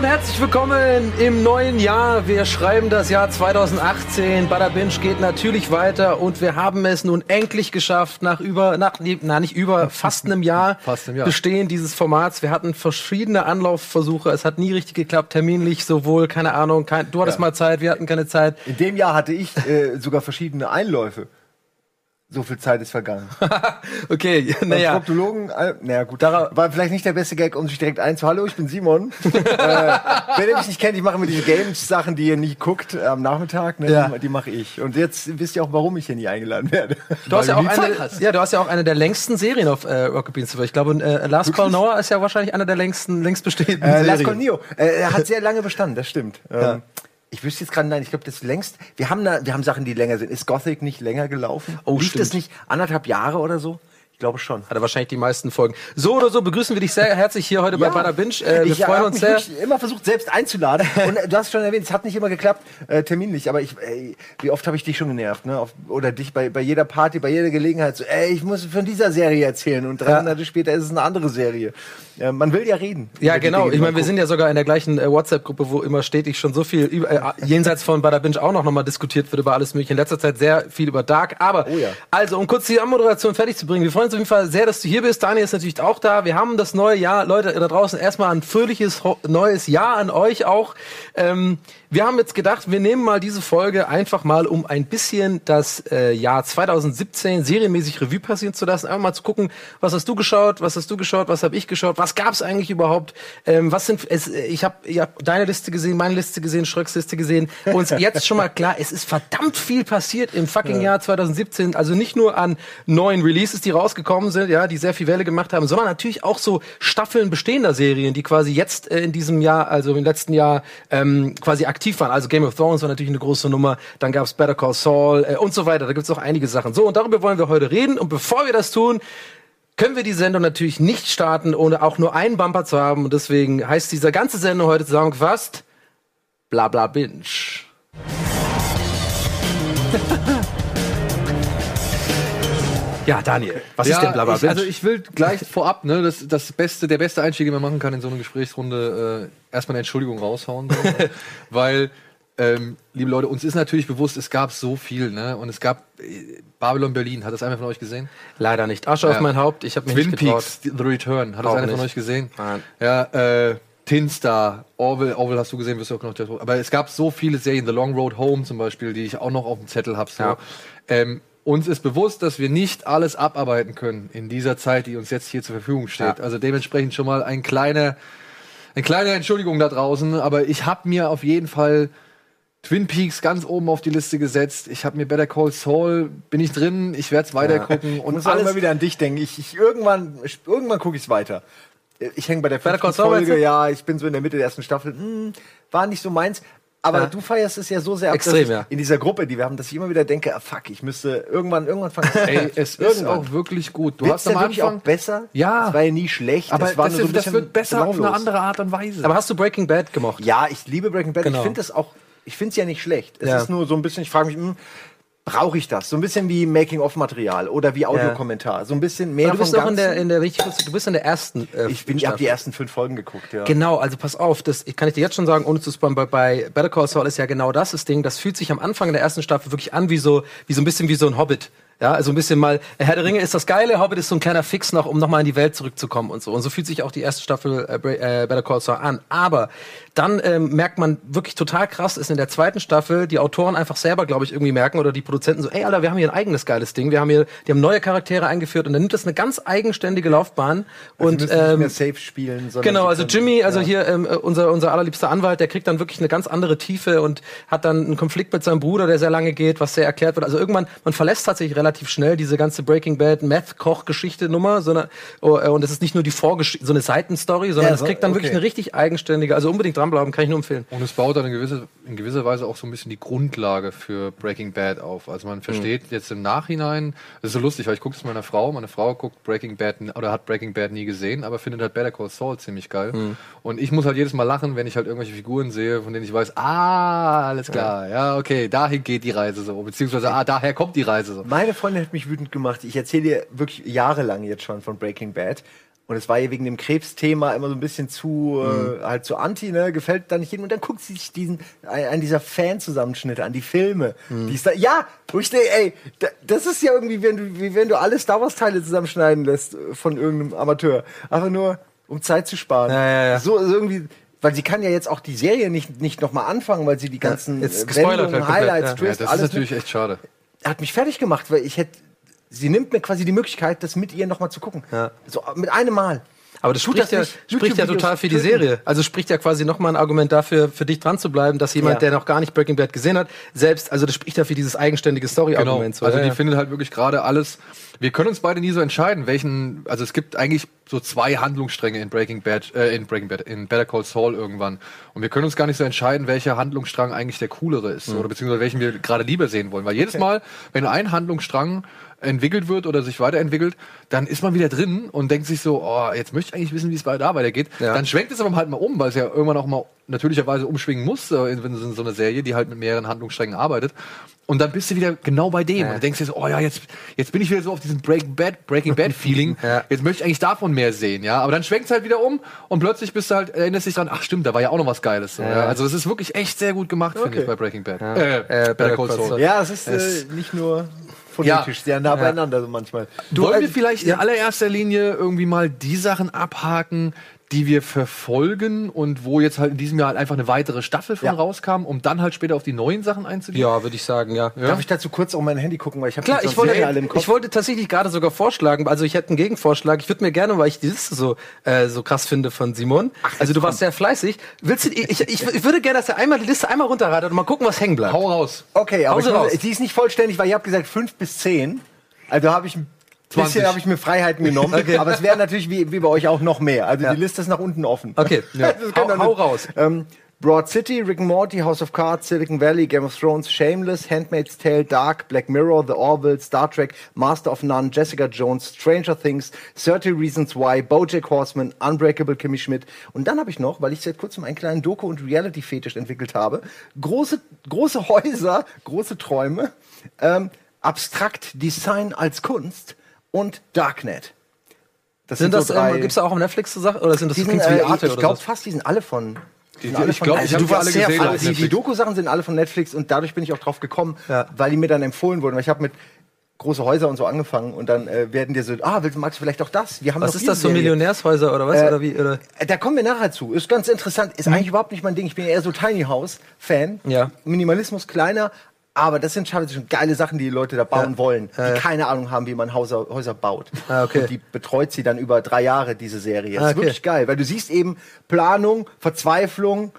Und herzlich willkommen im neuen Jahr. Wir schreiben das Jahr 2018. Bada Binge geht natürlich weiter und wir haben es nun endlich geschafft, nach über, nach, na nicht über, fast einem Jahr, Fast einem Jahr. Bestehen dieses Formats. Wir hatten verschiedene Anlaufversuche. Es hat nie richtig geklappt, terminlich sowohl, keine Ahnung, kein, du hattest Ja. mal Zeit, wir hatten keine Zeit. In dem Jahr hatte ich äh, sogar verschiedene Einläufe. So viel Zeit ist vergangen. Okay, naja. Proktologen, äh, naja gut, Dara- war vielleicht nicht der beste Gag, um sich direkt einzu. Hallo, ich bin Simon. äh, wenn ihr mich nicht kennt, ich mache immer diese Games-Sachen, die ihr nie guckt äh, am Nachmittag, ne, Ja. die, mache ich. Und jetzt wisst ihr auch, warum ich hier nie eingeladen werde. Du hast, ja auch eine, hast. ja, du hast ja auch eine der längsten Serien auf äh, Rocket Beans. Ich glaube, äh, Last Call Noah ist ja wahrscheinlich einer der längsten, längst bestehenden Äh, Last Serien. Call Neo. Äh, er hat sehr lange bestanden, das stimmt. Ähm, Ich wüsste jetzt gerade, nein, ich glaube, das längst. Wir haben, da, wir haben Sachen, die länger sind. Ist Gothic nicht länger gelaufen? Oh, Lief stimmt. das nicht anderthalb Jahre oder so? Ich glaube schon. Hat er wahrscheinlich die meisten Folgen. So oder so begrüßen wir dich sehr herzlich hier heute bei Bada Binge. Äh, wir ich freuen uns mich sehr. wirklich immer versucht, selbst einzuladen. Und äh, du hast schon erwähnt, es hat nicht immer geklappt, äh, terminlich. Aber ich, ey, wie oft habe ich dich schon genervt, ne? Auf, oder dich bei, bei jeder Party, bei jeder Gelegenheit so, ey, ich muss von dieser Serie erzählen. Und drei Ja. Monate später ist es eine andere Serie. Äh, man will ja reden. Ja, genau. Ich meine, wir sind ja sogar in der gleichen äh, WhatsApp-Gruppe, wo immer stetig schon so viel über, äh, jenseits von Bada Binge auch noch, noch mal diskutiert wird über alles mögliche. In letzter Zeit sehr viel über Dark. Aber, Oh ja. also, um kurz die Anmoderation fertig zu bringen. Wir freuen uns auf jeden Fall sehr, dass du hier bist. Daniel ist natürlich auch da. Wir haben das neue Jahr. Leute da draußen, erstmal ein fröhliches neues Jahr an euch auch. Ähm, wir haben jetzt gedacht, wir nehmen mal diese Folge einfach mal, um ein bisschen das äh, Jahr 2017 serienmäßig Revue passieren zu lassen. Einfach mal zu gucken, was hast du geschaut, was hast du geschaut, was habe ich geschaut, was gab's eigentlich überhaupt, ähm, was sind, es, äh, ich habe ich hab deine Liste gesehen, meine Liste gesehen, Schröcks Liste gesehen. Uns jetzt schon mal klar, es ist verdammt viel passiert im fucking Jahr 2017. Also nicht nur an neuen Releases, die rausgekommen sind, ja, die sehr viel Welle gemacht haben, sondern natürlich auch so Staffeln bestehender Serien, die quasi jetzt äh, in diesem Jahr, also im letzten Jahr, ähm, quasi aktiv waren. Also Game of Thrones war natürlich eine große Nummer, dann gab's Better Call Saul äh, und so weiter. Da gibt's noch einige Sachen. So, und darüber wollen wir heute reden. Und bevor wir das tun, können wir die Sendung natürlich nicht starten, ohne auch nur einen Bumper zu haben. Und deswegen heißt diese ganze Sendung heute zusammengefasst Bla Bla Binge. ja, Daniel, was ist denn Bla Bla ich, Binge? also ich will gleich vorab, ne, das, das beste, der beste Einstieg, den man machen kann in so eine Gesprächsrunde, äh, erstmal eine Entschuldigung raushauen, so, weil ähm, liebe Leute, uns ist natürlich bewusst, es gab so viel, ne, und es gab äh, Babylon Berlin, hat das einer von euch gesehen? Leider nicht. Asche auf Ja. mein Haupt, ich habe mich Twin nicht getraut. Peaks, The Return, hat Auch das einer von nicht. euch gesehen? Nein. Ja, äh, Tin Star, Orville, Orville hast du gesehen, wirst du auch noch. Aber es gab so viele Serien, The Long Road Home zum Beispiel, die ich auch noch auf dem Zettel habe. So. Ja. Ähm, uns ist bewusst, dass wir nicht alles abarbeiten können in dieser Zeit, die uns jetzt hier zur Verfügung steht. Ja. Also dementsprechend schon mal ein kleiner, eine kleine Entschuldigung da draußen, aber ich habe mir auf jeden Fall Twin Peaks ganz oben auf die Liste gesetzt. Ich habe mir Better Call Saul, bin ich drin, ich werde es weiter gucken Ich und muss auch alles immer wieder an dich denken. Ich, ich irgendwann, ich, irgendwann gucke ich es weiter. Ich hänge bei der Better Call fünften Folge, ja, ich bin so in der Mitte der ersten Staffel. Hm, war nicht so meins. Aber Ja. du feierst es ja so sehr ab, Extrem, dass ich ja. in dieser Gruppe, die wir haben, dass ich immer wieder denke, ah, fuck, ich müsste irgendwann, irgendwann fangen. Ey, es ist Irgendwann. auch wirklich gut. Du Wird's hast am wirklich auch Anfang besser? Ja. Das war ja nie schlecht. Aber das, war das, nur so das wird besser auf eine belanglos. andere Art und Weise. Aber hast du Breaking Bad gemocht? Ja, ich liebe Breaking Bad. Genau. Ich finde das auch, ich finde es ja nicht schlecht. Es Ja. ist nur so ein bisschen, ich frage mich, hm, brauche ich das? So ein bisschen wie Making-of-Material oder wie Audiokommentar. So ein bisschen mehr Aber du bist noch in der, in der richtig, du bist in der ersten. Äh, ich bin, ich habe die ersten fünf Folgen geguckt, ja. Genau, also pass auf, das ich kann ich dir jetzt schon sagen, ohne zu spoilern, bei, bei Better Call Saul ist ja genau das das Ding, das fühlt sich am Anfang der ersten Staffel wirklich an wie so wie so ein bisschen wie so ein Hobbit. Ja, also ein bisschen mal Herr der Ringe ist das geile, Hobbit ist so ein kleiner Fix noch, um nochmal in die Welt zurückzukommen und so. Und so fühlt sich auch die erste Staffel äh, äh, Better Call Saul an. Aber dann ähm, merkt man wirklich total krass, ist in der zweiten Staffel die Autoren einfach selber, glaube ich, irgendwie merken oder die Produzenten so, ey Alter, wir haben hier ein eigenes geiles Ding, wir haben hier, die haben neue Charaktere eingeführt und dann nimmt das eine ganz eigenständige Laufbahn Also und müssen nicht ähm, mehr safe spielen, sondern Genau, also Jimmy, also ja. hier ähm, äh, unser unser allerliebster Anwalt, der kriegt dann wirklich eine ganz andere Tiefe und hat dann einen Konflikt mit seinem Bruder, der sehr lange geht, was sehr erklärt wird. Also irgendwann, man verlässt tatsächlich relativ schnell diese ganze Breaking Bad Meth Koch Geschichte Nummer, sondern oh, äh, und es ist nicht nur die Vorgeschichte, so eine Seitenstory, sondern Ja, es kriegt dann wirklich okay. eine richtig eigenständige. Also unbedingt dranbleiben, kann ich nur empfehlen. Und es baut dann in gewisser, in gewisser Weise auch so ein bisschen die Grundlage für Breaking Bad auf. Also man versteht jetzt im Nachhinein, das ist so lustig, weil ich gucke es meiner Frau, meine Frau guckt Breaking Bad oder hat Breaking Bad nie gesehen, aber findet halt Better Call Saul ziemlich geil. Und ich muss halt jedes Mal lachen, wenn ich halt irgendwelche Figuren sehe, von denen ich weiß, ah, alles klar, ja, okay, dahin geht die Reise so, beziehungsweise ah, daher kommt die Reise so. Meine Freundin hat mich wütend gemacht. Ich erzähle dir wirklich jahrelang jetzt schon von Breaking Bad. Und es war ihr wegen dem Krebsthema immer so ein bisschen zu, äh, halt zu anti, ne? Gefällt da nicht jedem. Und dann guckt sie sich diesen, einen dieser Fan-Zusammenschnitte an, die Filme. Die ist da, ja, wo ich denke, ey, da, das ist ja irgendwie, wenn du, wie wenn du alle Star Wars-Teile zusammenschneiden lässt äh, von irgendeinem Amateur. Einfach nur, um Zeit zu sparen. Ja, ja, ja. So, so irgendwie, weil sie kann ja jetzt auch die Serie nicht, nicht nochmal anfangen, weil sie die ganzen jetzt äh, Wendungen, komplett, Highlights, ja. Ja, Twists, das ist alles natürlich echt schade. Hat mich fertig gemacht, weil ich hätte, sie nimmt mir quasi die Möglichkeit, das mit ihr nochmal zu gucken. Ja. So mit einem Mal. Aber das spricht ja, spricht ja total für die? Serie. Also spricht ja quasi nochmal ein Argument dafür, für dich dran zu bleiben, dass jemand, Ja. der noch gar nicht Breaking Bad gesehen hat, selbst, also das spricht ja für dieses eigenständige Genau. Story-Argument. so. also Ja, die ja. findet halt wirklich gerade alles. Wir können uns beide nie so entscheiden, welchen. Also es gibt eigentlich so zwei Handlungsstränge in Breaking Bad, äh, in Breaking Bad, in Better Call Saul irgendwann. Und wir können uns gar nicht so entscheiden, welcher Handlungsstrang eigentlich der coolere ist oder beziehungsweise welchen wir gerade lieber sehen wollen. Weil jedes Mal, wenn ein Handlungsstrang entwickelt wird oder sich weiterentwickelt, dann ist man wieder drin und denkt sich so, oh, jetzt möchte ich eigentlich wissen, wie es da weitergeht. Ja. Dann schwenkt es aber halt mal um, weil es ja irgendwann auch mal natürlicherweise umschwingen muss, äh, in, in so einer Serie, die halt mit mehreren Handlungssträngen arbeitet. Und dann bist du wieder genau bei dem. Und du denkst dir so, oh ja, jetzt, jetzt bin ich wieder so auf diesem Breaking Bad, Breaking Bad Feeling. Ja. Jetzt möchte ich eigentlich davon mehr sehen, ja. Aber dann schwenkt es halt wieder um und plötzlich bist du halt, erinnerst dich dran, ach stimmt, da war ja auch noch was Geiles. So, ja. Also es ist wirklich echt sehr gut gemacht, finde Okay. ich, bei Breaking Bad. Äh, Better Call Saul. Ja, es ist äh, nicht nur phonetisch, sehr nah beieinander so manchmal. Du, Wollen wir vielleicht in allererster Linie irgendwie mal die Sachen abhaken, die wir verfolgen und wo jetzt halt in diesem Jahr halt einfach eine weitere Staffel von Ja. rauskam, um dann halt später auf die neuen Sachen einzugehen? Ja, würde ich sagen, ja. Darf ich dazu kurz auf mein Handy gucken, weil ich habe Klar, ich wollte, ich wollte tatsächlich gerade sogar vorschlagen, also ich hätte einen Gegenvorschlag. Ich würde mir gerne, weil ich die Liste so, äh, so krass finde von Simon. also du warst sehr fleißig. Willst du, ich, ich, ich würde gerne, dass er einmal die Liste einmal runterratet und mal gucken, was hängen bleibt. Hau raus. Okay, aber ich raus. die ist nicht vollständig, weil ihr habt gesagt fünf bis zehn. Also habe ich ein 20. bisschen habe ich mir Freiheiten genommen. Aber es wäre natürlich wie, wie bei euch auch noch mehr. Also die Liste ist nach unten offen. Okay, ja. Das hau, doch hau raus. Ähm, Broad City, Rick and Morty, House of Cards, Silicon Valley, Game of Thrones, Shameless, Handmaid's Tale, Dark, Black Mirror, The Orville, Star Trek, Master of None, Jessica Jones, Stranger Things, 30 Reasons Why, BoJack Horseman, Unbreakable Kimmy Schmidt. Und dann habe ich noch, weil ich seit kurzem einen kleinen Doku- und Reality-Fetisch entwickelt habe, große, große Häuser, große Träume, ähm, Abstrakt Design als Kunst und Darknet. Das Sind das, so drei- ähm, gibt's da auch auf Netflix so Sachen? Oder sind das die so sind, wie äh, Arte ich glaube fast, die sind alle von. die sind Die- alle ich von glaub, Netflix. ich hab du die alle gesehen. die. Doku-Sachen sind alle von Netflix und dadurch bin ich auch drauf gekommen, Ja. weil die mir dann empfohlen wurden. Weil ich habe mit große Häuser und so angefangen und dann äh, werden dir so, ah, willst, magst du vielleicht auch das? Wir haben Was ist das, so Serie. Millionärshäuser oder was? Äh, oder wie? Oder? Äh, Da kommen wir nachher zu. Ist ganz interessant. Ist eigentlich überhaupt nicht mein Ding. Ich bin eher so Tiny House-Fan. Ja. Minimalismus kleiner. Aber das sind teilweise schon geile Sachen, die die Leute da bauen Ja. wollen, die Ja, keine Ahnung haben, wie man Häuser, Häuser baut. Ah, okay. Und die betreut sie dann über drei Jahre, diese Serie. Das Ah, ist okay. wirklich geil, weil du siehst eben Planung, Verzweiflung,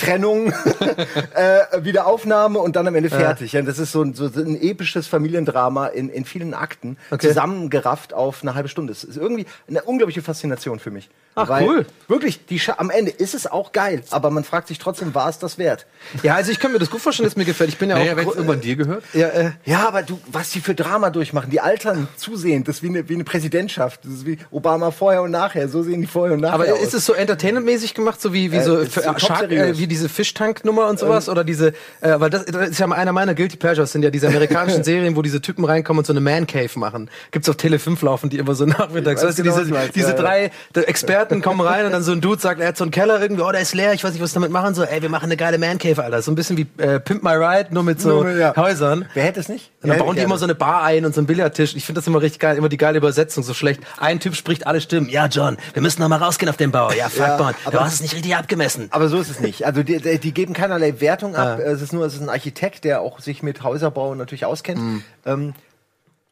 Trennung, äh, Wiederaufnahme und dann am Ende fertig. Ja, das ist so ein, so ein episches Familiendrama in, in vielen Akten, Okay. zusammengerafft auf eine halbe Stunde. Das ist irgendwie eine unglaubliche Faszination für mich. Ach, cool. Wirklich, die Scha am Ende ist es auch geil, aber man fragt sich trotzdem, war es das wert? Ja, also ich kann mir das gut vorstellen, dass mir gefällt. Ich bin ja Naja, auch. wenn es gro- irgendwann dir gehört. ja, äh, Ja, aber du, was die für Drama durchmachen, die altern zusehend, das ist wie eine, wie eine Präsidentschaft, das ist wie Obama vorher und nachher, so sehen die vorher und nachher aber aus. ist es so entertainmentmäßig gemacht, so wie, wie so, Äh, ist für, top Shark, äh, wie diese Fischtank-Nummer und sowas? oder diese, äh, weil das, das ist ja einer meiner Guilty Pleasures, sind ja diese amerikanischen Serien, wo diese Typen reinkommen und so eine Man Cave machen. Gibt's auf Tele 5 laufen, die immer so nachmittags. Weißt du, genau, diese, meinst, diese ja, ja. drei der Experten kommen rein und dann so ein Dude sagt, er hat so einen Keller irgendwie, oh, der ist leer, ich weiß nicht, was damit machen. So, ey, wir machen eine geile Man Cave, Alter. So ein bisschen wie äh, Pimp My Ride, nur mit so ja. Häusern. Wer hätte es nicht? Und dann Ja, bauen die immer so eine Bar ein und so einen Billardtisch. Ich finde das immer richtig geil. Immer die geile Übersetzung, so schlecht. Ein Typ spricht alle Stimmen. Ja, John, wir müssen noch mal rausgehen auf den Bau. Ja, fuck, Ja, Bon. Du hast es nicht richtig abgemessen. Aber so ist es nicht. Also die, die die geben keinerlei Wertung ab. Es ist nur, es ist ein Architekt, der auch sich mit Häuserbau natürlich auskennt. Mhm. Ähm,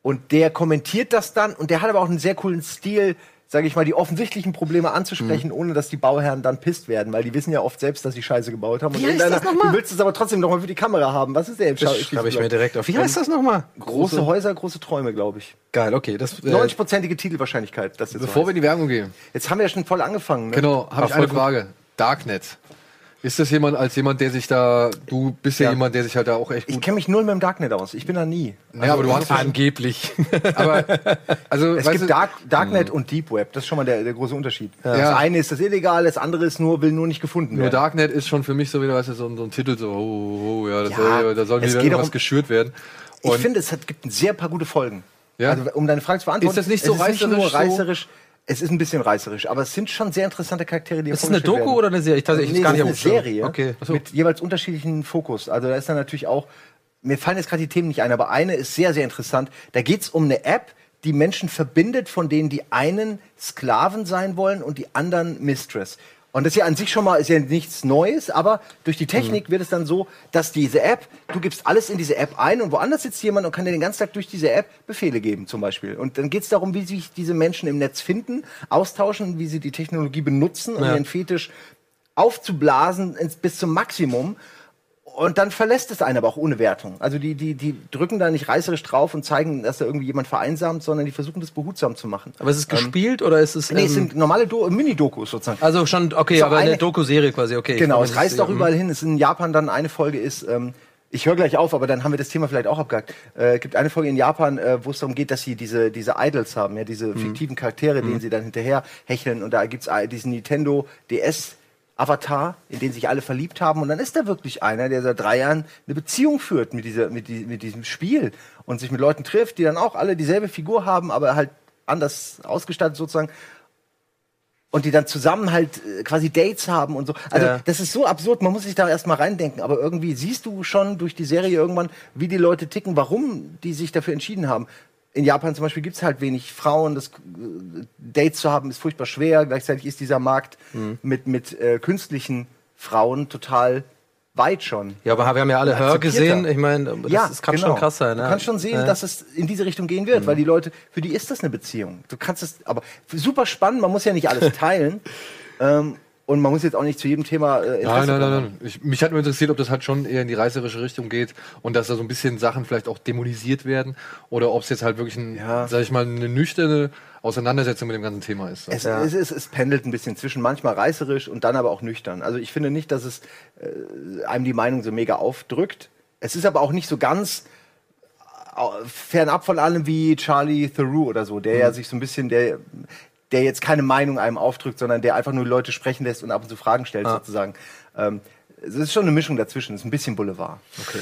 und der kommentiert das dann und der hat aber auch einen sehr coolen Stil, sage ich mal, die offensichtlichen Probleme anzusprechen, ohne dass die Bauherren dann pisst werden, weil die wissen ja oft selbst, dass sie Scheiße gebaut haben. Und Wie heißt das nochmal? Du willst es aber trotzdem nochmal für die Kamera haben. Was ist der jetzt? Das schreibe ich mir direkt auf. Wie heißt das nochmal? Große Häuser, große Träume, glaube ich. Geil, okay. Das, äh, 90-prozentige Titelwahrscheinlichkeit, das Bevor so wir in die Werbung gehen. Jetzt haben wir ja schon voll angefangen. Ne? Genau, habe ich eine. Frage. Darknet. Ist das jemand als jemand, der sich da, du bist ja, Ja. jemand, der sich halt da auch echt Ich gut. kenne mich null mit dem Darknet aus. Ich bin da nie. ja, aber du hast ja, angeblich. aber, also, Es gibt du, Dark, Darknet und Deep Web. Das ist schon mal der, der große Unterschied. Ja. Das eine ist das illegal, das andere ist nur, will nur nicht gefunden nur werden. Darknet ist schon für mich so wieder, weißt du, so, ein- so ein Titel, so, oh, oh, oh ja, das Ja, soll, da soll wieder irgendwas darum- geschürt werden. ich Und- finde, es hat, gibt ein sehr paar gute Folgen. Ja? Also, um deine Frage zu beantworten. Ist das nicht so es ist nicht nur reißerisch so- reißerisch. Es ist ein bisschen reißerisch, aber es sind schon sehr interessante Charaktere, die Ist es eine Doku werden. oder eine Serie? Ich dachte, ich nee, gar nicht ist eine. Serie Okay. mit jeweils unterschiedlichen Fokus. Also da ist dann natürlich auch, mir fallen jetzt gerade die Themen nicht ein, aber eine ist sehr, sehr interessant. Da geht's um eine App, die Menschen verbindet, von denen die einen Sklaven sein wollen und die anderen Mistress. Und das ist ja an sich schon mal ist ja nichts Neues, aber durch die Technik wird es dann so, dass diese App, du gibst alles in diese App ein und woanders sitzt jemand und kann dir den ganzen Tag durch diese App Befehle geben, zum Beispiel. Und dann geht es darum, wie sich diese Menschen im Netz finden, austauschen, wie sie die Technologie benutzen, um Ja. ihren Fetisch aufzublasen ins, bis zum Maximum. Und dann verlässt es einen aber auch ohne Wertung. Also die, die, die drücken da nicht reißerisch drauf und zeigen, dass da irgendwie jemand vereinsamt, sondern die versuchen das behutsam zu machen. Aber ist es gespielt oder ist es. Nee, es ähm, sind normale Do Mini-Dokus sozusagen. also schon, okay, So aber eine eine- Doku-Serie quasi, okay. Genau, es reist sicher, auch überall hin. Es ist in Japan dann eine Folge ist, ähm, ich höre gleich auf, aber dann haben wir das Thema vielleicht auch abgehakt. Äh, gibt eine Folge in Japan, äh, wo es darum geht, dass sie diese, diese Idols haben, ja, diese fiktiven Charaktere, denen sie dann hinterher hecheln. Und da gibt's äh, diesen Nintendo DS Avatar, in den sich alle verliebt haben. Und dann ist da wirklich einer, der seit drei Jahren eine Beziehung führt mit, dieser, mit, die, mit diesem Spiel und sich mit Leuten trifft, die dann auch alle dieselbe Figur haben, aber halt anders ausgestattet sozusagen und die dann zusammen halt äh, quasi Dates haben und so. Also Ja. das ist so absurd, man muss sich da erstmal reindenken, aber irgendwie siehst du schon durch die Serie irgendwann, wie die Leute ticken, warum die sich dafür entschieden haben. In Japan zum Beispiel gibt's halt wenig Frauen, das äh, Dates zu haben ist furchtbar schwer, gleichzeitig ist dieser Markt Mhm. mit, mit äh, künstlichen Frauen total weit schon. Ja, aber wir haben ja alle Hör gesehen. Ich meine, das, das kann schon krass sein. Du ne? kannst schon sehen, Ja. dass es in diese Richtung gehen wird, weil die Leute, für die ist das eine Beziehung. Du kannst es, aber super spannend, man muss ja nicht alles teilen. ähm, und man muss jetzt auch nicht zu jedem Thema äh, Nein, Interesse nein, nein, haben. nein. Ich, mich hat nur interessiert, ob das halt schon eher in die reißerische Richtung geht und dass da so ein bisschen Sachen vielleicht auch dämonisiert werden oder ob es jetzt halt wirklich ein, Ja. sag ich mal, eine nüchterne Auseinandersetzung mit dem ganzen Thema ist. Es, Ja. es, es, es pendelt ein bisschen zwischen manchmal reißerisch und dann aber auch nüchtern. Also ich finde nicht, dass es äh, einem die Meinung so mega aufdrückt. Es ist aber auch nicht so ganz äh, fernab von allem wie Charlie Theroux oder so, der Mhm. ja sich so ein bisschen, der, der jetzt keine Meinung einem aufdrückt, sondern der einfach nur Leute sprechen lässt und ab und zu Fragen stellt Ah. sozusagen. Ähm, es ist schon eine Mischung dazwischen, es ist ein bisschen Boulevard. Okay.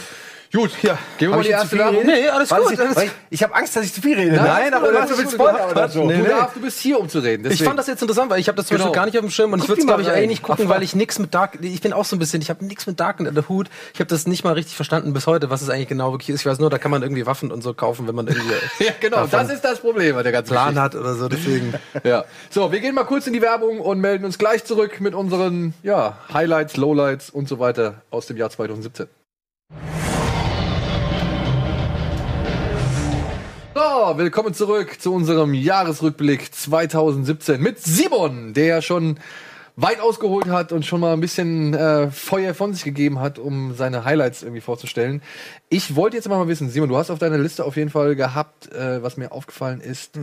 Gut, Ja. gehen wir mal ich die erste zu viel Werbung. Nee, alles War gut, alles- ich ich habe Angst, dass ich zu viel rede. Nein, aber oder das du ist willst. Spoiler oder so. Nee, Du, nee. darfst, du bist hier, um zu reden. Ich deswegen. fand das jetzt interessant, weil ich habe das zum Genau. Beispiel gar nicht auf dem Schirm und ich Guck würde es glaube ich eigentlich nicht gucken, weil ich nichts mit Dark, ich bin auch so ein bisschen, ich habe nichts mit Dark in der Hut. Ich habe das nicht mal richtig verstanden bis heute, was es eigentlich genau wirklich ist. Ich weiß nur, da kann man irgendwie Waffen und so kaufen, wenn man irgendwie Ja, genau, davon das ist das Problem bei der ganzen Plan hat oder so. Deswegen. Ja. So, wir gehen mal kurz in die Werbung und melden uns gleich zurück mit unseren ja, Highlights, Lowlights und so weiter aus dem Jahr 2017. So, willkommen zurück zu unserem Jahresrückblick 2017 mit Simon, der ja schon weit ausgeholt hat und schon mal ein bisschen äh, Feuer von sich gegeben hat, um seine Highlights irgendwie vorzustellen. Ich wollte jetzt mal wissen, Simon, du hast auf deiner Liste auf jeden Fall gehabt, äh, was mir aufgefallen ist,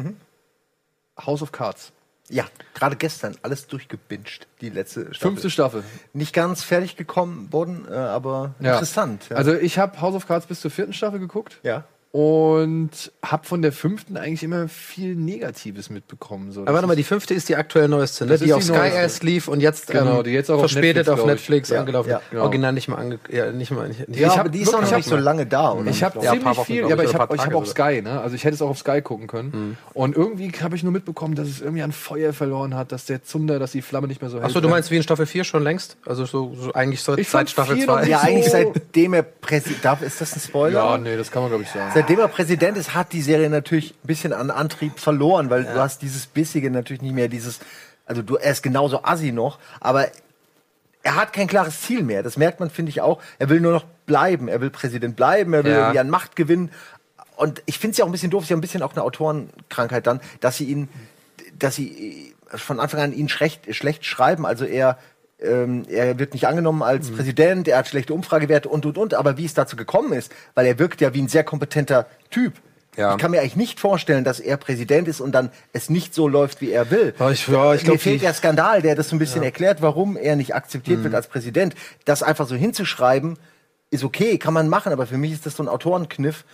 House of Cards. Ja, gerade gestern alles durchgebinged, die letzte Staffel. Fünfte Staffel. Nicht ganz fertig gekommen worden, äh, aber interessant. Ja. Also ich habe House of Cards bis zur vierten Staffel geguckt ja. Und habe von der fünften eigentlich immer viel Negatives mitbekommen. So, Aber warte mal, die fünfte ist die aktuell neueste, ne? Die auf Sky neueste. erst lief und jetzt, ähm, Genau, die jetzt auch auf verspätet Netflix, auf glaub ich. Netflix Ja, angelaufen. ja, genau. Original nicht mal ange ja, nicht mal nicht, ich aber hab die ist auch noch nicht so lange da, oder? Ich habe ziemlich Wochen, viel, aber ich, ich habe ich hab auf Sky, ne? Also ich hätte es auch auf Sky gucken können. Mhm. Und irgendwie habe ich nur mitbekommen, dass es irgendwie an Feuer verloren hat, dass der Zunder, dass die Flamme nicht mehr so hält. Achso, du meinst wie in Staffel 4 schon längst? Also so, so eigentlich so Ich seit fand Staffel vier noch 2. nicht Ja, eigentlich seitdem er Präsident, darf, ist das ein Spoiler? Ja, nee, das kann man glaube ich sagen. Seitdem er Präsident ist, hat die Serie natürlich ein bisschen an Antrieb verloren, weil du hast dieses Bissige natürlich nicht mehr, dieses, also du, er ist genauso assi noch, aber er hat kein klares Ziel mehr. Das merkt man, finde ich auch. Er will nur noch bleiben. Er will Präsident bleiben, er will Ja. irgendwie an Macht gewinnen. Und ich finde es ja auch ein bisschen doof, ist ja ein bisschen auch eine Autorenkrankheit dann, dass sie ihn, dass sie von Anfang an ihn schlecht, schlecht schreiben. Also er, ähm, er wird nicht angenommen als Mhm. Präsident, er hat schlechte Umfragewerte und und und. Aber wie es dazu gekommen ist, weil er wirkt ja wie ein sehr kompetenter Typ. Ja. Ich kann mir eigentlich nicht vorstellen, dass er Präsident ist und dann es nicht so läuft, wie er will. Ja, ich- ja, ich Mir fehlt der Skandal, der das so ein bisschen erklärt, warum er nicht akzeptiert Mhm. wird als Präsident. Das einfach so hinzuschreiben, ist okay, kann man machen, aber für mich ist das so ein Autorenkniff,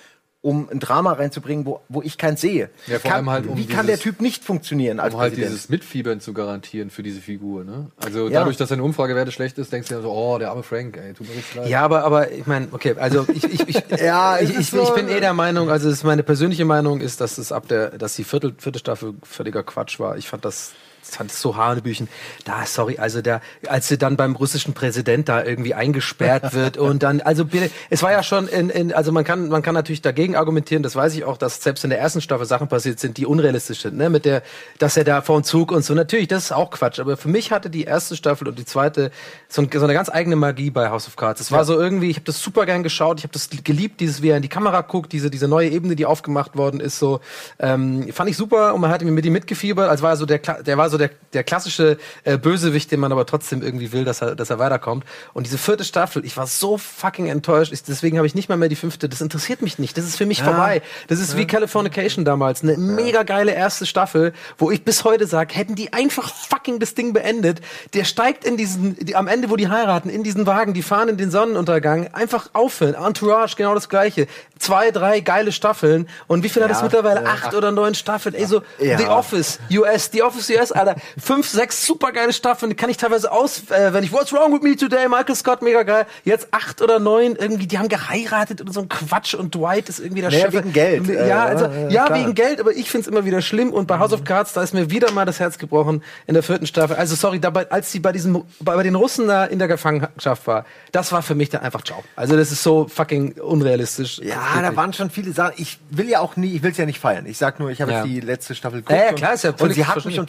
um ein Drama reinzubringen, wo, wo ich keins sehe. Ja, vor kann, allem halt, um wie kann dieses- der Typ nicht funktionieren als Um halt Präsident? dieses Mitfiebern zu garantieren für diese Figur. Ne? Also Ja. dadurch, dass seine Umfragewerte schlecht ist, denkst du ja so, oh, der arme Frank, ey, tut mir richtig leid. Ja, aber, aber ich meine, okay, also ich, ich, ich, Ja, ich, ich, so- ich bin eh der Meinung, also es ist meine persönliche Meinung ist, dass es ab der, dass die vierte, vierte Staffel völliger Quatsch war. Ich fand das, das fand so Hanebüchen. Da, sorry, also der, als sie dann beim russischen Präsident da irgendwie eingesperrt wird und dann, also es war ja schon in, in also man kann, man kann natürlich dagegen argumentieren, das weiß ich auch, dass selbst in der ersten Staffel Sachen passiert sind, die unrealistisch sind, ne, mit der, dass er da vor dem Zug und so. Natürlich, das ist auch Quatsch, aber für mich hatte die erste Staffel und die zweite so, ein, so eine ganz eigene Magie bei House of Cards. Es war so irgendwie, ich habe das super gern geschaut, ich habe das geliebt, dieses, wie er in die Kamera guckt, diese, diese neue Ebene, die aufgemacht worden ist, so, ähm, fand ich super und man hat mit ihm mitgefiebert, als war so der, der war so der, der klassische äh, Bösewicht, den man aber trotzdem irgendwie will, dass er, dass er weiterkommt. Und diese vierte Staffel, ich war so fucking enttäuscht, ich, deswegen habe ich nicht mal mehr die fünfte, das interessiert mich nicht, das ist für mich vorbei. Das ist wie Californication damals, eine mega geile erste Staffel, wo ich bis heute sage, hätten die einfach fucking das Ding beendet, der steigt in diesen, die, am Ende, wo die heiraten, in diesen Wagen, die fahren in den Sonnenuntergang, einfach aufhören. Entourage, genau das gleiche. Zwei, drei geile Staffeln. Und wie viel hat es mittlerweile? Acht oder neun Staffeln. Ey, so Ja. The Office US, The Office US, Alter. Fünf, sechs super geile Staffeln, die kann ich teilweise aus, äh, wenn ich What's Wrong with Me Today, Michael Scott, mega geil. Jetzt acht oder neun, irgendwie, die haben geheiratet oder so ein Quatsch und Dwight ist irgendwie der Naja, Chef. wegen Geld. Ja, Äh, also, ja, ja, klar. wegen Geld, aber ich find's immer wieder schlimm und bei House of Cards, da ist mir wieder mal das Herz gebrochen in der vierten Staffel. Also sorry, dabei, als sie bei diesem, bei, bei den Russen da in der Gefangenschaft war, das war für mich dann einfach ciao. Also das ist so fucking unrealistisch. Ja, da waren schon viele Sachen. Ich will ja auch nie, ich will es ja nicht feiern. Ich sag nur, ich habe Ja. jetzt die letzte Staffel Ja, ja, und- klar, ist ja und völlig sie hat mich verständlich.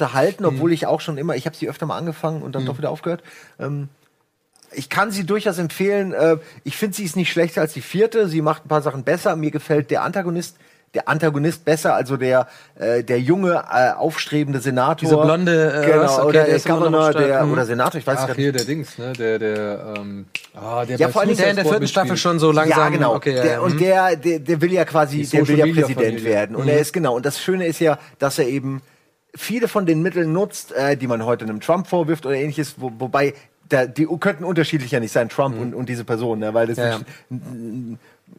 Unterhalten, obwohl ich auch schon immer, ich habe sie öfter mal angefangen und dann doch wieder aufgehört. Ähm, ich kann sie durchaus empfehlen. Äh, ich finde, sie ist nicht schlechter als die vierte. Sie macht ein paar Sachen besser. Mir gefällt der Antagonist, der Antagonist besser, also der äh, der junge äh, aufstrebende Senator. Diese blonde, äh, genau? Okay, oder der Governor, der Mhm. oder Senator, ich weiß Ach, gar hier nicht. der Dings, ne? Der, der, ähm, ah, der Ja, vor Suicide der in der vierten Staffel mitspielt. schon so langsam. ja, genau. Okay, ja, der, ja. und mhm. der, der, der will ja quasi, der will ja Präsident werden. Und er ist genau. Und das Schöne ist ja, dass er eben viele von den Mitteln nutzt, äh, die man heute einem Trump vorwirft oder ähnliches, wo, wobei da, die könnten unterschiedlicher nicht sein, Trump und, und diese Person, ne? weil das Ja, ja. wirklich ein,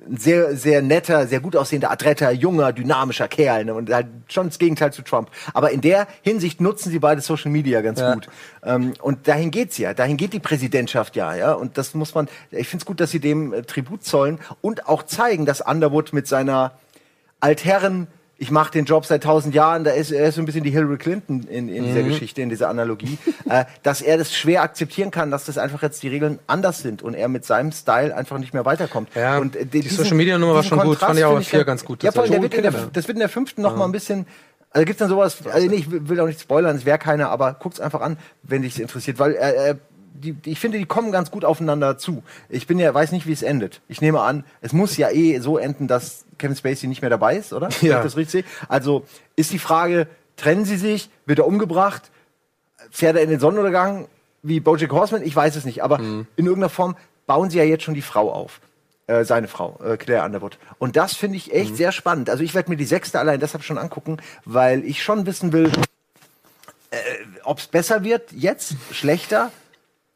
ein sehr, sehr netter, sehr gut aussehender, adretter, junger, dynamischer Kerl ne? und halt schon das Gegenteil zu Trump. Aber in der Hinsicht nutzen sie beide Social Media ganz Ja. gut. Ähm, und dahin geht's ja, dahin geht die Präsidentschaft ja, ja. Und das muss man, ich finde es gut, dass sie dem äh, Tribut zollen und auch zeigen, dass Underwood mit seiner Altherren, ich mache den Job seit tausend Jahren, da ist er ist so ein bisschen die Hillary Clinton in, in Mhm. dieser Geschichte, in dieser Analogie, äh, dass er das schwer akzeptieren kann, dass das einfach jetzt die Regeln anders sind und er mit seinem Style einfach nicht mehr weiterkommt. Ja, und, äh, die Social Media Nummer war diesen schon gut, Kontrast fand ich auch in vier ganz gut, Ja, war der wird in der, das wird in der fünften noch mal ein bisschen also gibt's dann sowas, also nee, ich will auch nicht spoilern, es wäre keiner, aber guckt's einfach an, wenn dich interessiert, weil äh, äh, die, ich finde, die kommen ganz gut aufeinander zu. Ich bin ja, weiß nicht, wie es endet. Ich nehme an, es muss ja eh so enden, dass Kevin Spacey nicht mehr dabei ist, oder? Ja. ich das richtig sehe. Also ist die Frage, trennen sie sich, wird er umgebracht, fährt er in den Sonnenuntergang wie Bojack Horseman? Ich weiß es nicht, aber Mhm. in irgendeiner Form bauen sie ja jetzt schon die Frau auf. Äh, seine Frau, äh, Claire Underwood. Und das finde ich Mhm. echt sehr spannend. Also ich werde mir die sechste allein deshalb schon angucken, weil ich schon wissen will, äh, ob es besser wird, jetzt, schlechter,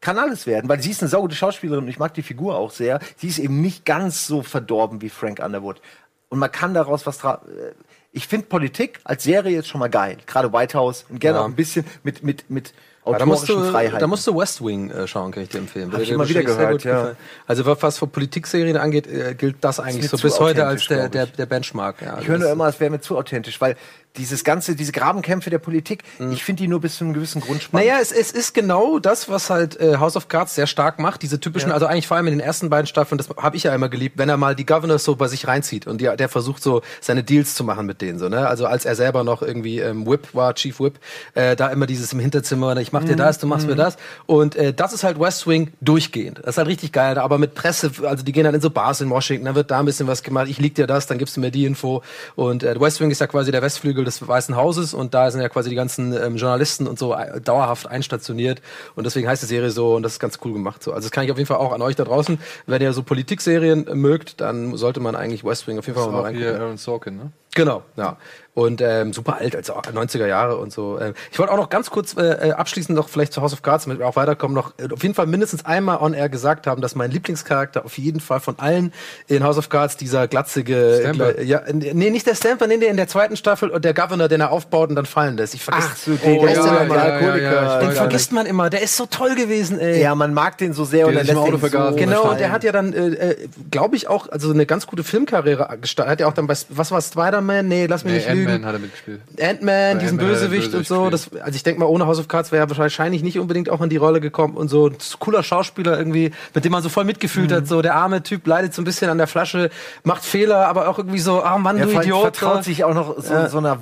kann alles werden, weil sie ist eine saugute Schauspielerin und ich mag die Figur auch sehr. Sie ist eben nicht ganz so verdorben wie Frank Underwood. Und man kann daraus was dra äh, Ich finde Politik als Serie jetzt schon mal geil. Gerade White House und gerne Ja. auch ein bisschen mit, mit, mit Ja, da musst du, Freiheiten. da musst du West Wing äh, schauen, kann ich dir empfehlen. Hab ich immer der wieder gehört, ja. gefallen. Also was- für Politikserien angeht, äh, gilt das eigentlich mir so bis heute als der, der, der Benchmark. Ja, Ich höre nur Das- immer, es wäre mir zu authentisch, weil dieses ganze, diese Grabenkämpfe der Politik, ich finde die nur bis zu einem gewissen Grund spannend. Mhm. Naja, es, es ist genau das, was halt äh, House of Cards sehr stark macht. Diese typischen, also eigentlich vor allem in den ersten beiden Staffeln, das habe ich ja immer geliebt, wenn er mal die Governors so bei sich reinzieht und die, der versucht so seine Deals zu machen mit denen so. Ne? Also als er selber noch irgendwie ähm, Whip war, Chief Whip, äh, da immer dieses im Hinterzimmer, ich mach dir das, du machst mir das. Und äh, das ist halt West Wing durchgehend. Das ist halt richtig geil, aber mit Presse, also die gehen dann in so Bars in Washington, dann wird da ein bisschen was gemacht, ich lieg dir das, dann gibst du mir die Info. Und äh, West Wing ist ja quasi der Westflügel des Weißen Hauses und da sind ja quasi die ganzen ähm, Journalisten und so äh, dauerhaft einstationiert. Und deswegen heißt die Serie so und das ist ganz cool gemacht. So. Also das kann ich auf jeden Fall auch an euch da draußen. Wenn ihr so Politikserien mögt, dann sollte man eigentlich West Wing auf jeden Fall mal hier reingucken. Aaron Sorkin, ne? Genau, ja. Und ähm, super alt, also 90er Jahre und so. Ähm, ich wollte auch noch ganz kurz äh, äh, abschließend noch vielleicht zu House of Cards, damit wir auch weiterkommen, noch äh, auf jeden Fall mindestens einmal on air gesagt haben, dass mein Lieblingscharakter auf jeden Fall von allen in House of Cards dieser glatzige, Stamper. ja, nee, nicht der Stamper, nee, der in der zweiten Staffel und der Governor, den er aufbaut und dann fallen lässt. Ich vergesse, Ach so, der, Oh, der ist ja, ja, den vergisst man immer. Der ist so toll gewesen, ey. Ja, man mag den so sehr und dann im lässt ihn so. Genau, fallen. und der hat ja dann, äh, äh, glaube ich, auch also eine ganz gute Filmkarriere gestartet. Hat ja auch dann bei, was war Spider-Man? Nee, lass mich Nee, nicht lügen. Ant-Man hat er mitgespielt. Ant-Man, diesen Ant-Man er Bösewicht und so. Das, also ich denke mal, ohne House of Cards wäre er wahrscheinlich nicht unbedingt auch in die Rolle gekommen und so. Ein cooler Schauspieler irgendwie, mit dem man so voll mitgefühlt Mhm. hat. So der arme Typ leidet so ein bisschen an der Flasche, macht Fehler, aber auch irgendwie so, ah Mann, Er du Idiot. vertraut sich auch noch so, Ja. so einer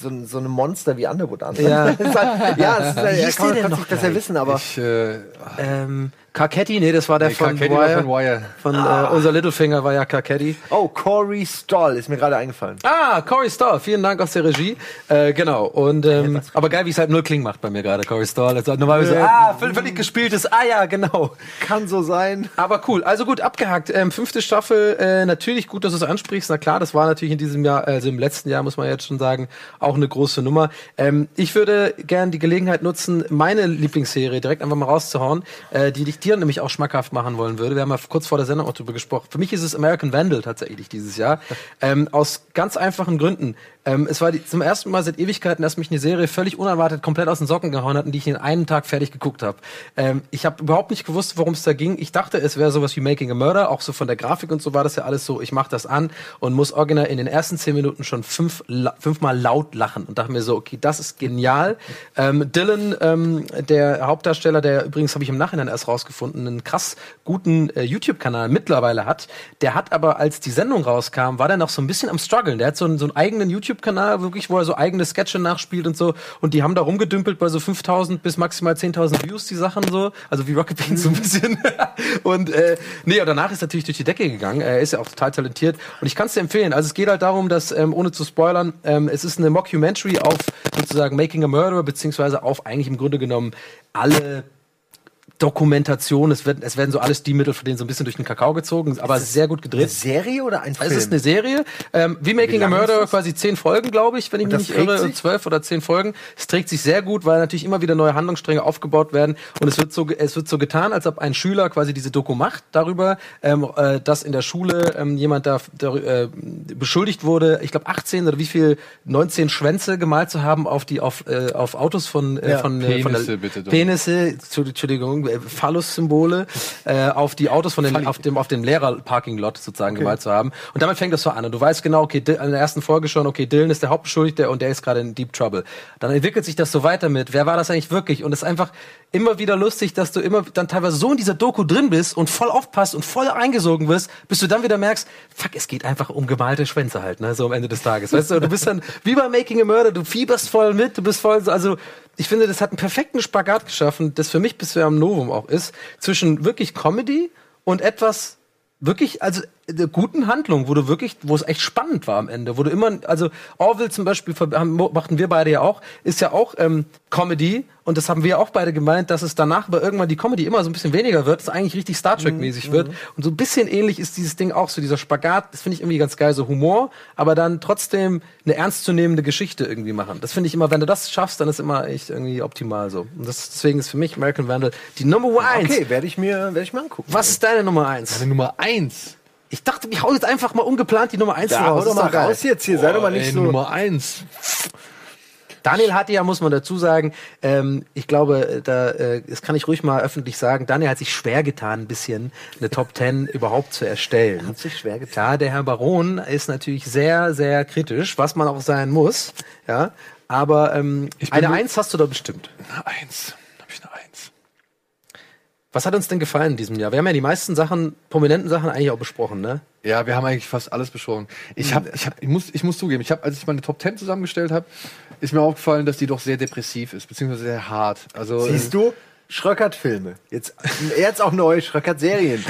so, so einem Monster wie Underwood an. Ja. Das ist ja, es ist hieß kann, kann noch sich das ja wissen, aber Ich, äh, ähm, Carcetti, nee, das war der nee, von, Carcetti Wire. von Wire. Von äh, unser Littlefinger war ja Carcetti. oh, Corey Stoll ist mir gerade eingefallen. Ah, Corey Stoll, vielen Dank aus der Regie. Äh, genau. Und ähm, aber geil, wie es halt null Kling macht bei mir gerade, Corey Stoll. Also normalerweise so, ah, völlig, völlig gespieltes, ah ja, genau. Kann so sein. Aber cool, also gut abgehakt. Ähm, fünfte Staffel, äh, natürlich gut, dass du es ansprichst. Na klar, das war natürlich in diesem Jahr, also im letzten Jahr muss man jetzt schon sagen, auch eine große Nummer. Ähm, ich würde gern die Gelegenheit nutzen, meine Lieblingsserie direkt einfach mal rauszuhauen, äh, die dich dir nämlich auch schmackhaft machen wollen würde. Wir haben ja kurz vor der Sendung auch drüber gesprochen. Für mich ist es American Vandal tatsächlich dieses Jahr. Ähm, aus ganz einfachen Gründen. Ähm, es war die, zum ersten Mal seit Ewigkeiten, dass mich eine Serie völlig unerwartet komplett aus den Socken gehauen hat und die ich in einem Tag fertig geguckt habe. Ähm, ich habe überhaupt nicht gewusst, worum es da ging. Ich dachte, es wäre sowas wie Making a Murder, auch so von der Grafik und so war das ja alles so. Ich mache das an und muss original in den ersten zehn Minuten schon fünf, la- fünfmal laut lachen und dachte mir so, okay, das ist genial. Ähm, Dylan, ähm, der Hauptdarsteller, der übrigens habe ich im Nachhinein erst rausgefunden, einen krass guten äh, YouTube-Kanal mittlerweile hat, der hat aber, als die Sendung rauskam, war der noch so ein bisschen am struggeln. Der hat so einen, so einen eigenen YouTube-Kanal, wirklich, wo er so eigene Sketche nachspielt und so. Und die haben da rumgedümpelt bei so 5000 bis maximal 10.000 Views, die Sachen so. Also wie Rocket Beans so ein bisschen. und äh, nee, und danach ist natürlich durch die Decke gegangen. Er ist ja auch total talentiert. Und ich kann es dir empfehlen. Also es geht halt darum, dass, ähm, ohne zu spoilern, ähm, es ist eine Mockumentary auf sozusagen Making a Murderer, beziehungsweise auf eigentlich im Grunde genommen alle Dokumentation, es werden, es werden so alle Stilmittel von denen so ein bisschen durch den Kakao gezogen, aber sehr gut Eine gedreht. Serie oder ein Film? Es ist eine Serie, ähm, wie Making a ist Murderer, das? quasi zehn Folgen, glaube ich, wenn ich mich nicht irre, zwölf oder zehn Folgen. Es trägt sich sehr gut, weil natürlich immer wieder neue Handlungsstränge aufgebaut werden und es wird so, es wird so getan, als ob ein Schüler quasi diese Doku macht darüber, ähm, äh, dass in der Schule ähm, jemand da, da äh, beschuldigt wurde, ich glaube 18 oder wie viel, 19 Schwänze gemalt zu haben auf die auf, äh, auf Autos von äh, Ja. von, äh, von der Penisse, bitte. Penisse, Entschuldigung, äh, Phallus-Symbole äh, auf die Autos von den, auf dem, auf dem Lehrer-Parking-Lot sozusagen gemalt zu haben. Und damit fängt das so an. Und du weißt genau, okay, in der ersten Folge schon, okay, Dylan ist der Hauptbeschuldigte und der ist gerade in Deep Trouble. Dann entwickelt sich das so weiter mit, wer war das eigentlich wirklich? Und es ist einfach immer wieder lustig, dass du immer dann teilweise so in dieser Doku drin bist und voll aufpasst und voll eingesogen wirst, bis du dann wieder merkst, fuck, es geht einfach um gemalte Schwänze halt, ne, so am Ende des Tages. Weißt du, du bist dann wie bei Making a Murder, du fieberst voll mit, du bist voll so, also ich finde, das hat einen perfekten Spagat geschaffen, das für mich bisher am Novum auch ist, zwischen wirklich Comedy und etwas wirklich, also der guten Handlung, wo du wirklich, wo es echt spannend war am Ende, wo du immer, also Orville zum Beispiel, haben, machten wir beide ja auch, ist ja auch ähm, Comedy und das haben wir auch beide gemeint, dass es danach aber irgendwann die Comedy immer so ein bisschen weniger wird, es eigentlich richtig Star Trek-mäßig wird und so ein bisschen ähnlich ist dieses Ding auch so, dieser Spagat, das finde ich irgendwie ganz geil, so Humor, aber dann trotzdem eine ernstzunehmende Geschichte irgendwie machen. Das finde ich immer, wenn du das schaffst, dann ist immer echt irgendwie optimal so. Und das, deswegen ist für mich American Vandal die Nummer eins. Okay, werde ich mir, werde ich mir angucken. Was ist deine Nummer eins? Meine Nummer eins. Ich dachte, ich hau jetzt einfach mal ungeplant die Nummer eins Ja, hau raus. doch Ist mal geil. raus jetzt hier, sei doch mal nicht ey, so. Nummer eins. Daniel hatte ja, muss man dazu sagen, ähm, ich glaube, da, äh, das kann ich ruhig mal öffentlich sagen, Daniel hat sich schwer getan, ein bisschen eine Top Ten überhaupt zu erstellen. Hat sich schwer getan. Ja, der Herr Baron ist natürlich sehr, sehr kritisch, was man auch sein muss. Ja, aber ähm, eine Eins hast du da bestimmt. Eine Eins. Hab ich eine Eins. Was hat uns denn gefallen in diesem Jahr? Wir haben ja die meisten Sachen, prominenten Sachen eigentlich auch besprochen, ne? Ja, wir haben eigentlich fast alles besprochen. Ich hab, ich hab, ich muss, ich muss zugeben, ich habe, als ich meine Top 10 zusammengestellt habe, ist mir aufgefallen, dass die doch sehr depressiv ist, beziehungsweise sehr hart. Also Siehst du? Schröckert-Filme. Jetzt, jetzt auch neu, Schröckert-Serien.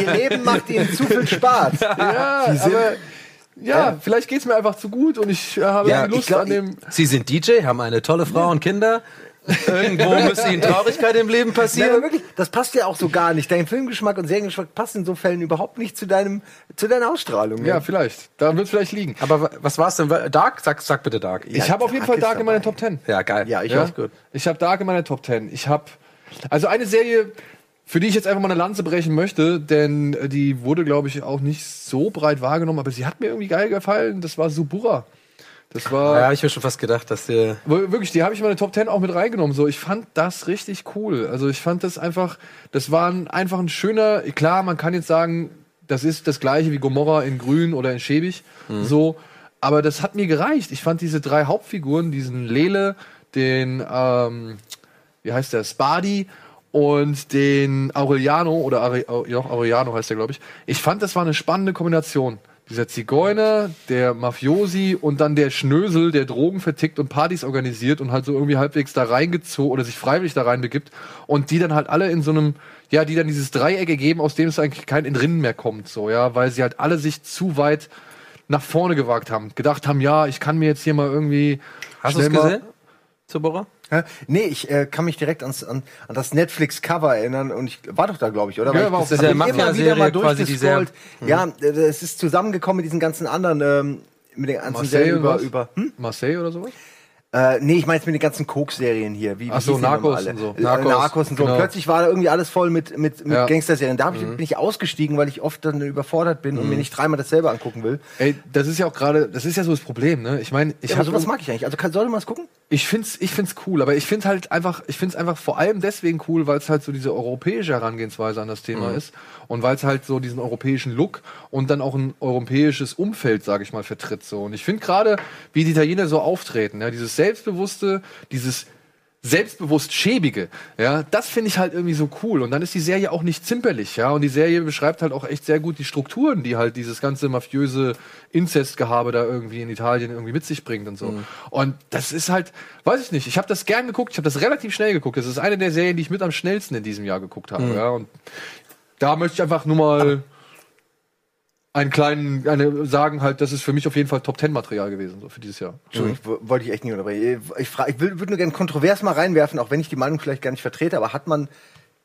Ihr Leben macht ihnen zu viel Spaß. ja, Sie sind- aber ja, vielleicht geht's mir einfach zu gut und ich äh, habe Ja, Lust glaub, an dem. Sie sind DJ, haben eine tolle Frau und Kinder. Irgendwo müsste ihnen Traurigkeit im Leben Nein, aber passieren. wirklich, das passt ja auch so gar nicht. Dein Filmgeschmack und Seriengeschmack passen in so Fällen überhaupt nicht zu deinem, zu deiner Ausstrahlung. Ja, vielleicht. Da wird es vielleicht liegen. Aber wa- was war's denn? Dark? Sag, sag bitte Dark. Ich habe auf jeden Fall Dark in meiner. Top 10. Ja, geil. Ja, ich Ja? auch. gut. Ich habe Dark in meiner Top 10. Ich habe also eine Serie, für die ich jetzt einfach mal eine Lanze brechen möchte, denn äh, die wurde, glaube ich, auch nicht so breit wahrgenommen, aber sie hat mir irgendwie geil gefallen. Das war Subura. Das war Ja, ich mir schon fast gedacht, dass der. Wir- Wirklich, die habe ich in meine Top 10 auch mit reingenommen. So, ich fand das richtig cool. Also ich fand das einfach, das war ein, einfach ein schöner, klar, man kann jetzt sagen, das ist das gleiche wie Gomorra in Grün oder in Schäbig. So, aber das hat mir gereicht. Ich fand diese drei Hauptfiguren, diesen Lele, den, ähm, wie heißt der, Spadi und den Aureliano oder Are, ja, Aureliano heißt der, glaube ich. Ich fand, das war eine spannende Kombination. Dieser Zigeuner, der Mafiosi und dann der Schnösel, der Drogen vertickt und Partys organisiert und halt so irgendwie halbwegs da reingezogen oder sich freiwillig da reinbegibt und die dann halt alle in so einem, ja, die dann dieses Dreieck ergeben, aus dem es eigentlich kein Entrinnen mehr kommt, so, ja, weil sie halt alle sich zu weit nach vorne gewagt haben, gedacht haben, ja, ich kann mir jetzt hier mal irgendwie Hast du es gesehen? Zubora? Nee, ich äh, kann mich direkt ans, an, an das Netflix-Cover erinnern und ich war doch da, glaube ich, oder? Ja, war das auch- Das ist ja ich Mafia-Serie immer wieder mal die sehr- durchgescrollt. Ja, es ist zusammengekommen mit diesen ganzen anderen, ähm, mit den ganzen Marseille Serien über, über hm? Marseille oder sowas? Äh, nee, ich meine jetzt mit den ganzen Coke-Serien hier. Wie, wie Ach so, Narcos und so. Äh, Narcos, Narcos und so. genau. Und plötzlich war da irgendwie alles voll mit, mit, mit Ja. Gangster-Serien. Da ich, bin ich ausgestiegen, weil ich oft dann überfordert bin und Mhm. mir nicht dreimal dasselbe angucken will. Ey, das ist ja auch gerade, das ist ja so das Problem, ne? Ich meine, ich Ja, aber sowas mag ich eigentlich. Also kann, sollte man es gucken? ich find's, ich find's cool, aber ich finde halt einfach, ich find's einfach vor allem deswegen cool, weil es halt so diese europäische Herangehensweise an das Thema ist und weil es halt so diesen europäischen Look und dann auch ein europäisches Umfeld, sage ich mal, vertritt so. Und ich finde gerade, wie die Italiener so auftreten, ja, dieses selbstbewusste, dieses selbstbewusst schäbige, ja, das finde ich halt irgendwie so cool. Und dann ist die Serie auch nicht zimperlich, ja, und die Serie beschreibt halt auch echt sehr gut die Strukturen, die halt dieses ganze mafiöse Inzestgehabe da irgendwie in Italien irgendwie mit sich bringt und so. Und das ist halt, weiß ich nicht, ich habe das gern geguckt, ich habe das relativ schnell geguckt. Das ist eine der Serien, die ich mit am schnellsten in diesem Jahr geguckt habe, ja, und da möchte ich einfach nur mal einen kleinen, eine sagen halt, das ist für mich auf jeden Fall Top 10 Material gewesen, so für dieses Jahr. Entschuldigung, ich wo- wollte ich echt nicht unterbrechen. Ich, frag, ich würde nur gerne kontrovers mal reinwerfen, auch wenn ich die Meinung vielleicht gar nicht vertrete, aber hat man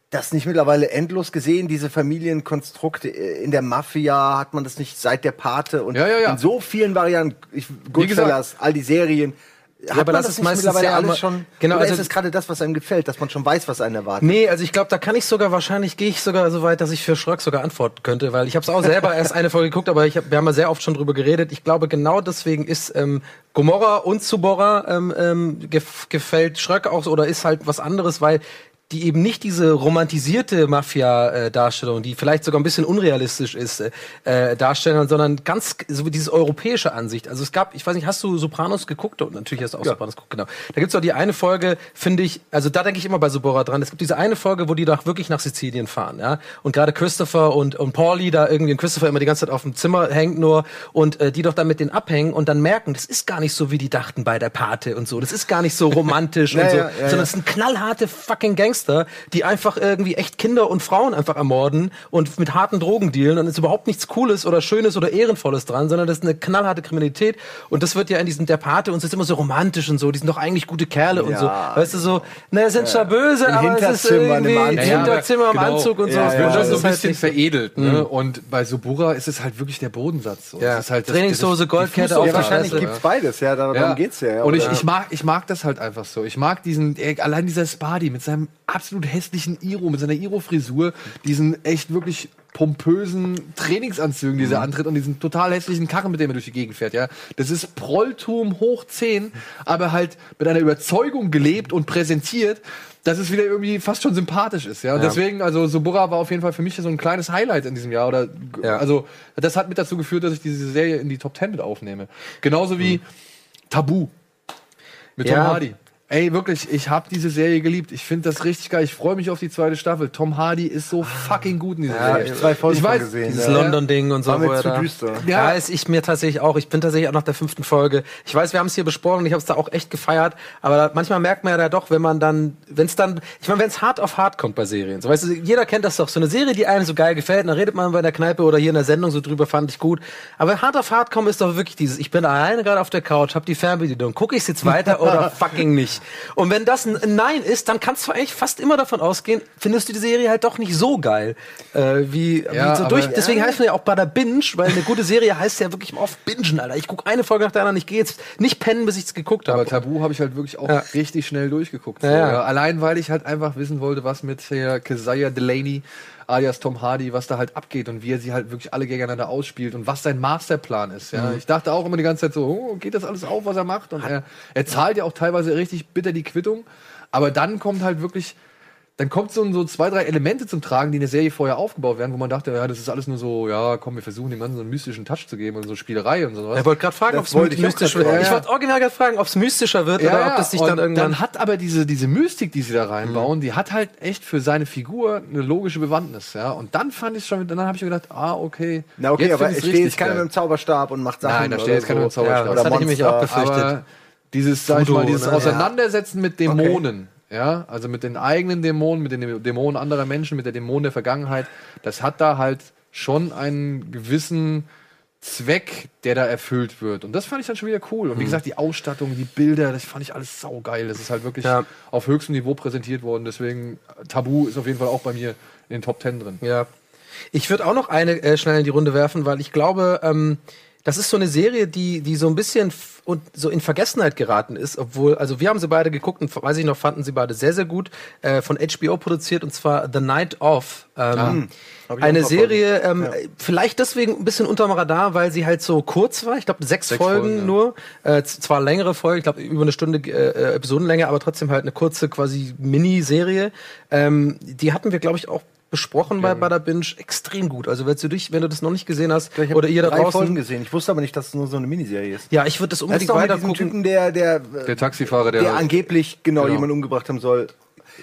das nicht mittlerweile endlos gesehen, diese Familienkonstrukte äh, in der Mafia? Hat man das nicht seit der Pate und Ja, ja, ja. in so vielen Varianten? Ich, Goodfellas, all die Serien. Hat aber man das ist meistens mittlerweile sehr alles schon. Genau, oder also- ist es gerade das, was einem gefällt, dass man schon weiß, was einen erwartet? Nee, also ich glaube, da kann ich sogar wahrscheinlich gehe ich sogar so weit, dass ich für Schröck sogar antworten könnte, weil ich habe es auch selber erst eine Folge geguckt, aber ich hab, wir haben ja sehr oft schon drüber geredet. Ich glaube, genau deswegen ist ähm, Gomorra und Zubora ähm, ähm, gef gefällt Schröck auch so, oder ist halt was anderes, weil die eben nicht diese romantisierte Mafia-Darstellung, die vielleicht sogar ein bisschen unrealistisch ist, äh, äh, darstellen, sondern ganz so wie diese europäische Ansicht. Also es gab, ich weiß nicht, hast du Sopranos geguckt? Und natürlich hast du auch Sopranos geguckt, genau. Da gibt's auch die eine Folge, finde ich, also da denke ich immer bei Sobora dran. Es gibt diese eine Folge, wo die doch wirklich nach Sizilien fahren, ja. Und gerade Christopher und, und Pauli da irgendwie, und Christopher immer die ganze Zeit auf dem Zimmer hängt nur und äh, die doch dann mit denen abhängen und dann merken, das ist gar nicht so, wie die dachten bei der Pate und so. Das ist gar nicht so romantisch und Ja, so, ja, ja, sondern ja. es sind knallharte fucking Gangster, die einfach irgendwie echt Kinder und Frauen einfach ermorden und mit harten Drogen dealen und es ist überhaupt nichts Cooles oder Schönes oder Ehrenvolles dran, sondern das ist eine knallharte Kriminalität und das wird ja in diesem der Pate und es ist immer so romantisch und so, die sind doch eigentlich gute Kerle und so. Ja. Weißt du so, na, sind zwar böse, In aber es ist Hinterzimmern im irgendwie Anzug. im Hinterzimmer im Genau. Anzug und so. Ja, Das ja, wird ja. schon so ein Das halt bisschen nicht- veredelt. Ne? Und bei Subura ist es halt wirklich der Bodensatz. So. Ja. Es halt das- Trainingshose, das- Goldkette auf Ja, wahrscheinlich Fresse, gibt's beides, ja, darum Ja. geht's ja. und ich, ich, mag, ich mag das halt einfach so. Ich mag diesen, allein dieser Spadi mit seinem absolut hässlichen Iro, mit seiner Iro-Frisur, diesen echt wirklich pompösen Trainingsanzügen, die Mhm. er antritt und diesen total hässlichen Karren, mit dem er durch die Gegend fährt, ja. Das ist Prolltum hoch 10, aber halt mit einer Überzeugung gelebt und präsentiert, dass es wieder irgendwie fast schon sympathisch ist, ja. Und Ja. deswegen, also Subura war auf jeden Fall für mich so ein kleines Highlight in diesem Jahr oder, Ja. also, das hat mit dazu geführt, dass ich diese Serie in die Top 10 mit aufnehme. Genauso wie Tabu mit Tom Ja. Hardy. Ey, wirklich, ich habe diese Serie geliebt. Ich finde das richtig geil. Ich freue mich auf die zweite Staffel. Tom Hardy ist so fucking gut in dieser Ja, Serie. ich zwei Folgen ich weiß, gesehen. Dieses Ja. London-Ding und so. War mir wo er zu da- düster. Ja, Ja. ist ich mir tatsächlich auch. Ich bin tatsächlich auch nach der fünften Folge. Ich weiß, wir haben es hier besprochen, ich habe es da auch echt gefeiert. Aber manchmal merkt man ja da doch, wenn man dann, wenn es dann, ich meine, wenn es hart auf hart kommt bei Serien. So, weißt du, jeder kennt das doch. So eine Serie, die einem so geil gefällt, dann redet man bei der Kneipe oder hier in der Sendung so drüber, fand ich gut. Aber hart auf hart kommen ist doch wirklich dieses, ich bin alleine gerade auf der Couch, hab die Fernbedienung, gucke ich jetzt weiter oder fucking nicht. Nicht. Und wenn das ein Nein ist, dann kannst du eigentlich fast immer davon ausgehen, findest du die Serie halt doch nicht so geil. Äh, wie, Ja, wie so aber- durch. Deswegen heißt man ja auch Bada Binge, weil eine gute Serie heißt ja wirklich oft Bingen, Alter. Ich gucke eine Folge nach der anderen, ich gehe jetzt nicht pennen, bis ich es geguckt Aber habe. Tabu habe ich halt wirklich auch Ja. richtig schnell durchgeguckt. Ja, so, ja. ja. Allein weil ich halt einfach wissen wollte, was mit der Keziah Delaney alias Tom Hardy, was da halt abgeht und wie er sie halt wirklich alle gegeneinander ausspielt und was sein Masterplan ist. Ja. Mhm. Ich dachte auch immer die ganze Zeit so, oh, geht das alles auf, was er macht? Und er, er zahlt ja auch teilweise richtig bitter die Quittung. Aber dann kommt halt wirklich, dann kommt so, so zwei, drei Elemente zum Tragen, die in der Serie vorher aufgebaut werden, wo man dachte, ja, das ist alles nur so, ja, komm, wir versuchen dem Ganzen so einen mystischen Touch zu geben und so Spielerei und sowas. Er wollte gerade fragen, ob es ich mystisch wird. fragen. Ich wollte original gerade fragen, ob es mystischer wird oder ob das sich dann irgendwann. hat aber diese, diese Mystik, die sie da Mhm. reinbauen, die hat halt echt für seine Figur eine logische Bewandtnis, ja. Und dann fand ich schon, dann habe ich mir gedacht, ah, okay. Na okay, jetzt aber ich's steht jetzt keiner mit dem Zauberstab und macht Sachen. Nein, da steht jetzt keiner mit dem. Zauberstab. Ja, das hatte ich mich auch Monster. befürchtet. Aber dieses, sag ich mal, dieses ne? Auseinandersetzen mit Dämonen, ja, also mit den eigenen Dämonen, mit den Dämonen anderer Menschen, mit der Dämonen der Vergangenheit, das hat da halt schon einen gewissen Zweck, der da erfüllt wird. Und das fand ich dann schon wieder cool. Mhm. Und wie gesagt, die Ausstattung, die Bilder, das fand ich alles saugeil. Das ist halt wirklich Ja. auf höchstem Niveau präsentiert worden. Deswegen, Tabu ist auf jeden Fall auch bei mir in den Top Ten drin. Ja. Ich würde auch noch eine äh, schnell in die Runde werfen, weil ich glaube, ähm, das ist so eine Serie, die, die so ein bisschen und so in Vergessenheit geraten ist, obwohl, also wir haben sie beide geguckt und weiß ich noch, fanden sie beide sehr, sehr gut, äh, von HBO produziert und zwar The Night Of. Ähm, ich eine Serie, ähm, vielleicht deswegen ein bisschen unterm Radar, weil sie halt so kurz war. Ich glaube, sechs, Sechs Folgen, Folgen, ja. nur. Äh, zwar längere Folgen, ich glaube, über eine Stunde äh, Episodenlänge, aber trotzdem halt eine kurze quasi Miniserie. Ähm, die hatten wir, glaube ich, auch besprochen bei Bada Binge. Extrem gut. Also, wenn du, dich, wenn du das noch nicht gesehen hast, Ich oder ihr da drei Folgen draußen. gesehen. Ich wusste aber nicht, dass es nur so eine Miniserie ist. Ja, ich würde das unbedingt weiter gucken. Typen, der, der, Der Taxifahrer, der, der angeblich genau, Genau. jemanden umgebracht haben soll.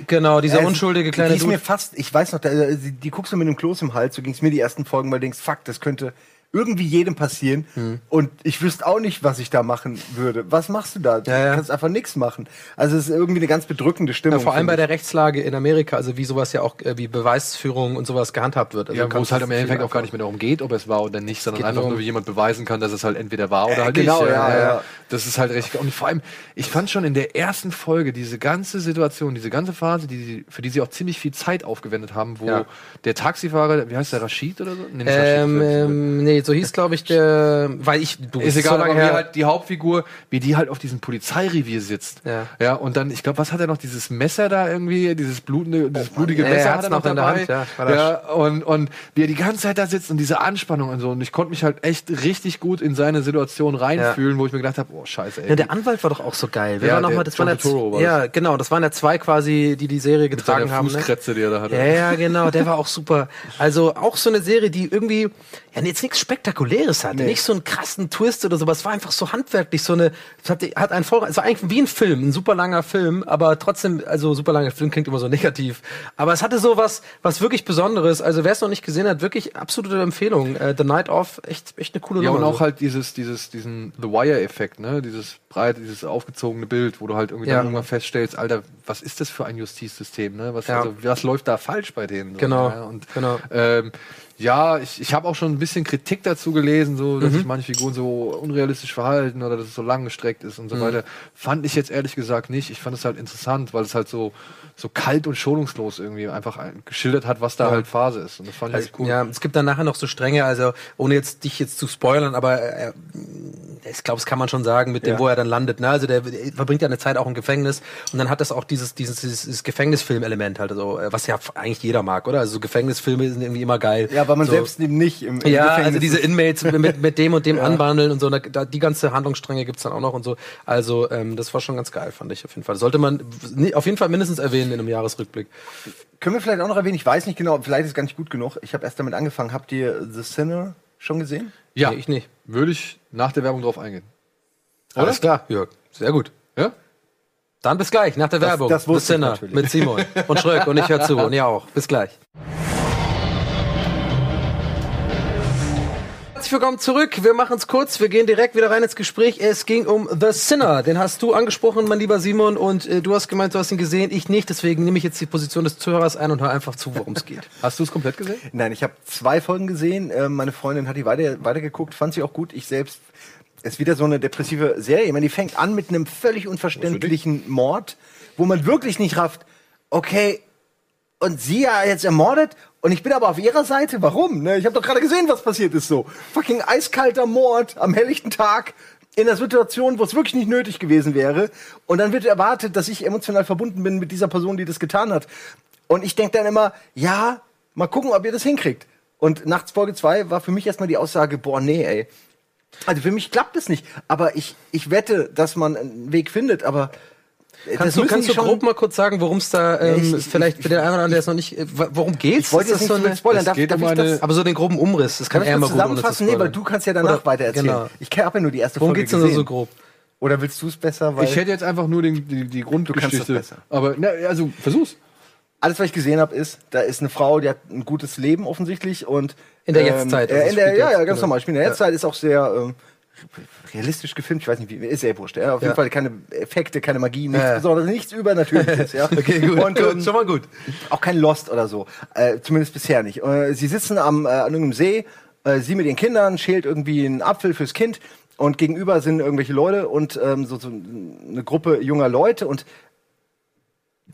Genau, dieser Also, unschuldige kleine Die ist Dude. mir fast, ich weiß noch, da, die, die guckst du mit einem Kloß im Hals, so ging es mir die ersten Folgen, weil du denkst, fuck, das könnte irgendwie jedem passieren. Hm. Und ich wüsste auch nicht, was ich da machen würde. Was machst du da? Du Ja, ja. kannst einfach nichts machen. Also es ist irgendwie eine ganz bedrückende Stimmung. Ja, vor allem bei der Rechtslage in Amerika, also wie sowas ja auch, äh, wie Beweisführung und sowas gehandhabt wird. Also ja, wo es halt im Endeffekt auch gar nicht mehr darum geht, ob es war oder nicht, sondern einfach nur um- nur, wie jemand beweisen kann, dass es halt entweder war oder Äh, halt genau, nicht. ja, ja. Das ist halt richtig. Und vor allem, ich fand schon in der ersten Folge diese ganze Situation, diese ganze Phase, die, sie- für die sie auch ziemlich viel Zeit aufgewendet haben, wo Ja. der Taxifahrer, wie heißt der, Rashid oder so? Nee, nicht Ähm, Rashid, ähm, nee, so hieß, glaube ich, der, weil ich, du, ist egal, so lange aber wie halt die Hauptfigur, wie die halt auf diesem Polizeirevier sitzt. Ja. ja und dann, ich glaube, was hat er noch, dieses Messer da irgendwie, dieses blutende, dieses blutige Ja, Messer er hat er noch in der dabei. Hand, ja, ja, und, und wie er die ganze Zeit da sitzt und diese Anspannung und so. Und ich konnte mich halt echt richtig gut in seine Situation reinfühlen, wo ich mir gedacht habe, oh scheiße, ey. Ja, der Anwalt war doch auch so geil. Wer Ja, war noch der mal, das waren ja, ja, genau, das waren ja zwei quasi, die die Serie getragen haben. Ne? Fußkretze, die er da hatte. Ja, ja, genau, der war auch super. Also auch so eine Serie, die irgendwie ja jetzt nichts Spektakuläres hatte, nicht so einen krassen Twist oder sowas, war einfach so handwerklich, so eine, es hat, hat ein voll, es war eigentlich wie ein Film, ein super langer Film, aber trotzdem, also super langer Film klingt immer so negativ, aber es hatte so was, was wirklich Besonderes. Also wer es noch nicht gesehen hat, wirklich absolute Empfehlung. Äh, The Night Of, echt, echt eine coole Ja, und Nummer. auch halt dieses, dieses, diesen The Wire-Effekt, ne? Dieses breite, dieses aufgezogene Bild, wo du halt irgendwie Ja. dann irgendwann feststellst, Alter, was ist das für ein Justizsystem, ne? Was, Ja. also, was läuft da falsch bei denen? So, Genau, Ja? Und, genau. Ähm, ja, ich, ich habe auch schon ein bisschen Kritik dazu gelesen, so, Mhm. dass sich manche Figuren so unrealistisch verhalten oder dass es so langgestreckt ist und so Mhm. weiter. Fand ich jetzt ehrlich gesagt nicht. Ich fand es halt interessant, weil es halt so, so kalt und schonungslos irgendwie einfach ein- geschildert hat, was da halt Phase ist. Und das fand ich Also, echt cool. Ja, es gibt dann nachher noch so Stränge, also ohne jetzt dich jetzt zu spoilern, aber äh, ich glaube, das kann man schon sagen, mit dem, Ja. wo er dann landet. Ne? Also der verbringt ja eine Zeit auch im Gefängnis und dann hat das auch dieses dieses, dieses, Gefängnisfilm-Element halt, also äh, was ja eigentlich jeder mag, oder? Also so Gefängnisfilme sind irgendwie immer geil. Ja, weil man so, selbst eben nicht im, im ja, Gefängnis also diese. Inmates mit, mit dem und dem anbandeln und so, da, die ganze Handlungsstränge gibt's dann auch noch und so. Also ähm, das war schon ganz geil, fand ich auf jeden Fall. Sollte man auf jeden Fall mindestens erwähnen in einem Jahresrückblick. Können wir vielleicht auch noch erwähnen, ich weiß nicht genau, vielleicht ist es gar nicht gut genug. Ich habe erst damit angefangen. Habt ihr The Sinner schon gesehen? Ja, Nee, ich nicht. würde ich nach der Werbung drauf eingehen. Alles klar, Jörg. Sehr gut. Ja? Dann bis gleich, nach der Werbung. das wusste The Sinner mit Simon und Schröck und ich höre zu und ihr auch. Bis gleich. Herzlich willkommen zurück. Wir machen es kurz. Wir gehen direkt wieder rein ins Gespräch. Es ging um The Sinner. Den hast du angesprochen, mein lieber Simon, und äh, du hast gemeint, du hast ihn gesehen. Ich nicht. Deswegen nehme ich jetzt die Position des Zuhörers ein und hör einfach zu, worum es geht. Hast du es komplett gesehen? Nein, ich habe zwei Folgen gesehen. Ähm, meine Freundin hat die weiter, weitergeguckt, fand sie auch gut. Ich selbst ist wieder so eine depressive Serie. Ich meine, die fängt an mit einem völlig unverständlichen Mord, wo man wirklich nicht rafft, okay, und sie ja jetzt ermordet und ich bin aber auf ihrer Seite. Warum? Ne? Ich habe doch gerade gesehen, was passiert ist so. Fucking eiskalter Mord am helllichten Tag in einer Situation, wo es wirklich nicht nötig gewesen wäre. Und dann wird erwartet, dass ich emotional verbunden bin mit dieser Person, die das getan hat. Und ich denke dann immer, ja, mal gucken, ob ihr das hinkriegt. Und nachts Folge 2 war für mich erstmal die Aussage, boah, nee, ey. Also für mich klappt es nicht. Aber ich, ich wette, dass man einen Weg findet. Aber Kannst du, müssen kannst du grob mal kurz sagen, worum es da ähm, Ja, ich- vielleicht für den einen oder anderen, der es noch nicht, äh, worum geht's? Ich wollte Ist jetzt das nicht so so spoilern. es Darf, darf um ich eine- das, aber so den groben Umriss, das kann, ich er das mal zusammenfassen? Nee, weil du kannst ja danach Oder- weiter erzählen. genau. Ich habe ja nur die erste Worum Folge geht's denn gesehen. so grob? Oder willst du es besser? Weil Ich hätte jetzt einfach nur den, die, die Grundgeschichte. besser. Aber, na, also, versuch's. alles, was ich gesehen habe, ist, da ist eine Frau, die hat ein gutes Leben offensichtlich und In der Jetztzeit, Äh, also in der, ja, ja, ganz genau. normal. Spielt in der Jetztzeit ist auch sehr ähm, realistisch gefilmt. Ich weiß nicht, wie ist ja wurscht. Ja? Auf jeden. Fall keine Effekte, keine Magie, nichts. Besonderes, nichts Übernatürliches. ja. Okay, gut. Und, ähm, Schon mal gut. auch kein Lost oder so. Äh, zumindest bisher nicht. Äh, sie sitzen am, äh, an irgendeinem See, äh, sie mit ihren Kindern, schält irgendwie einen Apfel fürs Kind und gegenüber sind irgendwelche Leute und ähm, so, so eine Gruppe junger Leute und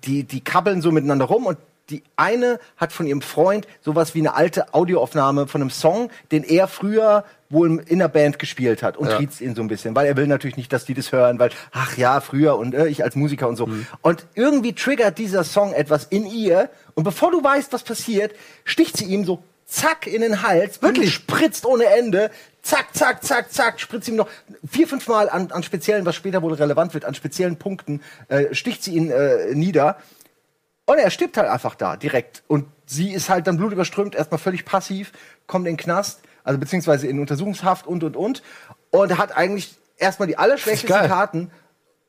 die, die kabbeln so miteinander rum und die eine hat von ihrem Freund sowas wie eine alte Audioaufnahme von einem Song, den er früher wohl in der Band gespielt hat und Ja. triezt ihn so ein bisschen, weil er will natürlich nicht, dass die das hören, weil, ach ja, früher und äh, ich als Musiker und so. Und irgendwie triggert dieser Song etwas in ihr und bevor du weißt, was passiert, sticht sie ihm so zack in den Hals, wirklich spritzt ohne Ende, zack, zack, zack, zack, spritzt ihm noch vier, fünf Mal an, an speziellen, was später wohl relevant wird, an speziellen Punkten, äh, sticht sie ihn äh, nieder. Und er stirbt halt einfach da, direkt. Und sie ist halt dann blutüberströmt, erstmal völlig passiv, kommt in den Knast, also beziehungsweise in Untersuchungshaft und, und, und. Und hat eigentlich erstmal die allerschlechtesten Geil. Karten.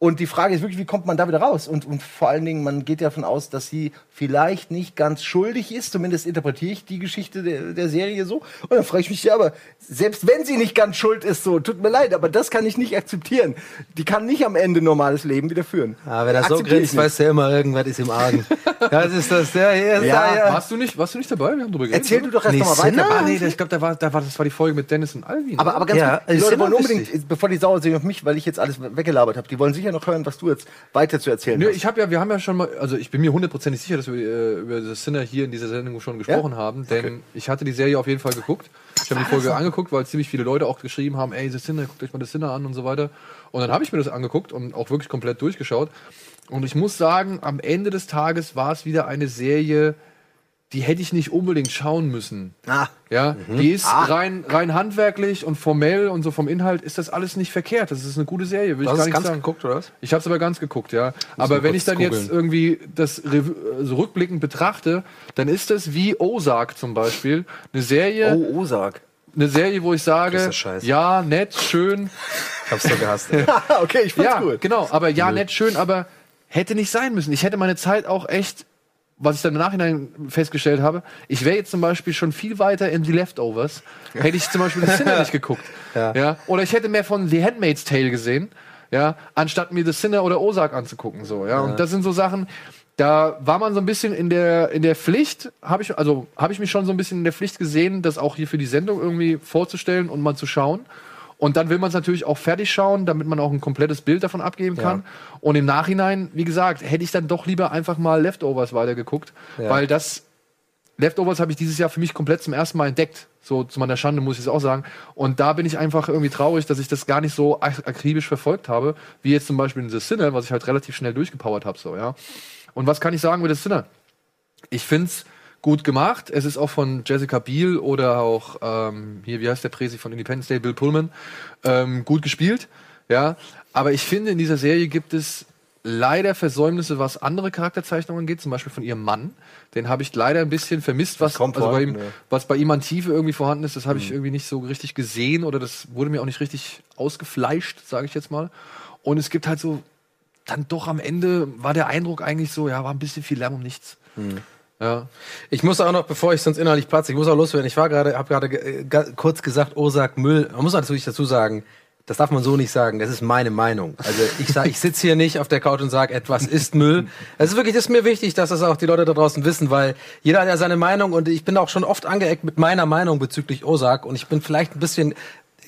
Und die Frage ist wirklich, wie kommt man da wieder raus? Und, und vor allen Dingen, man geht ja davon aus, dass sie vielleicht nicht ganz schuldig ist. Zumindest interpretiere ich die Geschichte der, der Serie so. Und dann frage ich mich, ja, aber selbst wenn sie nicht ganz schuld ist, so, tut mir leid, aber das kann ich nicht akzeptieren. Die kann nicht am Ende normales Leben wieder führen. Ah, wenn er so grinst, weiß er immer, irgendwas ist im Argen. das ist das, der hier ist Ja, da, ja. Warst du nicht, warst du nicht dabei? Wir haben drüber geredet. Erzähl du doch erst Nee, noch mal Sinner? weiter. Ah, nee, ich glaube, da war, da war, das war die Folge mit Dennis und Alvin. Aber, aber ganz Ja, kurz, die ist Leute wollen unbedingt, bevor die sauer sind auf mich, weil ich jetzt alles weggelabert habe, die wollen sicher noch hören, was du jetzt weiter zu erzählen Nö, hast. ich habe ja, wir haben ja schon mal, also ich bin mir hundertprozentig sicher, dass wir äh, über The Sinner hier in dieser Sendung schon gesprochen haben, denn ich hatte die Serie auf jeden Fall geguckt. Ich habe die Folge angeguckt, weil ziemlich viele Leute auch geschrieben haben, ey, The Sinner, guckt euch mal The Sinner an und so weiter. Und dann habe ich mir das angeguckt und auch wirklich komplett durchgeschaut. Und ich muss sagen, am Ende des Tages war es wieder eine Serie, die hätte ich nicht unbedingt schauen müssen. Ah. Ja, Mhm. die ist Ah. rein, rein handwerklich und formell und so vom Inhalt ist das alles nicht verkehrt. Das ist eine gute Serie, will Du ich hast es ganz sagen. geguckt, oder was? Ich habe es aber ganz geguckt, ja. Aber wenn ich dann googeln. jetzt irgendwie das Rev also rückblickend betrachte, dann ist das wie Ozark zum Beispiel eine Serie, Oh, Osak. eine Serie, wo ich sage, ja, nett, schön, Ich hab's so gehasst. okay, ich fand's ja, cool. genau, aber ja, nett, schön, aber hätte nicht sein müssen. Ich hätte meine Zeit auch echt, was ich dann im Nachhinein festgestellt habe, ich wäre jetzt zum Beispiel schon viel weiter in The Leftovers, hätte ich zum Beispiel The Sinner nicht geguckt. Ja. Ja. Oder ich hätte mehr von The Handmaid's Tale gesehen, ja, anstatt mir The Sinner oder Ozark anzugucken, so, ja. Und das sind so Sachen, da war man so ein bisschen in der, in der Pflicht, habe ich, also habe ich mich schon so ein bisschen in der Pflicht gesehen, das auch hier für die Sendung irgendwie vorzustellen und mal zu schauen. Und dann will man es natürlich auch fertig schauen, damit man auch ein komplettes Bild davon abgeben kann. Und im Nachhinein, wie gesagt, hätte ich dann doch lieber einfach mal Leftovers weitergeguckt, Ja. weil das Leftovers habe ich dieses Jahr für mich komplett zum ersten Mal entdeckt. So zu meiner Schande muss ich es auch sagen. Und da bin ich einfach irgendwie traurig, dass ich das gar nicht so ak- akribisch verfolgt habe, wie jetzt zum Beispiel in The Sinner, was ich halt relativ schnell durchgepowert habe. So, ja. Und was kann ich sagen über The Sinner? Ich find's gut gemacht. Es ist auch von Jessica Biel oder auch ähm, hier, wie heißt der Presi von Independence Day, Bill Pullman, ähm, gut gespielt. Ja, aber ich finde, in dieser Serie gibt es leider Versäumnisse, was andere Charakterzeichnungen geht, zum Beispiel von ihrem Mann. Den habe ich leider ein bisschen vermisst, was, also bei ihm, was bei ihm an Tiefe irgendwie vorhanden ist. Das habe ich irgendwie nicht so richtig gesehen oder das wurde mir auch nicht richtig ausgefleischt, sage ich jetzt mal. Und es gibt halt so, dann doch am Ende war der Eindruck eigentlich so, ja, war ein bisschen viel Lärm um nichts. Ja. Ich muss auch noch, bevor ich sonst innerlich platze, ich muss auch loswerden. Ich war gerade, habe gerade ge- ga- kurz gesagt, Osak Müll. Man muss natürlich dazu sagen, das darf man so nicht sagen. Das ist meine Meinung. Also ich sag, ich sitze hier nicht auf der Couch und sage, etwas ist Müll. Es ist wirklich, das ist mir wichtig, dass das auch die Leute da draußen wissen, weil jeder hat ja seine Meinung und ich bin auch schon oft angeeckt mit meiner Meinung bezüglich Osak und ich bin vielleicht ein bisschen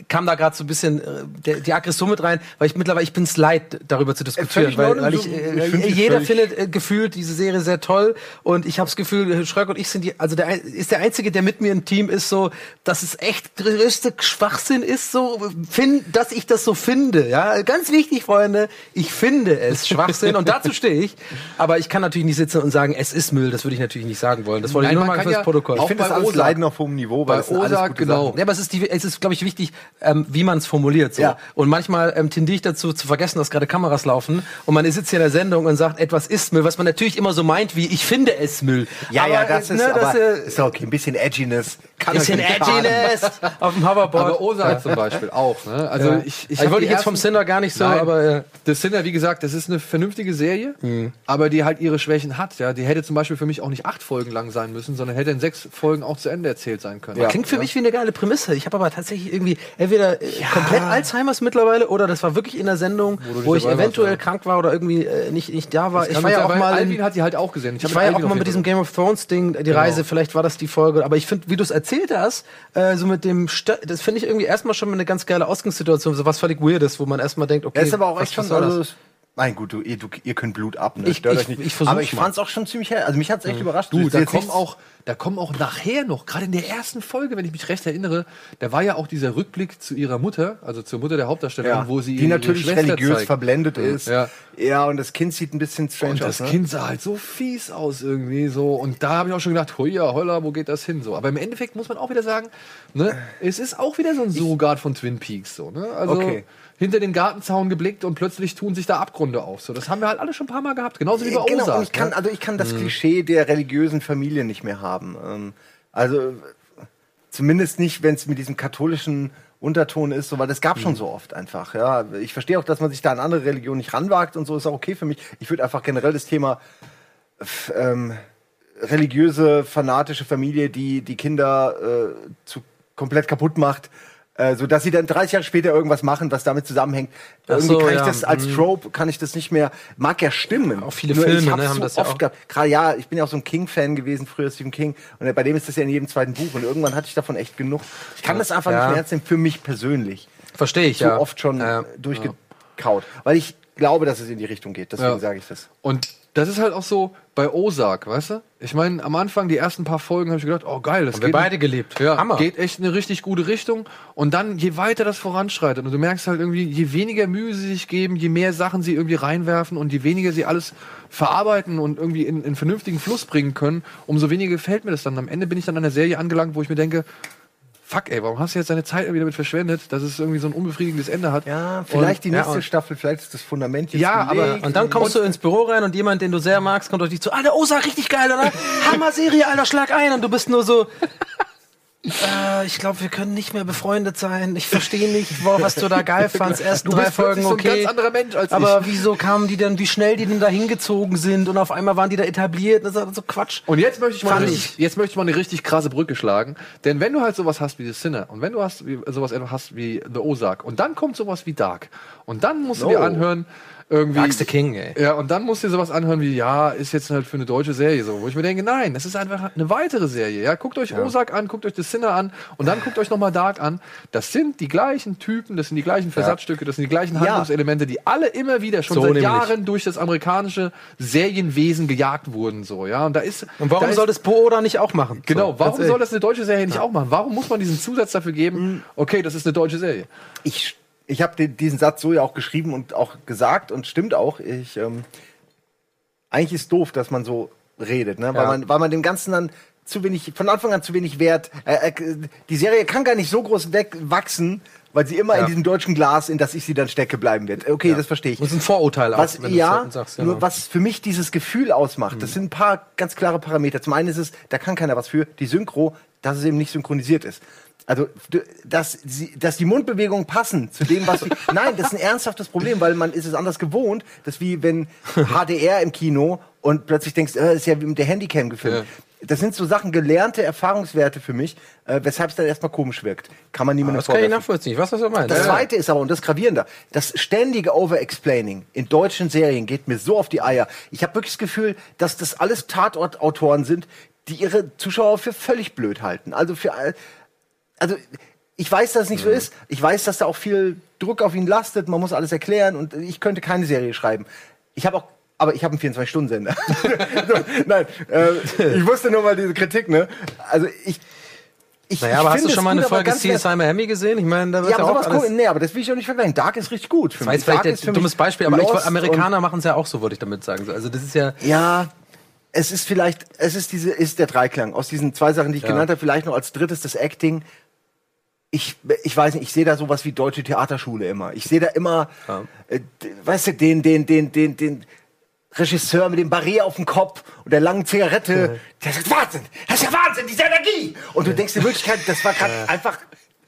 kam da gerade so ein bisschen äh, der, die Aggression mit rein, weil ich mittlerweile, ich bin's leid, darüber zu diskutieren, völlig in weil, weil ich, äh, ich find die jeder findet äh, gefühlt diese Serie sehr toll und ich habe das Gefühl, Schröck und ich sind die, also der ist der einzige, der mit mir im Team ist, so, dass es echt größte Schwachsinn ist, so, find, dass ich das so finde, ja, ganz wichtig, Freunde, ich finde es Schwachsinn und dazu stehe ich, aber ich kann natürlich nicht sitzen und sagen, es ist Müll, das würde ich natürlich nicht sagen wollen, das wollte ich Nein, nur man mal fürs ja Protokoll. auch Ich finde bei das alles Leiden auf hohem Niveau, weil bei das sind alles genau. Sachen. Ja, aber es ist, die, es ist glaube ich, wichtig, ähm, wie man es formuliert. So. Ja. Und manchmal ähm, tendiere ich dazu, zu vergessen, dass gerade Kameras laufen und man sitzt hier in der Sendung und sagt, etwas ist Müll, was man natürlich immer so meint, wie ich finde es Müll. Ja, ja, das äh, ist, ne, aber äh, ist okay. Ein bisschen Edginess kann bisschen. Edginess auf dem Hoverboard. Aber Ozark zum Beispiel auch. Ne? Also Ja. ich, Ich hab wollte jetzt vom Sinner gar nicht so, Nein, aber, äh, das Sinner, wie gesagt, das ist eine vernünftige Serie, aber die halt ihre Schwächen hat. Ja, die hätte zum Beispiel für mich auch nicht acht Folgen lang sein müssen, sondern hätte in sechs Folgen auch zu Ende erzählt sein können. Ja. Klingt für mich wie eine geile Prämisse. Ich habe aber tatsächlich irgendwie entweder äh, komplett Alzheimers mittlerweile oder das war wirklich in der Sendung, du nicht wo ich warst, eventuell ja. krank war oder irgendwie äh, nicht, nicht da war. Das Ich war ja auch mal in, hat die halt auch gesehen. Ich hab war ja auch mal mit diesem Game of Thrones Ding, die Genau. Reise, vielleicht war das die Folge, aber ich finde, wie du es erzählt hast, äh, so mit dem, Sta das finde ich irgendwie erstmal schon mal eine ganz geile Ausgangssituation, so was völlig Weirdes, wo man erstmal denkt, okay, Ja, ist aber auch echt schon, also, das? mein gut, du, ihr, du, ihr könnt Blut ab, ne? Ich- Stört ich- euch nicht. ich aber ich fand's auch schon ziemlich hell. Also mich hat's echt überrascht. Du, da kommen auch, da kommen auch nachher noch, gerade in der ersten Folge, wenn ich mich recht erinnere, da war ja auch dieser Rückblick zu ihrer Mutter, also zur Mutter der Hauptdarstellerin, ja, wo sie die natürlich religiös zeigt. verblendet ist. Ja. ja, und das Kind sieht ein bisschen strange Und das aus. Ne? Kind sah halt so fies aus irgendwie so. Und da habe ich auch schon gedacht, hoia, holla, wo geht das hin so. Aber im Endeffekt muss man auch wieder sagen, ne, es ist auch wieder so ein Surrogat von Twin Peaks so. Ne? Also Okay. Hinter den Gartenzaun geblickt und plötzlich tun sich da Abgründe auf. So, das haben wir halt alle schon ein paar Mal gehabt. Genauso wie bei genau, Ozark. und ich kann, ne? also ich kann das Klischee der religiösen Familie nicht mehr haben. Ähm, also zumindest nicht, wenn es mit diesem katholischen Unterton ist, so, weil das gab schon so oft einfach. Ja, ich verstehe auch, dass man sich da an andere Religionen nicht ranwagt und so ist auch okay für mich. Ich würde einfach generell das Thema ähm, religiöse fanatische Familie, die die Kinder äh, zu komplett kaputt macht. Äh, so dass sie dann 30 Jahre später irgendwas machen, was damit zusammenhängt. Ach Irgendwie so, kann ich ja, das als Trope kann ich das nicht mehr. Mag ja stimmen. Auch viele Nur Filme, ich hab's ne, haben so das ja oft auch. gehabt. Gerade ja, ich bin ja auch so ein King-Fan gewesen früher Stephen King und bei dem ist das ja in jedem zweiten Buch und irgendwann hatte ich davon echt genug. Ich kann das einfach Ja. nicht mehr ernst nehmen für mich persönlich. Verstehe ich, So ja. oft schon Ja. durchgekaut, weil ich glaube, dass es in die Richtung geht. Deswegen sage ich das. Und das ist halt auch so bei Ozark, weißt du? Ich meine, am Anfang, die ersten paar Folgen, habe ich gedacht, oh geil, das Haben wir beide geliebt. Ja, Hammer. geht echt in eine richtig gute Richtung. Und dann, je weiter das voranschreitet, und du merkst halt irgendwie, je weniger Mühe sie sich geben, je mehr Sachen sie irgendwie reinwerfen und je weniger sie alles verarbeiten und irgendwie in, in vernünftigen Fluss bringen können, umso weniger gefällt mir das dann. Am Ende bin ich dann an der Serie angelangt, wo ich mir denke, fuck ey, warum hast du jetzt deine Zeit wieder damit verschwendet, dass es irgendwie so ein unbefriedigendes Ende hat? Ja, vielleicht die ja, nächste und- Staffel, vielleicht ist das Fundament jetzt Ja, aber- gelegt. Und dann kommst du ins Büro rein und jemand, den du sehr magst, kommt auf dich zu, Alter, Ozark, richtig geil, oder? Hammer-Serie, Alter, schlag ein. Und du bist nur so, äh, ich glaube, wir können nicht mehr befreundet sein. Ich verstehe nicht, wo, was du da geil fandst. Erst drei Folgen, plötzlich so ein okay. ganz anderer Mensch als aber ich. wieso kamen die denn, wie schnell die denn da hingezogen sind und auf einmal waren die da etabliert? Das ist so Quatsch. Und jetzt möchte ich mal, eine, ich. jetzt möchte ich mal eine richtig krasse Brücke schlagen. Denn wenn du halt sowas hast wie The Sinner und wenn du hast, wie, sowas hast wie The Ozark und dann kommt sowas wie Dark und dann musst du dir No. anhören, irgendwie. The King, ey. Ja, und dann musst du dir sowas anhören wie, ja, ist jetzt halt für eine deutsche Serie so. Wo ich mir denke, nein, das ist einfach eine weitere Serie. Ja, guckt euch Ozark an, guckt euch The Sinner an und dann guckt euch nochmal Dark an. Das sind die gleichen Typen, das sind die gleichen Versatzstücke, das sind die gleichen Handlungselemente, die alle immer wieder schon So seit nämlich. Jahren durch das amerikanische Serienwesen gejagt wurden, so, ja. Und da ist. Und warum da soll das Bo-Oder nicht auch machen? Genau, So, warum ganz soll das eine deutsche Serie nicht auch machen? Warum muss man diesen Zusatz dafür geben, okay, das ist eine deutsche Serie? ich, ich habe diesen Satz so ja auch geschrieben und auch gesagt und stimmt auch. Ich, ähm, eigentlich ist doof, dass man so redet, ne? weil, Ja. man, weil man dem Ganzen dann zu wenig, von Anfang an zu wenig Wert. Äh, äh, die Serie kann gar nicht so groß wegwachsen, weil sie immer Ja. in diesem deutschen Glas, in das ich sie dann stecke, bleiben wird. Okay, das verstehe ich. Das ist ein Vorurteil auch, Was, wenn du ja, das sagst. nur was für mich dieses Gefühl ausmacht, Mhm. das sind ein paar ganz klare Parameter. Zum einen ist es, da kann keiner was für, die Synchro, dass es eben nicht synchronisiert ist. Also, dass, sie, dass die Mundbewegungen passen zu dem, was. Nein, das ist ein ernsthaftes Problem, weil man ist es anders gewohnt. Das ist wie wenn HDR im Kino und plötzlich denkst, äh, ist ja wie mit der Handycam gefilmt. Das sind so Sachen, gelernte Erfahrungswerte für mich, äh, weshalb es dann erstmal komisch wirkt. Kann man niemandem Das kann ich nachvollziehen. Weiß, was du meinst. Das Ja, ja. zweite ist aber, und das ist gravierender, das ständige Overexplaining in deutschen Serien geht mir so auf die Eier. Ich habe wirklich das Gefühl, dass das alles Tatortautoren sind, die ihre Zuschauer für völlig blöd halten. Also für all- also ich weiß, dass es nicht so ist. Ich weiß, dass da auch viel Druck auf ihn lastet. Man muss alles erklären und ich könnte keine Serie schreiben. Ich habe auch, aber ich habe einen 24-Stunden-Sender. so, nein, äh, ich wusste nur mal diese Kritik, ne? Also ich. ich Naja, aber ich hast du schon mal eine gut, Folge CSI Miami gesehen? Ich meine, da wird Ja, ja, aber auch alles... cool. Nee, aber das will ich auch nicht vergleichen. Dark ist richtig gut. Für Das war jetzt Dark vielleicht ein dummes Beispiel, aber ich, Amerikaner machen es ja auch so, würde ich damit sagen. Also das ist ja... Ja, es ist vielleicht, es ist diese, ist der Dreiklang aus diesen zwei Sachen, die ich Ja. genannt habe. Vielleicht noch als drittes das Acting. Ich, ich weiß nicht, ich sehe da sowas wie deutsche Theaterschule immer. Ich sehe da immer, Ja. äh, weißt du, den, den, den, den, den Regisseur mit dem Barret auf dem Kopf und der langen Zigarette. Der sagt, Wahnsinn, das ist ja Wahnsinn, diese Energie. Und du denkst in Wirklichkeit, das war gerade einfach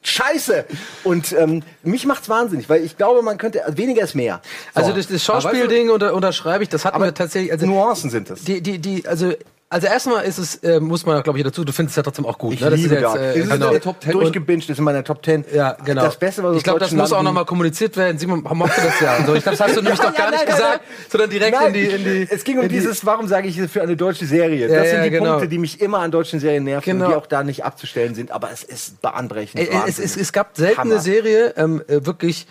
scheiße. Und ähm, mich macht's wahnsinnig, weil ich glaube, man könnte, weniger ist mehr. So. Also das, das Schauspielding unter, unterschreibe ich, das hatten Aber wir tatsächlich... Also Nuancen sind es. die, die, die, also... Also erstmal ist es, äh, muss man glaube ich dazu, du findest es ja trotzdem auch gut. Ich ne? Das liebe ist jetzt, äh, ist genau. in der Top 10. Durchgebinged ist in meiner Top 10. Ja, genau. Das Beste, was ich glaube, das muss auch nochmal kommuniziert werden. Simon mochte das ja. Also ich glaube, das hast du nämlich Ja, doch gar ja, nicht nein, gesagt, nein, sondern direkt Nein, in die, in die. es ging um in die- dieses, warum sage ich es für eine deutsche Serie? Ja, Das sind ja, die genau. Punkte, die mich immer an deutschen Serien nerven Genau. und die auch da nicht abzustellen sind. Aber es ist bahnbrechend. Ey, es, es, es gab selten Hammer. eine Serie, ähm, äh, wirklich.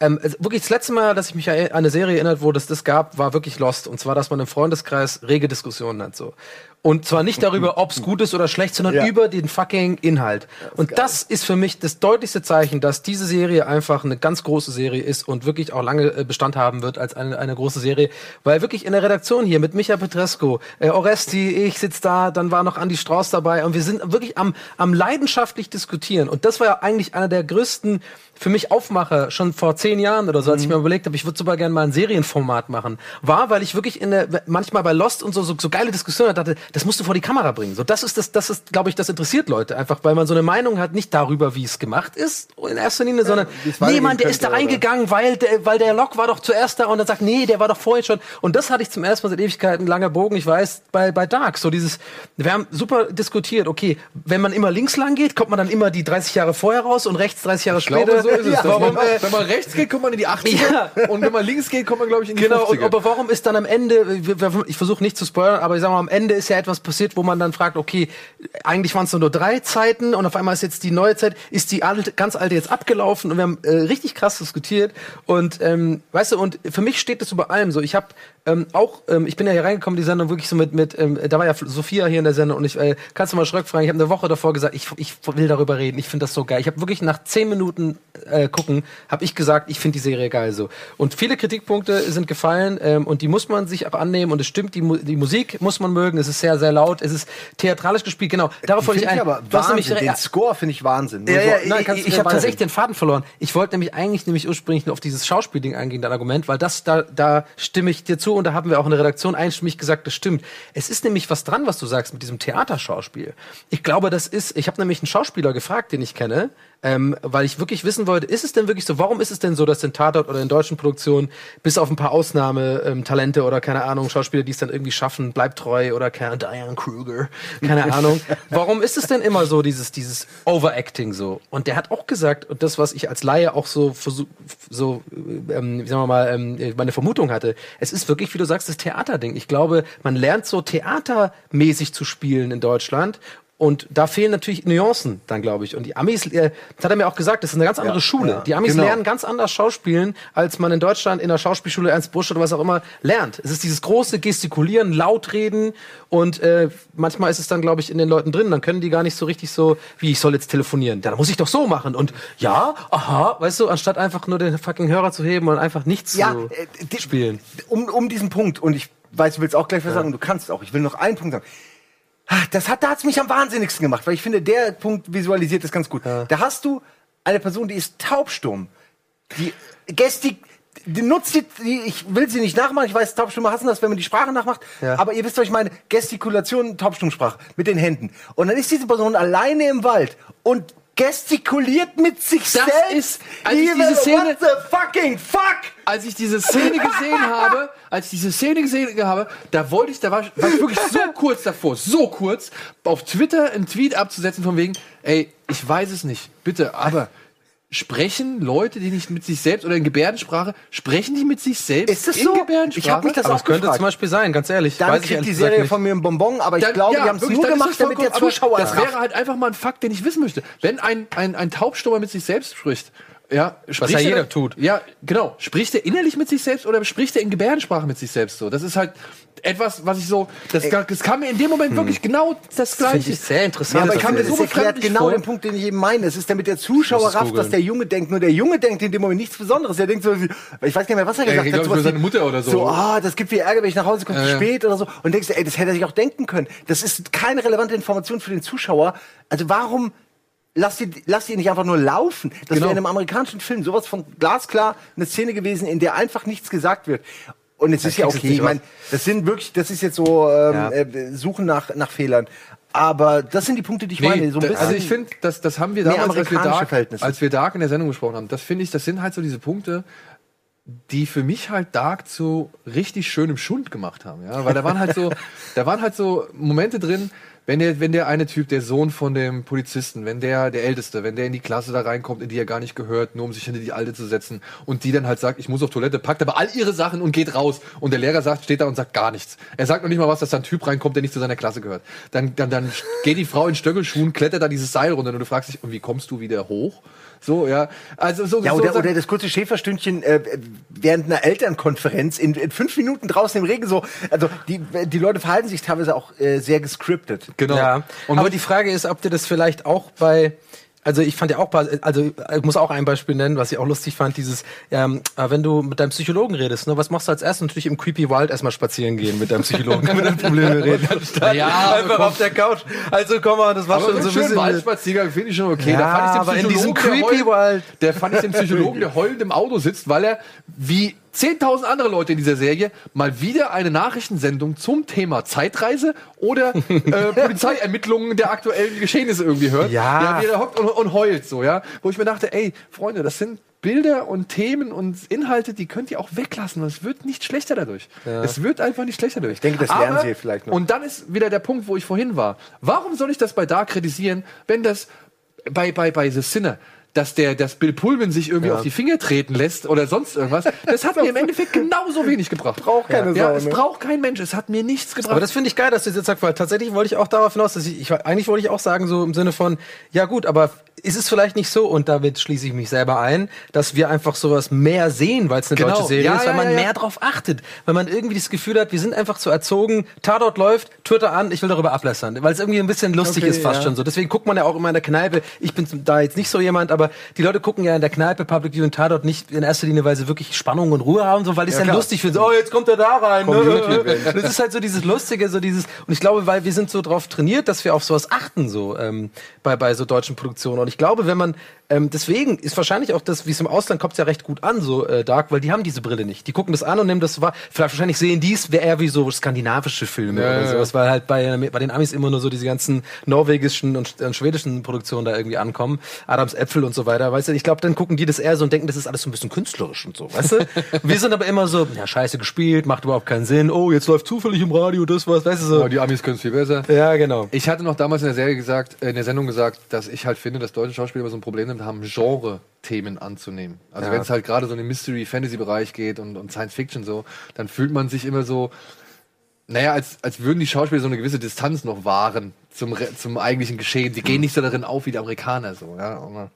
Ähm, also wirklich das letzte Mal, dass ich mich an eine Serie erinnert, wo das das gab, war wirklich Lost. Und zwar, dass man im Freundeskreis rege Diskussionen hat so. Und zwar nicht darüber, ob es gut ist oder schlecht, sondern Ja. über den fucking Inhalt. und das ist für mich das deutlichste Zeichen, dass diese Serie einfach eine ganz große Serie ist und wirklich auch lange äh, Bestand haben wird als eine, eine große Serie. Weil wirklich in der Redaktion hier mit Micha Petresco, äh, Oresti, ich sitz da, dann war noch Andi Strauß dabei und wir sind wirklich am, am leidenschaftlich diskutieren. Und das war ja eigentlich einer der größten für mich Aufmacher schon vor zehn Jahren oder so, als ich mir überlegt habe, ich würde super gerne mal ein Serienformat machen, war, weil ich wirklich in der, manchmal bei Lost und so, so, so geile Diskussionen hatte, das musst du vor die Kamera bringen. So, das ist das, das ist, glaube ich, das interessiert Leute einfach, weil man so eine Meinung hat, nicht darüber, wie es gemacht ist, in erster Linie, sondern, es nee, weitergehen Mann, der ist da oder? reingegangen, weil der, weil der Lok war doch zuerst da und dann sagt, nee, der war doch vorhin schon. Und das hatte ich zum ersten Mal seit Ewigkeiten, langer Bogen, ich weiß, bei, bei Dark, so dieses, wir haben super diskutiert, okay, wenn man immer links lang geht, kommt man dann immer die 30 Jahre vorher raus und rechts 30 Jahre Ich glaube, später. so ist es. Ja, warum, äh, wenn man rechts geht, kommt man in die 80er. Ja. Und wenn man links geht, kommt man, glaube ich, in die Genau, 50er. und, aber warum ist dann am Ende, ich versuche nicht zu spoilern, aber ich sag mal, am Ende ist ja etwas passiert, wo man dann fragt, okay, eigentlich waren es nur drei Zeiten und auf einmal ist jetzt die neue Zeit, ist die alte, ganz alte jetzt abgelaufen und wir haben äh, richtig krass diskutiert und ähm, weißt du, und für mich steht das über allem so. Ich habe ähm, auch, ähm, ich bin ja hier reingekommen, die Sendung wirklich so mit, mit ähm, da war ja Sophia hier in der Sendung und ich, äh, kannst du mal Schröck fragen, ich habe eine Woche davor gesagt, ich, ich will darüber reden, ich finde das so geil. Ich habe wirklich nach zehn Minuten äh, gucken, habe ich gesagt, ich finde die Serie geil so. Und viele Kritikpunkte sind gefallen ähm, und die muss man sich auch annehmen und es stimmt, die, Mu die Musik muss man mögen, es ist sehr, sehr laut, es ist theatralisch gespielt, genau. Darauf wollte ich ein. ich aber Wahnsinn. nämlich- Den Score finde ich Wahnsinn. Nur ja, so- ja, Nein, ich, ich habe tatsächlich den Faden verloren. Ich wollte nämlich eigentlich nämlich ursprünglich nur auf dieses Schauspielding eingehen, dein Argument, weil das da da stimme ich dir zu und da haben wir auch in der Redaktion einstimmig gesagt, das stimmt. Es ist nämlich was dran, was du sagst mit diesem Theaterschauspiel. Ich glaube, das ist. Ich habe nämlich einen Schauspieler gefragt, den ich kenne, ähm, weil ich wirklich wissen wollte, ist es denn wirklich so? Warum ist es denn so, dass in Tatort oder in deutschen Produktionen bis auf ein paar Ausnahme ähm, Talente oder keine Ahnung Schauspieler, die es dann irgendwie schaffen, bleibt treu oder keine Diane Kruger, keine Ahnung. Warum ist es denn immer so dieses dieses Overacting so? Und der hat auch gesagt und das, was ich als Laie auch so so ähm, wie sagen wir mal ähm, meine Vermutung hatte, es ist wirklich, wie du sagst, das Theaterding. Ich glaube, man lernt so theatermäßig zu spielen in Deutschland und da fehlen natürlich Nuancen dann, glaube ich. Und die Amis, äh, das hat er mir auch gesagt, das ist eine ganz andere Ja, Schule. ja, die Amis genau. lernen ganz anders Schauspielen, als man in Deutschland in der Schauspielschule Ernst Busch oder was auch immer lernt. Es ist dieses große Gestikulieren, laut reden und äh, manchmal ist es dann, glaube ich, in den Leuten drin. Dann können die gar nicht so richtig so, wie ich soll jetzt telefonieren. Ja, dann muss ich doch so machen. Und ja, aha, weißt du, anstatt einfach nur den fucking Hörer zu heben und einfach nichts Ja, zu äh, die- spielen. Um, um diesen Punkt, und ich weiß, du willst auch gleich was sagen, und du kannst auch. Ich will noch einen Punkt sagen. Ah, Das hat, da hat's mich am wahnsinnigsten gemacht, weil ich finde, der Punkt visualisiert das ganz gut. Da hast du eine Person, die ist taubstumm, die gestik, die nutzt die, die, ich will sie nicht nachmachen, ich weiß, Taubstumme hassen das, wenn man die Sprache nachmacht, Ja. aber ihr wisst, was ich meine, Gestikulation, Taubstummsprache, mit den Händen. Und dann ist diese Person alleine im Wald und gestikuliert mit sich Das selbst. ist- als ich diese Szene- What the fucking fuck? als ich diese Szene gesehen habe, als ich diese Szene gesehen habe, da wollte ich, da war, war ich wirklich so kurz davor, so kurz, auf Twitter einen Tweet abzusetzen von wegen, ey, ich weiß es nicht, bitte, aber sprechen Leute, die nicht mit sich selbst oder in Gebärdensprache, sprechen die mit sich selbst Ist das in so? Gebärdensprache? Ich hab mich das Aber auch es könnte gefragt. zum Beispiel sein, ganz ehrlich. Dann Weiß ich kriegt ehrlich die Serie von mir ein Bonbon, aber ich Dann- glaube, ja, die haben es nur gemacht, das damit der Zuschauer Das wäre halt einfach mal ein Fakt, den ich wissen möchte. Wenn ein, ein, ein Taubstummer mit sich selbst spricht, ja, spricht ja er jeder tut. Ja, genau. Spricht er innerlich mit sich selbst oder spricht er in Gebärdensprache mit sich selbst so? Das ist halt etwas, was ich so, das, das kam mir in dem Moment wirklich genau das Gleiche. ich sehr Ja, interessant. aber ich kann mir das das so erklärt genau vor. den Punkt, den ich eben meine. Es ist damit der Zuschauer rafft, dass der Junge denkt. Nur der Junge denkt in dem Moment nichts Besonderes. Er denkt so, wie- ich weiß gar nicht mehr, was er gesagt geht, hat. sowas seine Mutter oder so. So, ah, das gibt viel Ärger, wenn ich nach Hause komme Ja, zu ja. spät oder so. Und denkst du, ey, das hätte er sich auch denken können. Das ist keine relevante Information für den Zuschauer. Also warum lasst ihr, lasst ihr nicht einfach nur laufen? Das Genau. wäre in einem amerikanischen Film sowas von glasklar eine Szene gewesen, in der einfach nichts gesagt wird. Und es ist ja okay. Ich meine, das sind wirklich, das ist jetzt so ähm, Ja. äh, Suchen nach, nach Fehlern. Aber das sind die Punkte, die ich meine. So ein bisschen, also ich finde, das, das haben wir damals, als wir, Dark, als wir Dark in der Sendung gesprochen haben, das finde ich, das sind halt so diese Punkte, die für mich halt Dark zu richtig schönem Schund gemacht haben, ja, weil da waren halt so, da waren halt so Momente drin, wenn der, wenn der eine Typ, der Sohn von dem Polizisten, wenn der, der Älteste, wenn der in die Klasse da reinkommt, in die er gar nicht gehört, nur um sich hinter die Alte zu setzen und die dann halt sagt, ich muss auf Toilette, packt aber all ihre Sachen und geht raus und der Lehrer sagt, steht da und sagt gar nichts. Er sagt noch nicht mal was, dass da ein Typ reinkommt, der nicht zu seiner Klasse gehört. Dann, dann, dann geht die Frau in Stöckelschuhen, klettert da dieses Seil runter und du fragst dich, und wie kommst du wieder hoch? So, ja. Also so, ja, oder, so- oder das kurze Schäferstündchen äh, während einer Elternkonferenz in, in fünf Minuten draußen im Regen so. Also die, die Leute verhalten sich teilweise auch äh, sehr gescriptet. Genau. Ja. Und aber die Frage ist, ob dir das vielleicht auch bei also ich fand ja auch, also ich muss auch ein Beispiel nennen, was ich auch lustig fand, dieses, ähm, äh, wenn du mit deinem Psychologen redest, ne, was machst du als erstes? Natürlich im Creepy Wild erstmal spazieren gehen mit deinem Psychologen, mit deinen Problemen reden. Anstatt Ja, einfach auf der Couch. Also komm mal, das war Aber schon so ein bisschen. Waldspaziergang finde ich schon okay. Ja, da fand ich den aber in diesem Psychologen, der Creepy heult- Wild- Der fand ich den Psychologen, der heulend im Auto sitzt, weil er wie 10.000 andere Leute in dieser Serie mal wieder eine Nachrichtensendung zum Thema Zeitreise oder äh, Polizeiermittlungen der aktuellen Geschehnisse irgendwie hört. Ja. wie er da hockt und, und heult so, ja. Wo ich mir dachte, ey, Freunde, das sind Bilder und Themen und Inhalte, die könnt ihr auch weglassen. und Es wird nicht schlechter dadurch. Es wird einfach nicht schlechter dadurch. Ich denke, das lernen sie vielleicht noch. Und dann ist wieder der Punkt, wo ich vorhin war. Warum soll ich das bei Dark kritisieren, wenn das bei, bei, bei The Sinner, dass der, dass Bill Pullman sich irgendwie auf die Finger treten lässt oder sonst irgendwas, das hat mir im Endeffekt genauso wenig gebracht. Braucht keine ja, Sau, es ne? braucht kein Mensch. Es hat mir nichts gebracht. Aber das finde ich geil, dass du das jetzt sagst, weil tatsächlich wollte ich auch darauf hinaus, dass ich, ich eigentlich wollte ich auch sagen, so im Sinne von, ja gut, aber ist es vielleicht nicht so, und damit schließe ich mich selber ein, dass wir einfach sowas mehr sehen, weil es eine Genau. deutsche Serie Ja, ist, weil ja, man ja, mehr drauf achtet, weil man irgendwie das Gefühl hat, wir sind einfach so erzogen, Tatort läuft, Twitter an, ich will darüber ablässern, weil es irgendwie ein bisschen lustig Okay, ist fast schon so. Deswegen guckt man ja auch immer in der Kneipe, ich bin da jetzt nicht so jemand, aber die Leute gucken ja in der Kneipe Public View und Tatort nicht in erster Linie, weil sie wirklich Spannung und Ruhe haben, so weil die es dann lustig finden. So, oh, jetzt kommt er da rein. Ne? Das ist halt so dieses Lustige, so dieses, und ich glaube, weil wir sind so drauf trainiert, dass wir auf sowas achten, so ähm, bei, bei so deutschen Produktionen. Und ich glaube, wenn man, ähm, deswegen ist wahrscheinlich auch das, wie es im Ausland kommt, ja recht gut an, so äh, Dark, weil die haben diese Brille nicht. Die gucken das an und nehmen das wahr. Vielleicht wahrscheinlich sehen die es eher wie so skandinavische Filme Ja, oder sowas, weil halt bei, bei den Amis immer nur so diese ganzen norwegischen und, und schwedischen Produktionen da irgendwie ankommen. Adams Äpfel und so weiter, weißt du, ich glaube, dann gucken die das eher so und denken, das ist alles so ein bisschen künstlerisch und so, weißt du? Wir sind aber immer so, ja, scheiße gespielt, macht überhaupt keinen Sinn. Oh, jetzt läuft zufällig im Radio das was, weißt du so. Aber die Amis können es viel besser. Ja, genau. Ich hatte noch damals in der Serie gesagt, äh, in der Sendung gesagt, dass ich halt finde, dass deutsche Schauspieler immer so ein Problem damit haben, Genre-Themen anzunehmen. Also Ja. wenn es halt gerade so in den Mystery-Fantasy-Bereich geht und, und Science-Fiction so, dann fühlt man sich immer so, naja, als, als würden die Schauspieler so eine gewisse Distanz noch wahren zum, zum eigentlichen Geschehen. Die gehen nicht so darin auf wie die Amerikaner so. Ja, aber.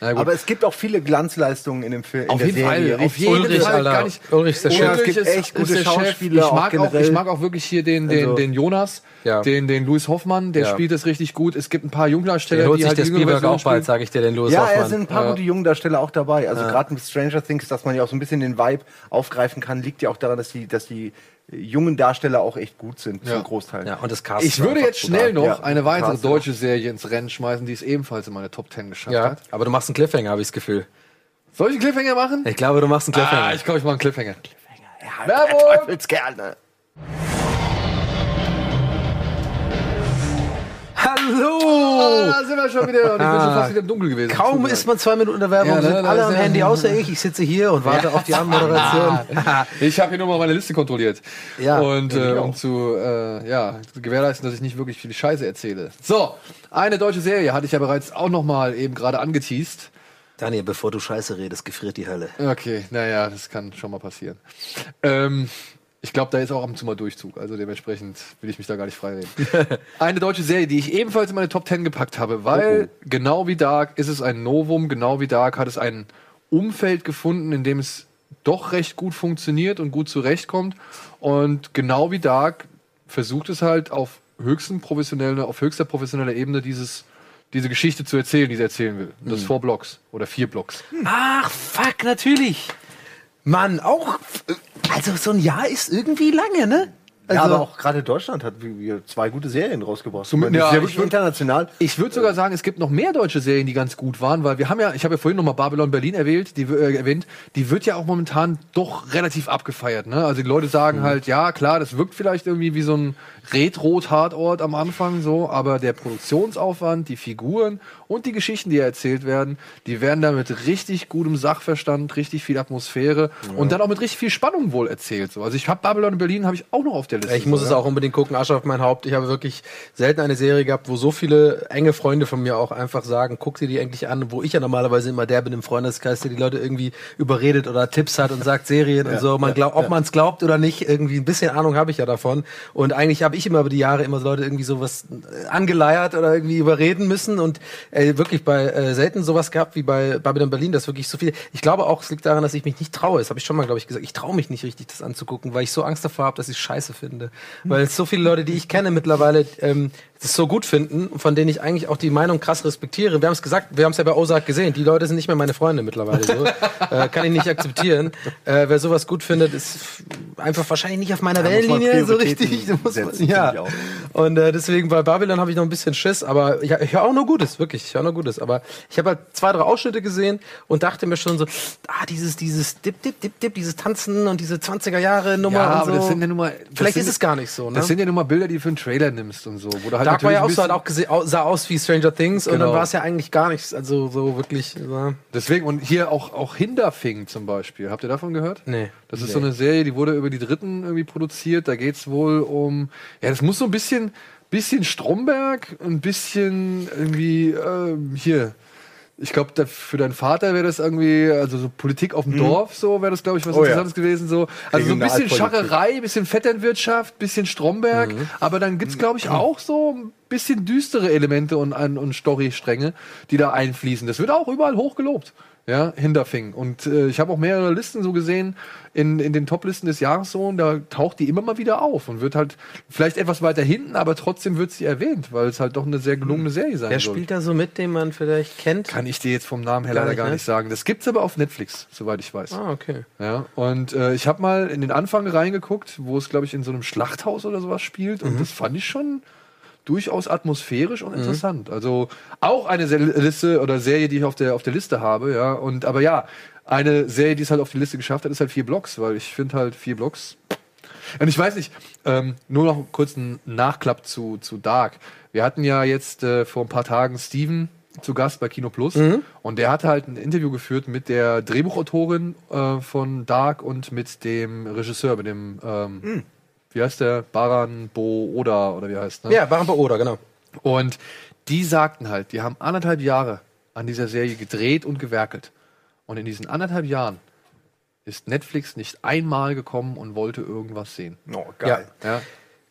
Aber es gibt auch viele Glanzleistungen in dem Film. auf jeden Serie. Fall, auf jeden Ulrich, Fall Alter. gar nicht. Ulrich ist der Chef. es gibt ist- echt gute. Schauspieler, Ich auch mag auch, generell. ich mag auch wirklich hier den, den, Also- den Jonas, Ja. den, den Louis Hoffmann, der Ja. spielt das richtig gut. Es gibt ein paar Jungdarsteller, die sich halt der Spielberg auch bald, sage ich dir, den Louis Ja, es Hoffmann. sind ein paar gute Jungdarsteller auch dabei. Also gerade mit Stranger Things, dass man ja auch so ein bisschen den Vibe aufgreifen kann, liegt ja auch daran, dass die, dass die jungen Darsteller auch echt gut sind, Ja. zum Großteil. Ja, und das Cast Ich würde jetzt schnell noch Ja, eine weitere Cast, ja. deutsche Serie ins Rennen schmeißen, die es ebenfalls in meine Top 10 geschafft Ja, hat. aber du machst einen Cliffhanger, habe ich das Gefühl. Soll ich einen Cliffhanger machen? Ich glaube, du machst einen Cliffhanger. Ah, ich glaube, ich mache einen Cliffhanger. Ja, Werbung! Teufelskerl, ne? Hallo! da sind wir schon wieder und ich bin schon fast wieder im Dunkel gewesen. Kaum Tut mir ist man zwei Minuten in der Werbung, Ja, sind alle am ja- Handy, außer ich. Ich sitze hier und warte auf die Anmoderation. Ich habe hier nur mal meine Liste kontrolliert. Ja, und äh, um zu äh, ja, zu gewährleisten, dass ich nicht wirklich viel Scheiße erzähle. So, eine deutsche Serie hatte ich ja bereits auch noch mal eben gerade angeteased. Daniel, bevor du Scheiße redest, gefriert die Hölle. Okay, naja, das kann schon mal passieren. Ähm, ich glaube, da ist auch ab und zu mal Durchzug, also dementsprechend will ich mich da gar nicht freireden. Eine deutsche Serie, die ich ebenfalls in meine Top 10 gepackt habe, weil genau wie Dark ist es ein Novum, genau wie Dark hat es ein Umfeld gefunden, in dem es doch recht gut funktioniert und gut zurechtkommt. Und genau wie Dark versucht es halt auf höchsten professioneller, auf höchster professioneller Ebene dieses diese Geschichte zu erzählen, die sie erzählen will. Und das ist Mhm. vor Blocks oder vier Blocks. Ach, fuck, natürlich. Mann, auch. Also, so ein Jahr ist irgendwie lange, ne? Also, ja, aber auch gerade Deutschland hat zwei gute Serien rausgebracht. Zum- Ich meine, das ja, ich wirklich würd- international. Ich würde sogar sagen, es gibt noch mehr deutsche Serien, die ganz gut waren, weil wir haben ja, ich habe ja vorhin nochmal Babylon Berlin erwähnt, die, äh, erwähnt, die wird ja auch momentan doch relativ abgefeiert. Ne? Also die Leute sagen halt, ja klar, das wirkt vielleicht irgendwie wie so ein Retro-Tatort am Anfang so, aber der Produktionsaufwand, die Figuren und die Geschichten, die erzählt werden, die werden da mit richtig gutem Sachverstand, richtig viel Atmosphäre und dann auch mit richtig viel Spannung wohl erzählt. So. Also ich habe Babylon Berlin habe ich auch noch auf der Liste. Ich muss so, es ja. auch unbedingt gucken, Asche auf mein Haupt. Ich habe wirklich selten eine Serie gehabt, wo so viele enge Freunde von mir auch einfach sagen, guck dir die endlich an, wo ich ja normalerweise immer der bin im Freundeskreis, der die Leute irgendwie überredet oder Tipps hat und sagt Serien und so. Man glaubt, ob man es glaubt oder nicht, irgendwie ein bisschen Ahnung habe ich ja davon. Und eigentlich habe ich immer über die Jahre immer Leute irgendwie sowas äh, angeleiert oder irgendwie überreden müssen und äh, wirklich bei äh, selten sowas gehabt wie bei Babylon Berlin, das wirklich so viel. Ich glaube auch, es liegt daran, dass ich mich nicht traue. Das habe ich schon mal, glaube ich, gesagt. Ich traue mich nicht richtig, das anzugucken, weil ich so Angst davor habe, dass ich Scheiße finde. Weil es so viele Leute, die ich kenne mittlerweile, ähm, das so gut finden, von denen ich eigentlich auch die Meinung krass respektiere. Wir haben es gesagt, wir haben es ja bei Ozark gesehen. Die Leute sind nicht mehr meine Freunde mittlerweile. So. äh, kann ich nicht akzeptieren. Äh, wer sowas gut findet, ist einfach wahrscheinlich nicht auf meiner Da Wellenlinie so richtig. Muss man- ja. Und äh, deswegen bei Babylon habe ich noch ein bisschen Schiss, aber ich, ich höre auch nur Gutes, wirklich. Ich höre nur Gutes. Aber ich habe halt zwei, drei Ausschnitte gesehen und dachte mir schon so, ah, dieses, dieses Dip, Dip, Dip, Dip, dieses Tanzen und diese 20er Jahre Nummer Ja, und so. das sind ja nun mal. Vielleicht sind- ist es gar nicht so, ne? Das sind ja nun mal Bilder, die du für einen Trailer nimmst und so. Wo du halt Dark war ja auch so, hat auch sah aus wie Stranger Things und Genau. dann war es ja eigentlich gar nichts, also so wirklich. So. Deswegen, und hier auch, auch Hinterfing zum Beispiel. Habt ihr davon gehört? Nee. Das ist so eine Serie, die wurde über die Dritten irgendwie produziert. Da geht's wohl um. Ja, das muss so ein bisschen, bisschen Stromberg, ein bisschen irgendwie ähm, hier. Ich glaube, für deinen Vater wäre das irgendwie, also so Politik auf dem Dorf, so wäre das, glaube ich, was Oh ja. Interessantes gewesen. So. Also so ein bisschen. Scharrerei, bisschen Vetternwirtschaft, bisschen Stromberg. Aber dann gibt's glaube ich, auch so ein bisschen düstere Elemente und, und, und Storystränge, die da einfließen. Das wird auch überall hochgelobt. Ja, Hinterfing. Und äh, ich habe auch mehrere Listen so gesehen in, in den Top-Listen des Jahres so, und da taucht die immer mal wieder auf und wird halt vielleicht etwas weiter hinten, aber trotzdem wird sie erwähnt, weil es halt doch eine sehr gelungene Serie sein Wer soll. spielt da so mit, den man vielleicht kennt? Kann ich dir jetzt vom Namen her leider nicht, gar ne? nicht sagen. Das gibt's aber auf Netflix, soweit ich weiß. Ah, okay. Ja, und äh, ich habe mal in den Anfang reingeguckt, wo es, glaube ich, in so einem Schlachthaus oder sowas spielt. Und das fand ich schon durchaus atmosphärisch und interessant. Also auch eine Se Liste oder Serie, die ich auf der, auf der Liste habe, ja. Und aber ja, eine Serie, die es halt auf die Liste geschafft hat, ist halt vier Blocks, weil ich finde halt vier Blocks. Und ich weiß nicht, ähm, nur noch kurz ein Nachklapp zu, zu Dark. Wir hatten ja jetzt äh, vor ein paar Tagen Steven zu Gast bei Kino Plus und der hatte halt ein Interview geführt mit der Drehbuchautorin äh, von Dark und mit dem Regisseur, mit dem ähm, wie heißt der? Baran Bo Oda oder wie heißt, ne? Ja, Baran Oder, genau. Und die sagten halt, die haben anderthalb Jahre an dieser Serie gedreht und gewerkelt. Und in diesen anderthalb Jahren ist Netflix nicht einmal gekommen und wollte irgendwas sehen. Oh, geil. Ja.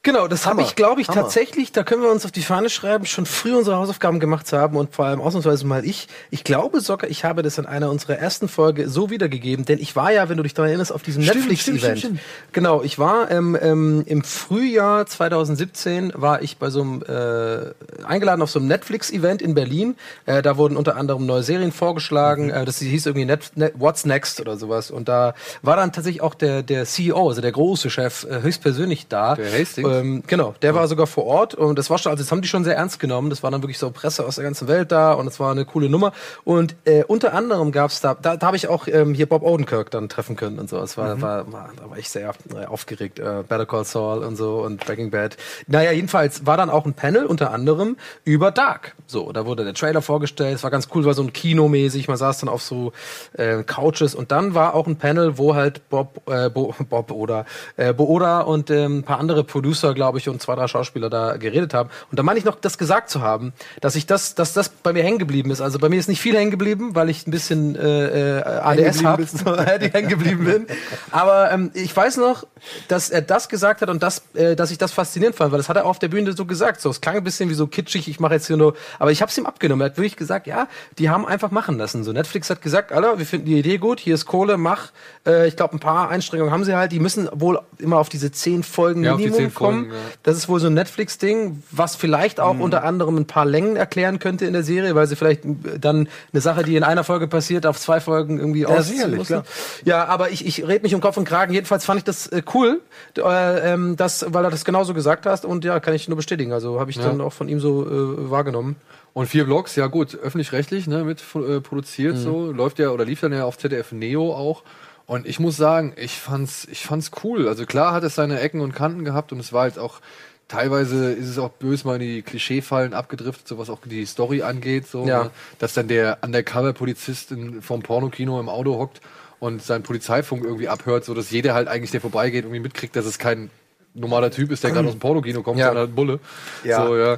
Genau, das habe ich, glaube ich, Hammer. tatsächlich, da können wir uns auf die Fahne schreiben, schon früh unsere Hausaufgaben gemacht zu haben und vor allem ausnahmsweise mal ich. Ich glaube sogar, ich habe das in einer unserer ersten Folge so wiedergegeben, denn ich war ja, wenn du dich daran erinnerst, auf diesem Netflix-Event. Genau, ich war ähm, ähm, im Frühjahr 2017 war ich bei so einem äh, eingeladen auf so einem Netflix-Event in Berlin. Äh, da wurden unter anderem neue Serien vorgeschlagen. Äh, das hieß irgendwie Net, Net, What's Next oder sowas. Und da war dann tatsächlich auch der der CEO, also der große Chef, äh, höchstpersönlich da. Der Hastings? Ähm, genau, der war sogar vor Ort und das war schon, also das haben die schon sehr ernst genommen. Das war dann wirklich so Presse aus der ganzen Welt da und es war eine coole Nummer. Und äh, unter anderem gab's da, da, da habe ich auch ähm, hier Bob Odenkirk dann treffen können und so. Das war, war, war, da war ich sehr äh, aufgeregt. Äh, Better Call Saul und so und Breaking Bad. Naja, jedenfalls war dann auch ein Panel unter anderem über Dark. So, da wurde der Trailer vorgestellt. Es war ganz cool, war so ein Kinomäßig. Man saß dann auf so äh, Couches und dann war auch ein Panel, wo halt Bob, äh, Bo, Bob oder äh, Bo Oda und ähm, ein paar andere Producer, glaube ich, und zwei, drei Schauspieler da geredet haben. Und da meine ich noch, das gesagt zu haben, dass ich das, dass das bei mir hängen geblieben ist. Also bei mir ist nicht viel hängen geblieben, weil ich ein bisschen äh, ADS habe, so, die hängen geblieben bin. Aber ähm, ich weiß noch, dass er das gesagt hat und das, äh, dass ich das faszinierend fand, weil das hat er auf der Bühne so gesagt. So, es klang ein bisschen wie so kitschig, ich mache jetzt hier nur, aber ich habe es ihm abgenommen. Er hat wirklich gesagt, ja, die haben einfach machen lassen. So Netflix hat gesagt, Alter, wir finden die Idee gut, hier ist Kohle, mach. Äh, ich glaube, ein paar Einstrengungen haben sie halt. Die müssen wohl immer auf diese zehn Folgen Ja, auf die Minimum zehn Folgen, kommen. ja. Das ist wohl so ein Netflix-Ding, was vielleicht auch unter anderem ein paar Längen erklären könnte in der Serie, weil sie vielleicht dann eine Sache, die in einer Folge passiert, auf zwei Folgen irgendwie ausziehen sicherlich, klar. Ja, aber ich, ich rede mich um Kopf und Kragen. Jedenfalls fand ich das äh, cool, äh, ähm, das, weil er das genauso gesagt hast und ja, kann ich nur bestätigen. Also habe ich dann auch von ihm so äh, wahrgenommen. Und vier Blogs, ja gut, öffentlich-rechtlich, ne, mit äh, produziert so, läuft ja oder lief dann ja auf ZDF Neo auch. Und ich muss sagen, ich fand's, ich fand's cool. Also klar hat es seine Ecken und Kanten gehabt und es war jetzt auch teilweise ist es auch bös mal in die Klischeefallen abgedriftet, so was auch die Story angeht, so, Ja. ne? dass dann der Undercover-Polizist in- vom Pornokino im Auto hockt und seinen Polizeifunk irgendwie abhört, so dass jeder halt eigentlich, der vorbeigeht, irgendwie mitkriegt, dass es kein normaler Typ ist, der gerade aus dem Pornokino kommt, Ja. sondern ein Bulle. Ja. So, ja.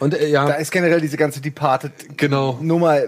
Und äh, ja, Da ist generell diese ganze Departed Genau. Nummer,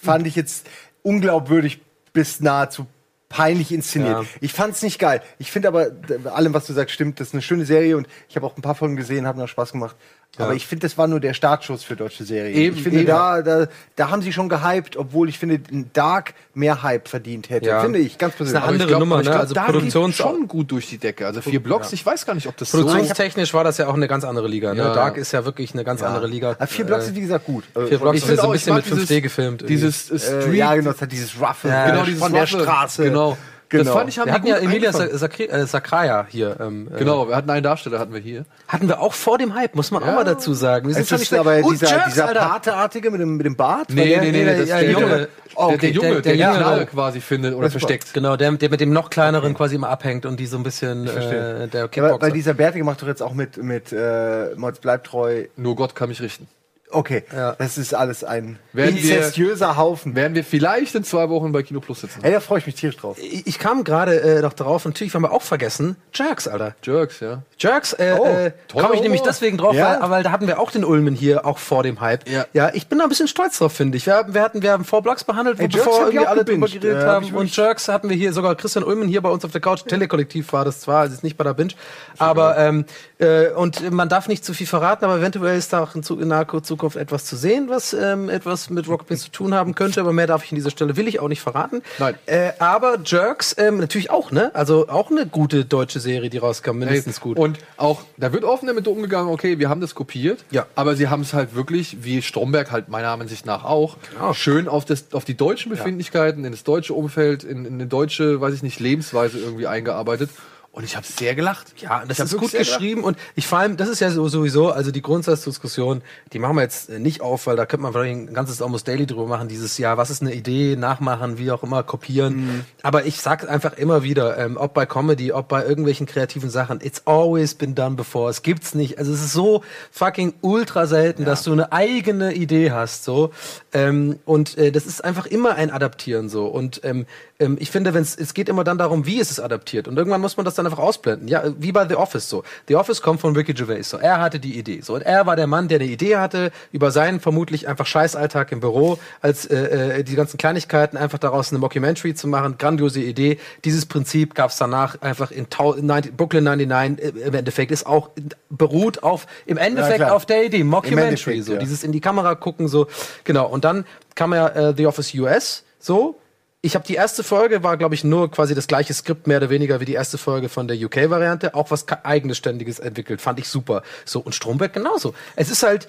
fand ich jetzt unglaubwürdig bis nahezu peinlich inszeniert. Ja. Ich fand's nicht geil. Ich finde aber, allem, was du sagst, stimmt. Das ist eine schöne Serie und ich habe auch ein paar Folgen gesehen, hat mir Spaß gemacht. Aber ich finde, das war nur der Startschuss für deutsche Serien. Eben, ich finde, eben. da, da, da haben sie schon gehypt, obwohl ich finde, Dark mehr Hype verdient hätte. Ja. Finde ich, ganz ist persönlich. eine andere glaub, Nummer, ne? glaub, Also da Produktions- schon gut durch die Decke. Also vier Blocks, ich weiß gar nicht, ob das so produktionstechnisch war das ja auch eine ganz andere Liga. Ne? Ja. Dark ist ja wirklich eine ganz andere Liga. Aber vier Blocks Äh, ist, wie gesagt, gut. vier Blocks Ich ist finde so ein bisschen mit 5D dieses- gefilmt. irgendwie. Dieses äh, Street, Äh, ja, genau, es hat dieses Ja, genau, dieses von der Roughe. Straße. Genau. Genau. Das fand ich haben wir hatten ja Emilia eingefangen. Sa- Sakri- äh, Sakraya hier. Ähm, äh, Genau, wir hatten einen Darsteller, hatten wir hier. Hatten wir auch vor dem Hype, muss man auch Ja. mal dazu sagen. Wir sind Es schon ist aber Und dieser, Jerks, dieser. Pateartige mit dem, mit dem Bart. Nee, nee, nee, der- das ja, der Junge. Junge. Oh, Der, der okay. Junge, Der- der, der die Junge. Knarre quasi findet oder versteckt. Genau, der, der mit dem noch kleineren quasi immer abhängt und die so ein bisschen äh, der Ja, weil, Kickboxer. weil dieser Bärtige macht doch jetzt auch mit, mit äh, Mods bleibt treu. Nur Gott kann mich richten. Okay, Ja. das ist alles ein Werden wir- inzestiöser Haufen. Werden wir vielleicht in zwei Wochen bei Kino Plus sitzen. Ey, da freue ich mich tierisch drauf. ich, ich kam gerade äh, noch drauf, natürlich haben wir auch vergessen, Jerks, Alter. Jerks, ja. Jerks, äh, Oh, äh, komme ich nämlich Humor. deswegen drauf, Ja. weil, weil da hatten wir auch den Ulmen hier, auch vor dem Hype. Ja. ja ich bin da ein bisschen stolz drauf, finde ich. Wir, haben- wir hatten, wir haben Four Blocks behandelt, wo Ey, Jerks bevor hab irgendwie alle drüber gebinged. geredet Äh, hab haben. ich Und Jerks hatten wir hier, sogar Christian Ulmen hier bei uns auf der Couch. Telekollektiv war das zwar, also ist nicht bei der Binge. Aber, ähm, äh, und man darf nicht zu viel verraten, aber eventuell ist da auch in, zu, in naher Zukunft etwas zu sehen, was ähm, etwas mit Rocket Beans zu tun haben könnte. Aber mehr darf ich an dieser Stelle, will ich auch nicht verraten. Nein. Äh, aber Jerks, ähm, natürlich auch, ne? Also auch eine gute deutsche Serie, die rauskam, mindestens gut. Und auch, da wird offen damit umgegangen, okay, wir haben das kopiert, Ja. aber sie haben es halt wirklich, wie Stromberg halt meiner Ansicht nach auch, Genau. schön auf, das, auf die deutschen Befindlichkeiten, in das deutsche Umfeld, in, in eine deutsche, weiß ich nicht, Lebensweise irgendwie eingearbeitet. Und ich habe sehr gelacht. Ja, das ist gut sehr gelacht. geschrieben und ich vor allem, das ist ja so, sowieso, also die Grundsatzdiskussion, die machen wir jetzt äh, nicht auf, weil da könnte man vielleicht ein ganzes Almost Daily drüber machen, dieses Jahr, was ist eine Idee, nachmachen, wie auch immer, kopieren. Mhm. Aber ich sag einfach immer wieder, ähm, ob bei Comedy, ob bei irgendwelchen kreativen Sachen, it's always been done before. Es gibt's nicht. Also es ist so fucking ultra selten, dass du eine eigene Idee hast, so. Ähm, und äh, das ist einfach immer ein Adaptieren, so. Und ähm, ähm, ich finde, wenn es geht immer dann darum, wie ist es adaptiert. Und irgendwann muss man das dann einfach ausblenden. Ja, wie bei The Office so. The Office kommt von Ricky Gervais. So, er hatte die Idee. So, und er war der Mann, der eine Idee hatte über seinen vermutlich einfach Scheißalltag im Büro, als äh, äh, die ganzen Kleinigkeiten einfach daraus eine Mockumentary zu machen. Grandiose Idee. Dieses Prinzip gab es danach einfach in Tau 90, Brooklyn 99 äh, im Endeffekt ist auch beruht auf im Endeffekt klar. auf der Idee Mockumentary so ja. dieses in die Kamera gucken so genau und dann kam ja äh, The Office US so ich habe die erste Folge war glaube ich nur quasi das gleiche Skript mehr oder weniger wie die erste Folge von der UK Variante. Auch was eigenes ständiges entwickelt fand ich super. So und Stromberg genauso. Es ist halt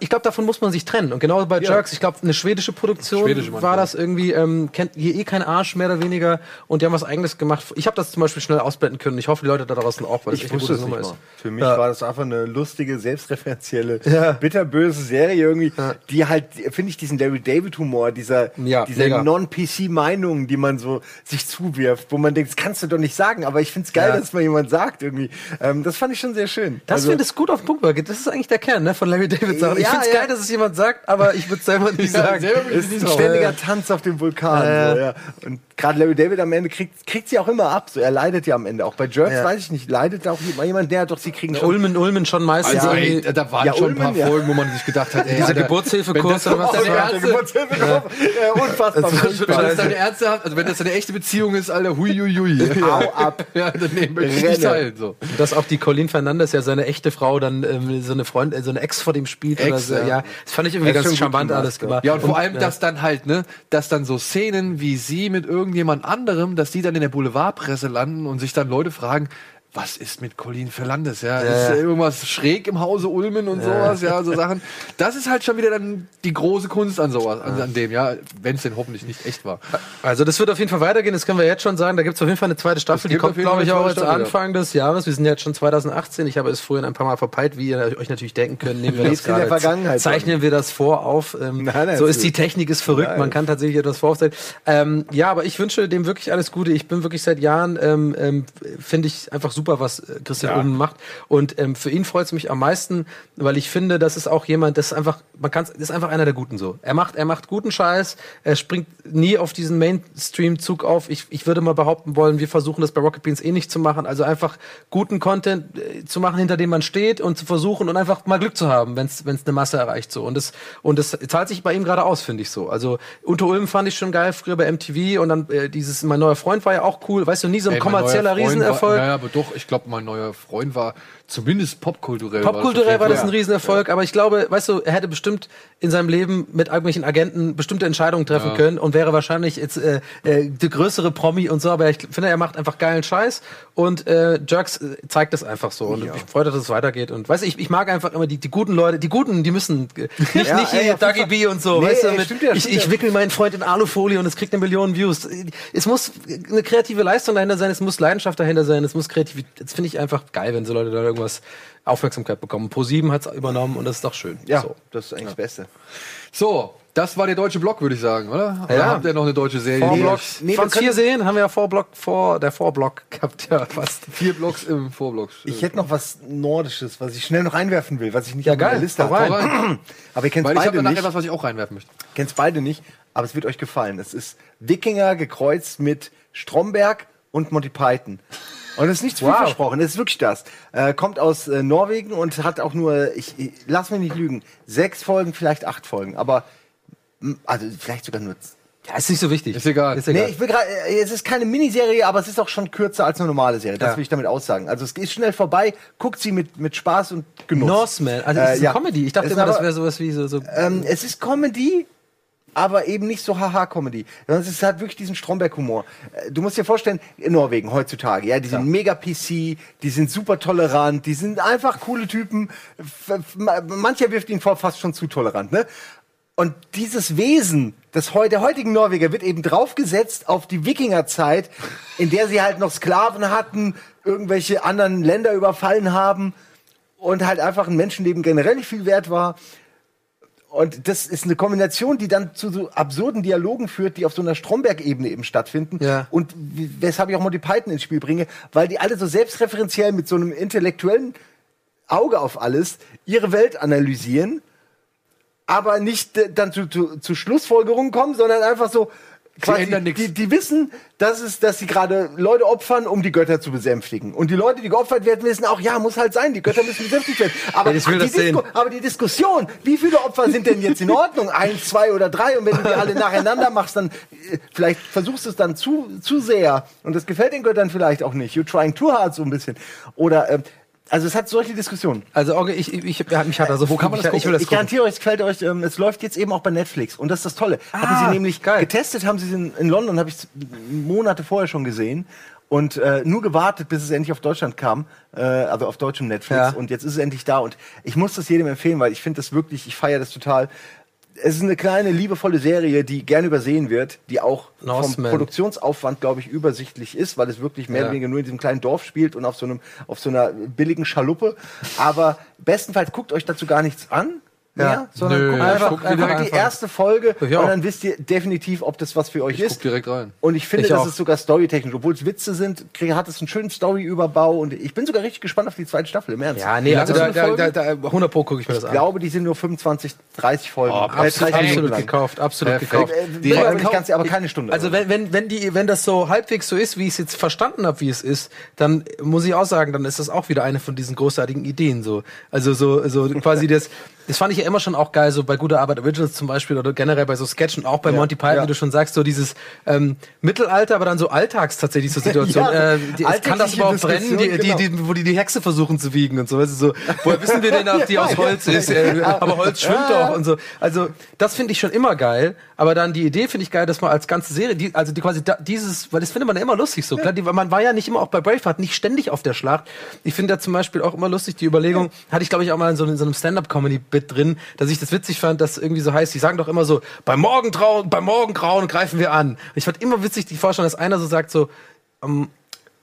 ich glaube, davon muss man sich trennen. Und genau bei Jerks, ich glaube, eine schwedische Produktion Schwedische war ja. das irgendwie, ähm, kennt hier eh kein Arsch, mehr oder weniger. Und die haben was eigenes gemacht. Ich habe das zum Beispiel schnell ausblenden können. Ich hoffe, die Leute da draußen auch, weil das Ich echt eine gute es nicht Nummer ist. Für mich Ja. war das einfach eine lustige, selbstreferenzielle, Ja. bitterböse Serie irgendwie, die halt, finde ich, diesen Larry David Humor, dieser, Ja, diese mega. Non-PC-Meinungen, die man so sich zuwirft, wo man denkt, das kannst du doch nicht sagen, aber ich finde es geil, Ja. dass mal jemand sagt irgendwie. Ähm, das fand ich schon sehr schön. Das Also- finde ich gut auf den Punkt. Das ist eigentlich der Kern ne, von Larry David Sachen. Ich Ja, find's ja. geil, dass es jemand sagt, aber ich würde selber nicht sagen. selber ich Es ist ein ständiger Tanz auf dem Vulkan. Ja. So, ja. Und gerade Larry David am Ende kriegt, kriegt sie auch immer ab. So, er leidet ja am Ende. Auch bei Jerks Ja. weiß ich nicht, leidet auch jemand, der doch, sie kriegen schon. Ulmen, Ulmen schon meistens Also, ey, da waren Ja, schon ein paar Ulmen, ja. Folgen, wo man sich gedacht hat, ey, Dieser Geburtshilfekurs wenn oder was das- war. ja, der Geburtshilfe ja. Unfassbar. Das das deine Ärzte also wenn das eine echte Beziehung ist, Alter, hui, hui, hui. Hau ab. Ja, dann nehmen wir Renne. nicht teil. So. Dass auch die Colleen Fernandes ja seine echte Frau dann ähm, so eine Freund, äh, so eine Ex vor dem spielt oder Ex, so. ja. Ja, das fand ich irgendwie ganz charmant alles gemacht. Ja, und vor allem, ja. dass dann halt, ne, dass dann so Szenen wie sie mit irgendjemand anderem, dass die dann in der Boulevardpresse landen und sich dann Leute fragen, was ist mit Colleen Fernandes, ja? ist ja. irgendwas schräg im Hause Ulmen und sowas, ja, so Sachen. Das ist halt schon wieder dann die große Kunst an sowas, an, an dem, ja, wenn es denn hoffentlich nicht echt war. Also das wird auf jeden Fall weitergehen, das können wir jetzt schon sagen. Da gibt es auf jeden Fall eine zweite Staffel, die kommt, glaube ich, auch jetzt ja. Anfang des Jahres. Wir sind jetzt schon 2018. Ich habe es vorhin ein paar Mal verpeilt, wie ihr euch natürlich denken könnt. Nehmen wir das in der. Vergangenheit, Zeichnen wir das vor auf. Ähm, Nein, nein, so ist die. Technik ist verrückt. Man kann tatsächlich etwas voraufstellen. Ähm, ja, aber ich wünsche dem wirklich alles Gute. Ich bin wirklich seit Jahren, ähm, ähm, finde ich einfach super, was äh, Christian Ulmen macht. Und ähm, für ihn freut es mich am meisten, weil ich finde, das ist auch jemand, das ist einfach, man kann, ist einfach einer der Guten so. Er macht, er macht guten Scheiß. Er springt nie auf diesen Mainstream-Zug auf. Ich, ich würde mal behaupten wollen, wir versuchen das bei Rocket Beans eh nicht zu machen. Also einfach guten Content äh, zu machen, hinter dem man steht und zu versuchen und einfach mal Glück zu haben, wenn es eine Masse erreicht so. Und das und das zahlt sich bei ihm gerade aus, finde ich so. Also Unter Ulm fand ich schon geil früher bei MTV und dann äh, dieses mein neuer Freund war ja auch cool. Weißt du, nie so ein Ey, mein kommerzieller Riesenerfolg. War, naja, aber doch, ich glaube, mein neuer Freund war zumindest popkulturell. Popkulturell war das ein Riesen Riesenerfolg, aber ich glaube, weißt du, er hätte bestimmt in seinem Leben mit irgendwelchen Agenten bestimmte Entscheidungen treffen Ja. können und wäre wahrscheinlich jetzt äh, äh, der größere Promi und so, aber ich finde, er macht einfach geilen Scheiß und äh, Jerks äh, zeigt das einfach so und ich freue mich, dass es weitergeht und weißt du, ich, ich mag einfach immer die, die guten Leute, die guten, die müssen nicht, Ja, nicht hier Fall. B und so, Nee, weißt du, mit, stimmt ja, ich, stimmt ich ja. wickel meinen Freund in Alufolie und es kriegt eine Million Views. Es muss eine kreative Leistung dahinter sein, es muss Leidenschaft dahinter sein, es muss kreativ, das finde ich einfach geil, wenn so Leute da irgendwas Aufmerksamkeit bekommen. Pro7 hat es übernommen und das ist doch schön. Ja, So. das ist eigentlich das Beste. So, das war der deutsche Block, würde ich sagen, oder? Oder Ja. habt ihr noch eine deutsche Serie? Vorblock. Nee, wir Von vier sehen haben wir ja Vorblock vor, der Vorblock gehabt, ja, fast. Vier Blocks im Vorblock. Ich hätte noch was Nordisches, was ich schnell noch einwerfen will, was ich nicht Ja, auf geil. Liste Hau rein. habe. Aber ihr kennt Weil ich habe beide noch nicht. etwas, was ich auch reinwerfen möchte. Kennt's beide nicht, aber es wird euch gefallen. Es ist Wikinger gekreuzt mit Stromberg und Monty Python. Und es ist nicht zu viel Wow. versprochen, es ist wirklich das. Äh, kommt aus äh, Norwegen und hat auch nur, ich, ich lass mich nicht lügen, sechs Folgen, vielleicht acht Folgen, aber also vielleicht sogar nur. Ja, ist nicht so wichtig. Ist egal. Ist egal. Nee, ich will gerade, äh, es ist keine Miniserie, aber es ist auch schon kürzer als eine normale Serie. Das Ja. will ich damit aussagen. Also es ist schnell vorbei, guckt sie mit, mit Spaß und Genuss. Norseman, also Äh, das ist ja. eine Comedy. Ich dachte Es immer, das aber- wäre sowas wie so, so Ähm, es ist Comedy, aber eben nicht so Haha-Comedy. Sondern es hat wirklich diesen Stromberg-Humor. Äh, Du musst dir vorstellen, in Norwegen heutzutage, ja, die sind mega PC, die sind super tolerant, die sind einfach coole Typen. Mancher wirft ihnen vor, fast schon zu tolerant, ne? Und dieses Wesen des der heutigen Norweger wird eben draufgesetzt auf die Wikingerzeit, in der sie halt noch Sklaven hatten, irgendwelche anderen Länder überfallen haben und halt einfach ein Menschenleben generell nicht viel wert war. Und das ist eine Kombination, die dann zu so absurden Dialogen führt, die auf so einer Stromberg-Ebene eben stattfinden. Ja. Und weshalb ich auch Monty Python ins Spiel bringe, weil die alle so selbstreferenziell mit so einem intellektuellen Auge auf alles ihre Welt analysieren, aber nicht äh, dann zu, zu, zu Schlussfolgerungen kommen, sondern einfach so. Quasi, ändern nix. die, die wissen, dass, es, dass sie gerade Leute opfern, um die Götter zu besänftigen. Und die Leute, die geopfert werden, wissen auch, ja, muss halt sein, die Götter müssen besänftigt werden. Aber, Ja, die sehen. aber die Diskussion, wie viele Opfer sind denn jetzt in Ordnung? Eins, zwei oder drei? Und wenn du die alle nacheinander machst, dann äh, vielleicht versuchst du es dann zu, zu sehr. Und das gefällt den Göttern vielleicht auch nicht. You're trying too hard so ein bisschen. Oder, ähm, also es hat solche Diskussionen. Also Orge, ich, ich, ich, mich hat also, wo kann man das ich, ich will das ich gucken. garantiere euch, es gefällt euch, ähm, es läuft jetzt eben auch bei Netflix. Und das ist das Tolle. Ah, haben sie nämlich geil. getestet, haben sie es in, in London, habe ich Monate vorher schon gesehen. Und äh, nur gewartet, bis es endlich auf Deutschland kam, äh, also auf deutschem Netflix. Ja. Und jetzt ist es endlich da. Und ich muss das jedem empfehlen, weil ich finde das wirklich, ich feiere das total. Es ist eine kleine, liebevolle Serie, die gern übersehen wird, die auch vom Norseman. Produktionsaufwand, glaube ich, übersichtlich ist, weil es wirklich mehr Ja. oder weniger nur in diesem kleinen Dorf spielt und auf so einem, auf so einer billigen Schaluppe. Aber bestenfalls guckt euch dazu gar nichts an. Mehr, sondern Nö, guckt ich einfach, guck einfach, direkt die einfach. erste Folge Ich und dann wisst ihr definitiv, ob das was für euch Ich guck ist. direkt rein. Und ich finde, Ich dass auch. es sogar storytechnisch, obwohl es Witze sind, hat es einen schönen Storyüberbau und ich bin sogar richtig gespannt auf die zweite Staffel, im Ernst. Ja, nee, also da, ist da, da, da 100 Pro gucke ich mir das Ich an. glaube, die sind nur 25, 30 Folgen. Oh, Äh, 30 Absolut, Minuten absolut lang. gekauft, absolut Perfekt. gekauft. Äh, Die- aber nicht ganz, aber keine Stunde. Also wenn, wenn, wenn, die, wenn das so halbwegs so ist, wie ich es jetzt verstanden habe, wie es ist, dann muss ich auch sagen, dann ist das auch wieder eine von diesen großartigen Ideen so. Also so, so quasi das, das fand ich ja immer schon auch geil, so bei guter Arbeit Originals zum Beispiel oder generell bei so Sketchen, auch bei Ja, Monty Python, ja. wie du schon sagst, so dieses ähm, Mittelalter, aber dann so alltags tatsächlich so Situation. Ja, äh, die, kann das überhaupt brennen, die, Diskussion, die, die, wo die die Hexe versuchen zu wiegen und so. Weißt du, so woher wissen wir denn, ob die aus Holz ist? Äh, aber Holz schwimmt doch und so. Also das finde ich schon immer geil, aber dann die Idee finde ich geil, dass man als ganze Serie, die, also die quasi da, dieses, weil das findet man ja immer lustig so. Klar, die, man war ja nicht immer auch bei Braveheart nicht ständig auf der Schlacht. Ich finde da zum Beispiel auch immer lustig die Überlegung, hatte ich glaube ich auch mal in so, in so einem Stand-up-Comedy-Bit drin, dass ich das witzig fand, dass irgendwie so heißt, die sagen doch immer so, beim Morgengrauen, beim Morgengrauen greifen wir an. Ich fand immer witzig die Vorstellung, dass einer so sagt so, ähm,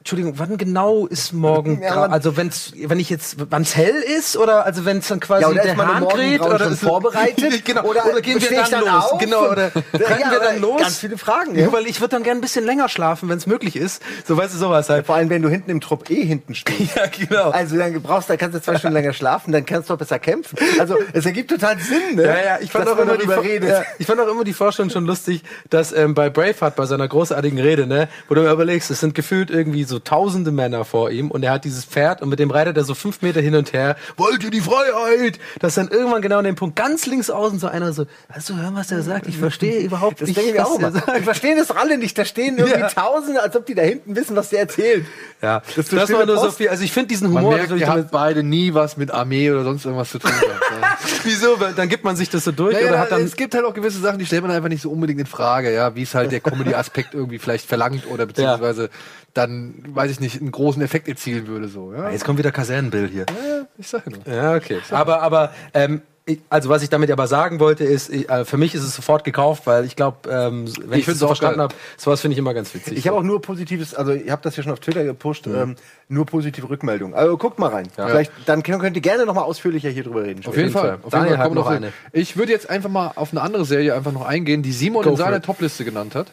Entschuldigung, wann genau ist morgen? Ja, also wenn's, wenn ich jetzt, wann's hell ist oder also wenn es dann quasi Ja, der Hahn kräht oder ist- vorbereitet? genau. Oder Oder, gehen wir dann, dann los? auf? Genau. Oder Ja, rennen wir oder dann los? ganz viele Fragen, Ja, ja. weil ich würde dann gern ein bisschen länger schlafen, wenn es möglich ist. So weißt du sowas halt. Vor allem, wenn du hinten im Trupp eh hinten stehst. Ja, genau. Also dann brauchst du, dann kannst du zwei Stunden länger schlafen, dann kannst du auch besser kämpfen. Also es ergibt total Sinn, ne? Ja, ja, ich fand, auch immer die, redet. ja, ich fand auch immer die Vorstellung schon lustig, dass ähm, bei Braveheart, bei seiner großartigen Rede, ne, wo du mir überlegst, es sind gefühlt irgendwie so tausende Männer vor ihm und er hat dieses Pferd und mit dem reitet er so fünf Meter hin und her, wollt ihr die Freiheit? Dass dann irgendwann genau an dem Punkt ganz links außen so einer so, hast du hören, was der sagt? Ich verstehe überhaupt Das nicht, denke ich auch immer. sagt. Wir verstehen das alle nicht. Da stehen irgendwie Ja. Tausende, als ob die da hinten wissen, was der erzählt. Ja, Das das, so war nur so viel. Also ich finde diesen Man Humor merkt, natürlich ihr habt beide nie was mit Armee oder sonst irgendwas zu tun gehabt. ja. Wieso? Weil Dann gibt man sich das so durch Ja, oder ja, hat dann es gibt halt auch gewisse Sachen, die stellt man einfach nicht so unbedingt in Frage, ja, wie es halt der Comedy-Aspekt irgendwie vielleicht verlangt oder beziehungsweise dann, weiß ich nicht, einen großen Effekt erzielen würde, so, ja. Jetzt kommt wieder Kasernenbill hier. Ja, ich sag ja nur. Ja, okay. Aber, aber, ähm, ich, also was ich damit aber sagen wollte, ist, ich, äh, für mich ist es sofort gekauft, weil ich glaube, ähm, wenn ich, es so verstanden habe, sowas finde ich immer ganz witzig. Ich habe auch nur positives, also ich habe das ja schon auf Twitter gepusht, ähm, nur positive Rückmeldungen. Also guckt mal rein. Vielleicht, dann könnt ihr gerne noch mal ausführlicher hier drüber reden. Auf jeden Fall. Fall. Auf Daniel jeden Fall noch eine. Ich würde jetzt einfach mal auf eine andere Serie einfach noch eingehen, die Simon Go in seiner. Topliste genannt hat.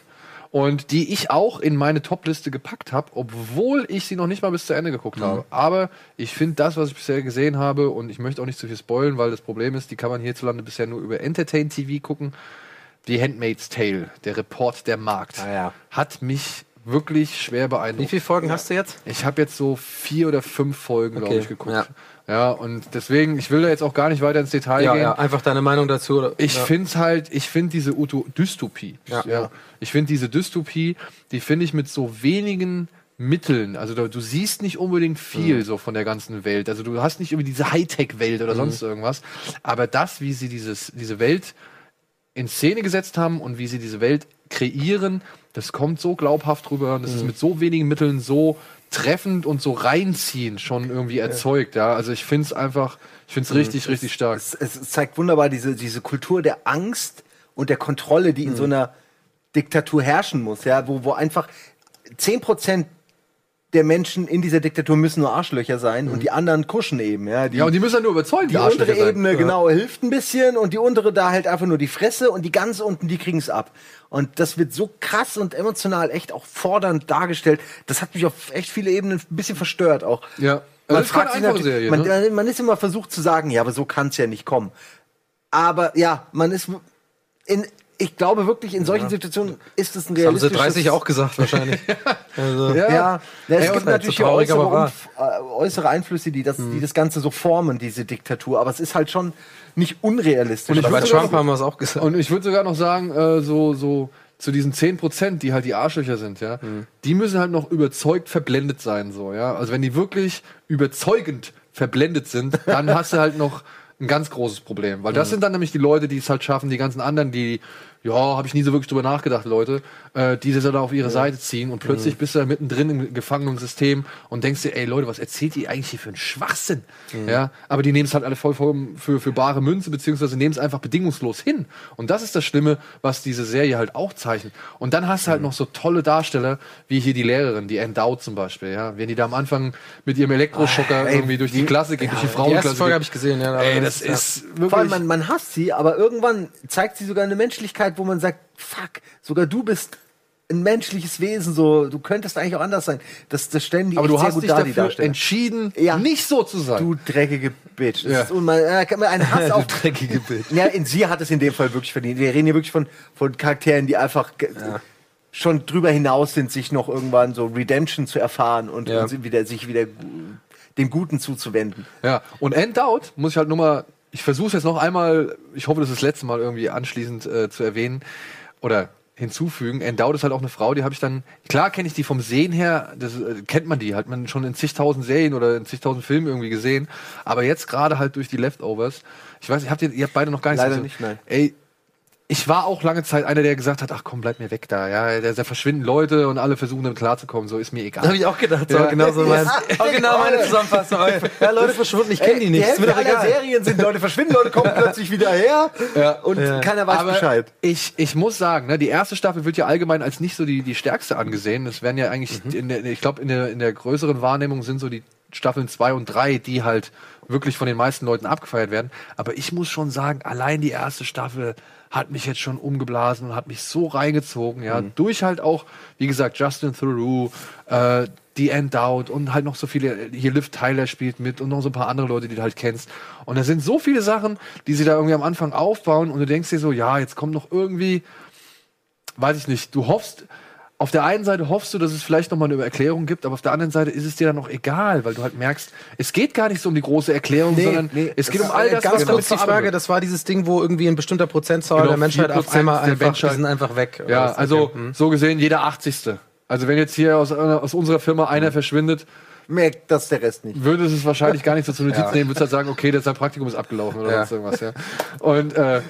Und die ich auch in meine Topliste gepackt habe, obwohl ich sie noch nicht mal bis zu Ende geguckt habe. Aber ich finde das, was ich bisher gesehen habe, und ich möchte auch nicht zu viel spoilen, weil das Problem ist, die kann man hierzulande bisher nur über Entertain TV gucken. Die Handmaid's Tale, der Report der Markt, Ah, ja. hat mich wirklich schwer Wie beeindruckt. viele Folgen hast du jetzt? Ich habe jetzt so vier oder fünf Folgen, glaube Okay, ich, geguckt. ja. Ja. und deswegen, ich will da jetzt auch gar nicht weiter ins Detail Ja, gehen. ja, einfach deine Meinung dazu. Oder? Ich ja. find's halt, ich finde diese Uto Dystopie. Ja. Ich finde diese Dystopie, die finde ich mit so wenigen Mitteln, also du, du siehst nicht unbedingt viel Mhm. so von der ganzen Welt. Also du hast nicht irgendwie diese Hightech-Welt Mhm. oder sonst irgendwas. Aber das, wie sie dieses, diese Welt in Szene gesetzt haben und wie sie diese Welt kreieren, das kommt so glaubhaft rüber und das ist Mhm. mit so wenigen Mitteln so treffend und so reinziehend schon irgendwie erzeugt. Ja, also ich finde es einfach, ich finde es richtig, richtig stark. Es, es zeigt wunderbar diese, diese Kultur der Angst und der Kontrolle, die in so einer Diktatur herrschen muss, ja, wo, wo einfach 10% der Menschen in dieser Diktatur müssen nur Arschlöcher sein und die anderen kuschen eben, ja. Die, Ja, und die müssen ja nur überzeugen, die Arschlöcher untere sein. Ebene, genau, hilft ein bisschen und die untere da halt einfach nur die Fresse und die ganz unten, die kriegen's ab. Und das wird so krass und emotional echt auch fordernd dargestellt. Das hat mich auf echt viele Ebenen ein bisschen verstört auch. Ja. Man Also keine fragt sich Serie, man, ne? äh, man ist immer versucht zu sagen, ja, aber so kann's ja nicht kommen. Aber ja, man ist in, ich glaube wirklich, in solchen Situationen ist es ein Haben sie realistisches... 30 auch gesagt wahrscheinlich. also, Ja, ja es Ey, gibt natürlich so traurig, äußere, äh, äußere Einflüsse, die das, die das Ganze so formen, diese Diktatur. Aber es ist halt schon nicht unrealistisch. Und ich bei würde Trump sogar- haben wir es auch gesagt. Und ich würde sogar noch sagen, äh, so, so zu diesen 10%, die halt die Arschlöcher sind, ja, die müssen halt noch überzeugt verblendet sein, so, ja. Also wenn die wirklich überzeugend verblendet sind, dann hast du halt noch ein ganz großes Problem. Weil das sind dann nämlich die Leute, die es halt schaffen, die ganzen anderen, die ja, habe ich nie so wirklich drüber nachgedacht, Leute, äh, die sie dann auf ihre Seite ziehen und plötzlich bist du da mittendrin im gefangenen System und denkst dir, ey Leute, was erzählt ihr eigentlich hier für einen Schwachsinn? Ja, aber die nehmen es halt alle voll voll für, für bare Münze, beziehungsweise nehmen es einfach bedingungslos hin. Und das ist das Schlimme, was diese Serie halt auch zeichnet. Und dann hast du halt noch so tolle Darsteller, wie hier die Lehrerin, die Endowed zum Beispiel, ja. Wenn die da am Anfang mit ihrem Elektroschocker ey, irgendwie durch die die- Klasse geht, durch die Die Frauenklasse. erste Folge habe ich gesehen, ja. Ey, das ja. ist Vor allem, wirklich. man, man hasst sie, aber irgendwann zeigt sie sogar eine Menschlichkeit, wo man sagt, fuck, sogar du bist ein menschliches Wesen, so, du könntest eigentlich auch anders sein. Das, das stellen die aber du hast dich die dafür entschieden, Ja. nicht so zu sein. Du dreckige Bitch. Das Ja. ist unmal, äh, einen Hass auf. dreckige Bild. Ja, in sie hat es in dem Fall wirklich verdient. Wir reden hier wirklich von, von Charakteren, die einfach ge- schon drüber hinaus sind, sich noch irgendwann so Redemption zu erfahren und, Ja. und wieder, sich wieder dem Guten zuzuwenden. Ja, und Endowed muss ich halt nur mal, ich versuche es jetzt noch einmal, ich hoffe, das ist das letzte Mal irgendwie anschließend äh, zu erwähnen oder hinzufügen. Endowed ist halt auch eine Frau, die habe ich dann, klar kenne ich die vom Sehen her, das äh, kennt man die, hat man schon in zigtausend Serien oder in zigtausend Filmen irgendwie gesehen, aber jetzt gerade halt durch die Leftovers, ich weiß nicht, habt ihr, ihr habt beide noch gar nicht Leider so- nicht, nein. Ey, ich war auch lange Zeit einer, der gesagt hat, ach komm, bleib mir weg da, ja, da, da verschwinden Leute und alle versuchen damit klarzukommen, so ist mir egal. Habe ich auch gedacht, so, Ja. genau so mein, Ja. auch genau meine Zusammenfassung. Ja, Leute verschwunden, ich kenne die nicht. Die Ist mir aller. Serien sind Leute verschwinden, Leute kommen plötzlich wieder her und Ja. keiner weiß Aber Bescheid. Ich, ich muss sagen, ne, die erste Staffel wird ja allgemein als nicht so die, die stärkste angesehen. Das werden ja eigentlich, Mhm. in der, ich glaube, in der, in der größeren Wahrnehmung sind so die Staffeln zwei und drei, die halt wirklich von den meisten Leuten abgefeiert werden. Aber ich muss schon sagen, allein die erste Staffel hat mich jetzt schon umgeblasen und hat mich so reingezogen, ja, Mhm. durch halt auch, wie gesagt, Justin Theroux, äh, die Endowed und halt noch so viele, hier Liv Tyler spielt mit und noch so ein paar andere Leute, die du halt kennst. Und da sind so viele Sachen, die sie da irgendwie am Anfang aufbauen und du denkst dir so, ja, jetzt kommt noch irgendwie, weiß ich nicht, du hoffst, auf der einen Seite hoffst du, dass es vielleicht noch mal eine Erklärung gibt, aber auf der anderen Seite ist es dir dann auch egal, weil du halt merkst, es geht gar nicht so um die große Erklärung, Nee, sondern nee, es geht um all das, Ganz was kurz die Frage, das war dieses Ding, wo irgendwie ein bestimmter Prozentzahl Genau, der Menschheit auf 4% einmal einfach, Menschheit. die sind einfach weg. Ja, also Okay. Hm. so gesehen jeder 80. Also wenn jetzt hier aus, einer- aus unserer Firma einer verschwindet, Merkt das der Rest nicht. würde es wahrscheinlich gar nicht so zur Notiz Ja. nehmen, würde halt sagen, okay, das sein Praktikum ist abgelaufen oder Ja. sonst irgendwas, ja. Und äh,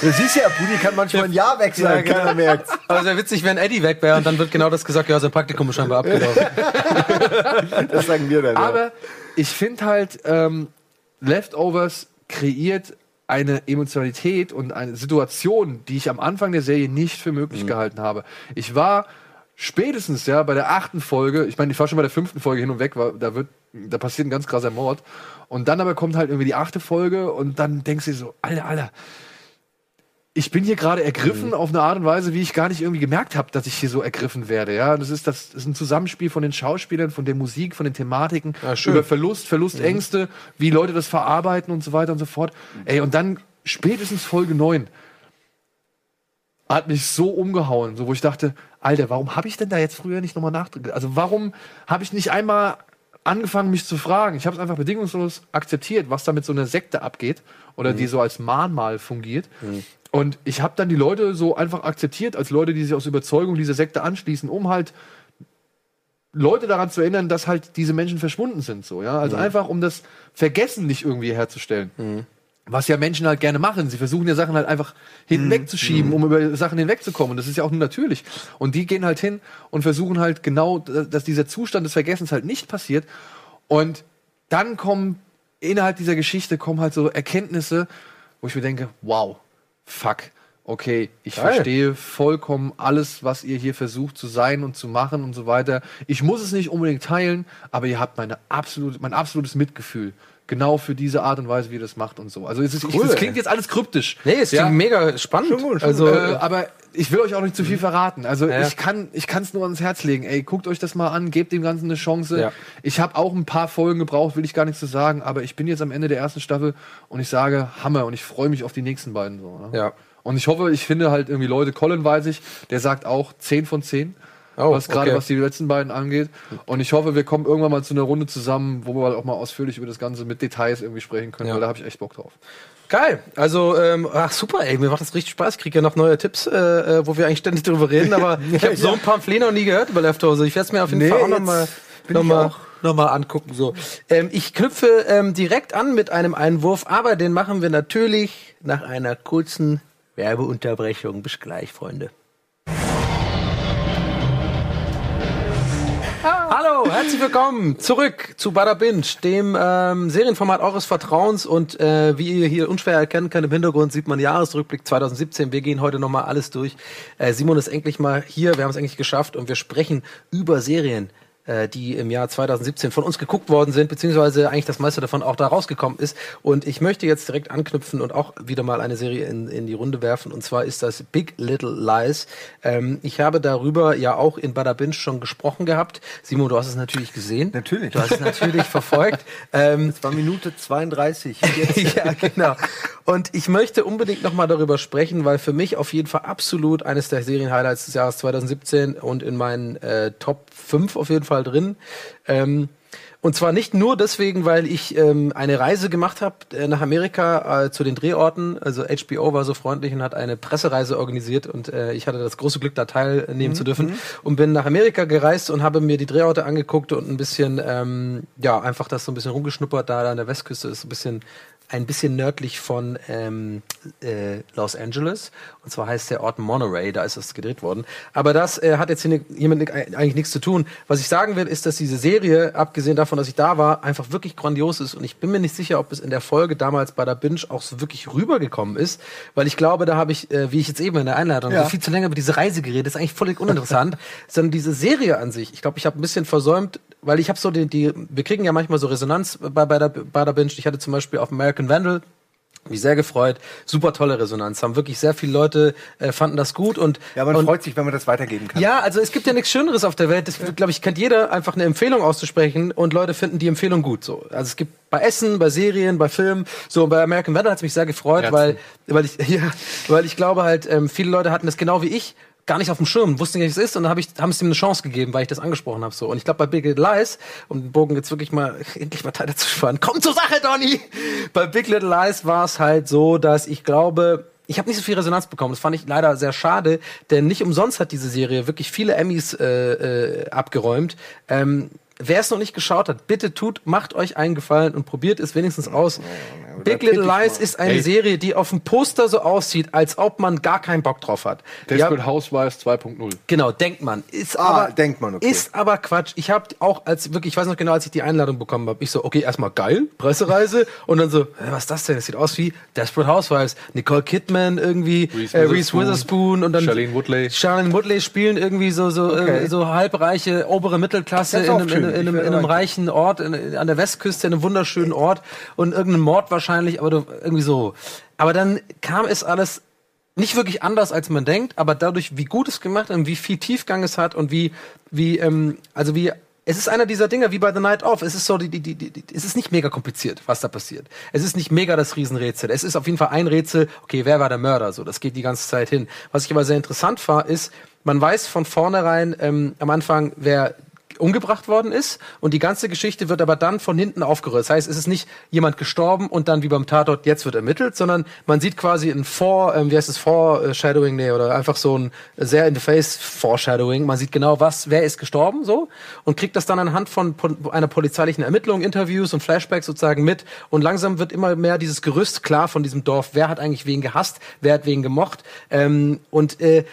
Du siehst ja, Budi kann manchmal ein Jahr wechseln, Ja, genau. keiner merkt. Aber es wäre witzig, wenn Eddie weg wäre und dann wird genau das gesagt, ja, sein Praktikum ist scheinbar abgelaufen. Das sagen wir dann. ja. Aber ich finde halt, ähm, Leftovers kreiert eine Emotionalität und eine Situation, die ich am Anfang der Serie nicht für möglich gehalten habe. Ich war spätestens ja bei der achten Folge, ich meine, ich war schon bei der fünften Folge hin und weg, war, da wird, da passiert ein ganz krasser Mord. Und dann aber kommt halt irgendwie die achte Folge und dann denkst du dir so, Alter, Alter, ich bin hier gerade ergriffen auf eine Art und Weise, wie ich gar nicht irgendwie gemerkt habe, dass ich hier so ergriffen werde. Ja, das ist das, ist ein Zusammenspiel von den Schauspielern, von der Musik, von den Thematiken, Ja, über Verlust, Verlustängste, wie Leute das verarbeiten und so weiter und so fort. Ey, und dann spätestens Folge 9 hat mich so umgehauen, so wo ich dachte, Alter, warum habe ich denn da jetzt früher nicht nochmal nachgedacht? Also warum habe ich nicht einmal angefangen, mich zu fragen? Ich habe es einfach bedingungslos akzeptiert, was da mit so einer Sekte abgeht oder die so als Mahnmal fungiert. Und ich habe dann die Leute so einfach akzeptiert als Leute, die sich aus Überzeugung dieser Sekte anschließen, um halt Leute daran zu erinnern, dass halt diese Menschen verschwunden sind, so, ja. Also einfach, um das Vergessen nicht irgendwie herzustellen. Was ja Menschen halt gerne machen. Sie versuchen ja Sachen halt einfach hinwegzuschieben, um über Sachen hinwegzukommen. Und das ist ja auch nur natürlich. Und die gehen halt hin und versuchen halt genau, dass dieser Zustand des Vergessens halt nicht passiert. Und dann kommen innerhalb dieser Geschichte kommen halt so Erkenntnisse, wo ich mir denke, wow, fuck, okay, ich Geil. verstehe vollkommen alles, was ihr hier versucht zu sein und zu machen und so weiter. Ich muss es nicht unbedingt teilen, aber ihr habt meine absolute, mein absolutes Mitgefühl. Genau für diese Art und Weise, wie ihr das macht und so. Also es, ist, ich, Cool, es ey. klingt jetzt alles kryptisch. Nee, ist ja, mega spannend. Schon gut, schon also, äh, aber ich will euch auch nicht zu viel verraten. Also Ja. ich kann ich kann es nur ans Herz legen. Ey, guckt euch das mal an, gebt dem Ganzen eine Chance. Ja. Ich habe auch ein paar Folgen gebraucht, will ich gar nichts zu sagen, aber ich bin jetzt am Ende der ersten Staffel und ich sage Hammer und ich freue mich auf die nächsten beiden so. Ne? Ja. Und ich hoffe, ich finde halt irgendwie Leute, Colin weiß ich, der sagt auch 10 von 10. Oh, was gerade okay. was die letzten beiden angeht. Und ich hoffe, wir kommen irgendwann mal zu einer Runde zusammen, wo wir halt auch mal ausführlich über das Ganze mit Details irgendwie sprechen können, Ja. weil da habe ich echt Bock drauf. Geil. Also, ähm, ach super, ey, mir macht das richtig Spaß. Ich kriege ja noch neue Tipps, äh, äh, wo wir eigentlich ständig drüber reden, aber ich habe so ein Pamphlet noch nie gehört über Leftovers. Ich werde es mir auf jeden Nee, Fall auch nochmal noch mal, noch mal angucken. So. Ähm, ich knüpfe ähm, direkt an mit einem Einwurf, aber den machen wir natürlich nach einer kurzen Werbeunterbrechung. Bis gleich, Freunde. Herzlich willkommen zurück zu Bada Binge, dem ähm, Serienformat eures Vertrauens. Und äh, wie ihr hier unschwer erkennen könnt, im Hintergrund sieht man Jahresrückblick 2017. Wir gehen heute nochmal alles durch. Äh, Simon ist endlich mal hier, wir haben es endlich geschafft und wir sprechen über Serien, die im Jahr 2017 von uns geguckt worden sind, beziehungsweise eigentlich das meiste davon auch da rausgekommen ist. Und ich möchte jetzt direkt anknüpfen und auch wieder mal eine Serie in, in die Runde werfen. Und zwar ist das Big Little Lies. Ähm, ich habe darüber ja auch in Bada Binge schon gesprochen gehabt. Simon, du hast es natürlich gesehen. Natürlich. Du hast es natürlich verfolgt. Ähm, Es war Minute 32. ja, genau. Und ich möchte unbedingt nochmal darüber sprechen, weil für mich auf jeden Fall absolut eines der Serienhighlights des Jahres 2017 und in meinen äh, Top 5 auf jeden Fall drin. Ähm, und zwar nicht nur deswegen, weil ich ähm, eine Reise gemacht habe äh, nach Amerika äh, zu den Drehorten. Also HBO war so freundlich und hat eine Pressereise organisiert und äh, ich hatte das große Glück, da teilnehmen zu dürfen und bin nach Amerika gereist und habe mir die Drehorte angeguckt und ein bisschen, ähm, ja, einfach das so ein bisschen rumgeschnuppert. Da an der Westküste ist ein bisschen ein bisschen nördlich von ähm, äh, Los Angeles. Und zwar heißt der Ort Monterey, da ist das gedreht worden. Aber das äh, hat jetzt hier hiermit ni- eigentlich nichts zu tun. Was ich sagen will, ist, dass diese Serie, abgesehen davon, dass ich da war, einfach wirklich grandios ist. Und ich bin mir nicht sicher, ob es in der Folge damals bei der Binge auch so wirklich rübergekommen ist. Weil ich glaube, da habe ich, äh, wie ich jetzt eben in der Einleitung, Ja. viel zu länger über diese Reise geredet, ist eigentlich völlig uninteressant. Sondern diese Serie an sich, ich glaube, ich habe ein bisschen versäumt, weil ich habe so die, die, wir kriegen ja manchmal so Resonanz bei, bei, der, bei der Binge. Ich hatte zum Beispiel auf American Vandal mich sehr gefreut, super tolle Resonanz, haben wirklich sehr viele Leute äh, fanden das gut und Ja, man und, freut sich, wenn man das weitergeben kann. ja, also es gibt ja nichts Schöneres auf der Welt. Das glaube ich kennt jeder einfach eine Empfehlung auszusprechen und Leute finden die Empfehlung gut so. Also es gibt bei Essen, bei Serien, bei Filmen, so und bei American Vandal hat es mich sehr gefreut, Herzen. weil weil ich ja, weil ich glaube halt ähm, viele Leute hatten das genau wie ich gar nicht auf dem Schirm, wussten nicht, was es ist und dann habe ich haben es ihm eine Chance gegeben, weil ich das angesprochen habe so. Und ich glaube bei Big Little Lies um den Bogen jetzt wirklich mal endlich mal Teil dazu spannen. Komm zur Sache, Donny. Bei Big Little Lies war es halt so, dass ich glaube ich habe nicht so viel Resonanz bekommen. Das fand ich leider sehr schade, denn nicht umsonst hat diese Serie wirklich viele Emmys äh, äh, abgeräumt. Ähm, Wer es noch nicht geschaut hat, bitte tut, macht euch einen Gefallen und probiert es wenigstens aus. Big Little Lies ist eine Ey. Serie, die auf dem Poster so aussieht, als ob man gar keinen Bock drauf hat. Desperate Ja, Housewives 2.0. Genau, denkt man. Ist Ah, aber, denkt man, okay. Ist aber Quatsch. Ich habe auch als wirklich, ich weiß noch genau, als ich die Einladung bekommen habe, ich so, okay, erstmal geil, Pressereise und dann so, was ist das denn? Das sieht aus wie Desperate Housewives, Nicole Kidman irgendwie, Reese äh, Reese Witherspoon, und dann Charlene Woodley. Charlene Woodley spielen irgendwie so so Okay. äh, so halbreiche obere Mittelklasse in einem, in, in, einem, in einem reichen Ort in, an der Westküste, in einem wunderschönen Ort und irgendein Mord wahrscheinlich, aber irgendwie so. Aber dann kam es alles nicht wirklich anders, als man denkt, aber dadurch, wie gut es gemacht und wie viel Tiefgang es hat und wie, wie, ähm, also wie, es ist einer dieser Dinger wie bei The Night Off. Es ist so, die, die, die, die, es ist nicht mega kompliziert, was da passiert. Es ist nicht mega das Riesenrätsel. Es ist auf jeden Fall ein Rätsel, okay, wer war der Mörder? So, das geht die ganze Zeit hin. Was ich aber sehr interessant war, ist, man weiß von vornherein ähm, am Anfang, wer umgebracht worden ist und die ganze Geschichte wird aber dann von hinten aufgerührt. Das heißt, es ist nicht jemand gestorben und dann wie beim Tatort jetzt wird ermittelt, sondern man sieht quasi ein Vor, ähm, wie heißt es, Foreshadowing, nee, oder einfach so ein sehr in the face Foreshadowing. Man sieht genau, was, wer ist gestorben, so und kriegt das dann anhand von einer polizeilichen Ermittlung, Interviews und Flashbacks sozusagen mit und langsam wird immer mehr dieses Gerüst klar von diesem Dorf. Wer hat eigentlich wen gehasst, wer hat wen gemocht ähm, und äh,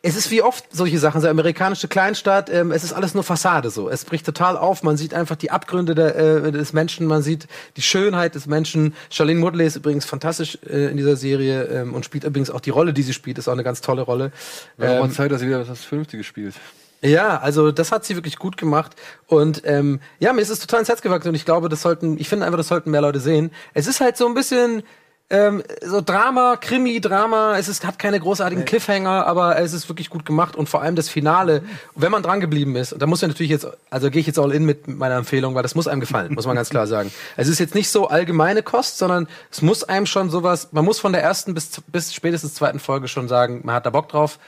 es ist wie oft solche Sachen, so amerikanische Kleinstadt, ähm, es ist alles nur Fassade so. Es bricht total auf, man sieht einfach die Abgründe der, äh, des Menschen, man sieht die Schönheit des Menschen. Charlene Woodley ist übrigens fantastisch äh, in dieser Serie ähm, und spielt übrigens auch die Rolle, die sie spielt, ist auch eine ganz tolle Rolle. Wäre ähm, mal Zeit, dass sie wieder was Vernünftiges spielt. ja, also das hat sie wirklich gut gemacht und ähm, ja, mir ist es total ins Herz gewachsen und ich glaube, das sollten, ich finde einfach, das sollten mehr Leute sehen. Es ist halt so ein bisschen ähm, so Drama, Krimi, Drama. Es ist, hat keine großartigen Cliffhanger, aber es ist wirklich gut gemacht und vor allem das Finale, wenn man dran geblieben ist, und da muss man natürlich jetzt, also gehe ich jetzt all in mit meiner Empfehlung, weil das muss einem gefallen, muss man ganz klar sagen. Es ist jetzt nicht so allgemeine Kost, sondern es muss einem schon sowas, man muss von der ersten bis, bis spätestens zweiten Folge schon sagen, man hat da Bock drauf.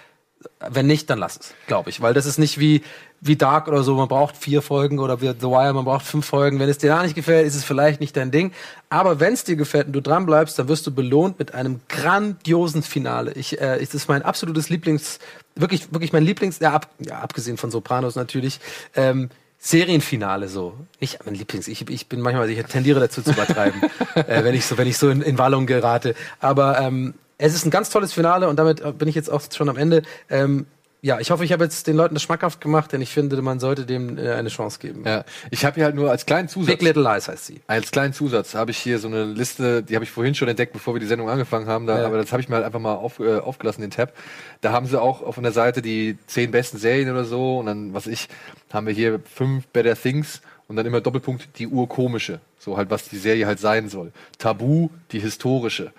Wenn nicht, dann lass es, glaube ich. Weil das ist nicht wie, wie Dark oder so, man braucht vier Folgen oder wie The Wire, man braucht fünf Folgen. Wenn es dir da nicht gefällt, ist es vielleicht nicht dein Ding. Aber wenn es dir gefällt und du dran bleibst, dann wirst du belohnt mit einem grandiosen Finale. Ich, äh, es ist mein absolutes Lieblings, wirklich, wirklich mein Lieblings, ja, ab, ja abgesehen von Sopranos natürlich, ähm, Serienfinale so. Nicht mein Lieblings. Ich, ich bin manchmal, ich tendiere dazu zu übertreiben, äh, wenn ich so, wenn ich so in, in Wallung gerate. Aber ähm, es ist ein ganz tolles Finale und damit äh, bin ich jetzt auch schon am Ende. Ähm, ja, ich hoffe, ich habe jetzt den Leuten das schmackhaft gemacht, denn ich finde, man sollte dem äh, eine Chance geben. Ja, ich habe hier halt nur als kleinen Zusatz. Big Little Lies heißt sie. Als kleinen Zusatz habe ich hier so eine Liste, die habe ich vorhin schon entdeckt, bevor wir die Sendung angefangen haben, da, Ja. aber das habe ich mir halt einfach mal auf, äh, aufgelassen, den Tab. Da haben sie auch auf einer Seite die zehn besten Serien oder so und dann, was ich, haben wir hier fünf Better Things und dann immer Doppelpunkt die urkomische. So halt, was die Serie halt sein soll. Tabu, die historische.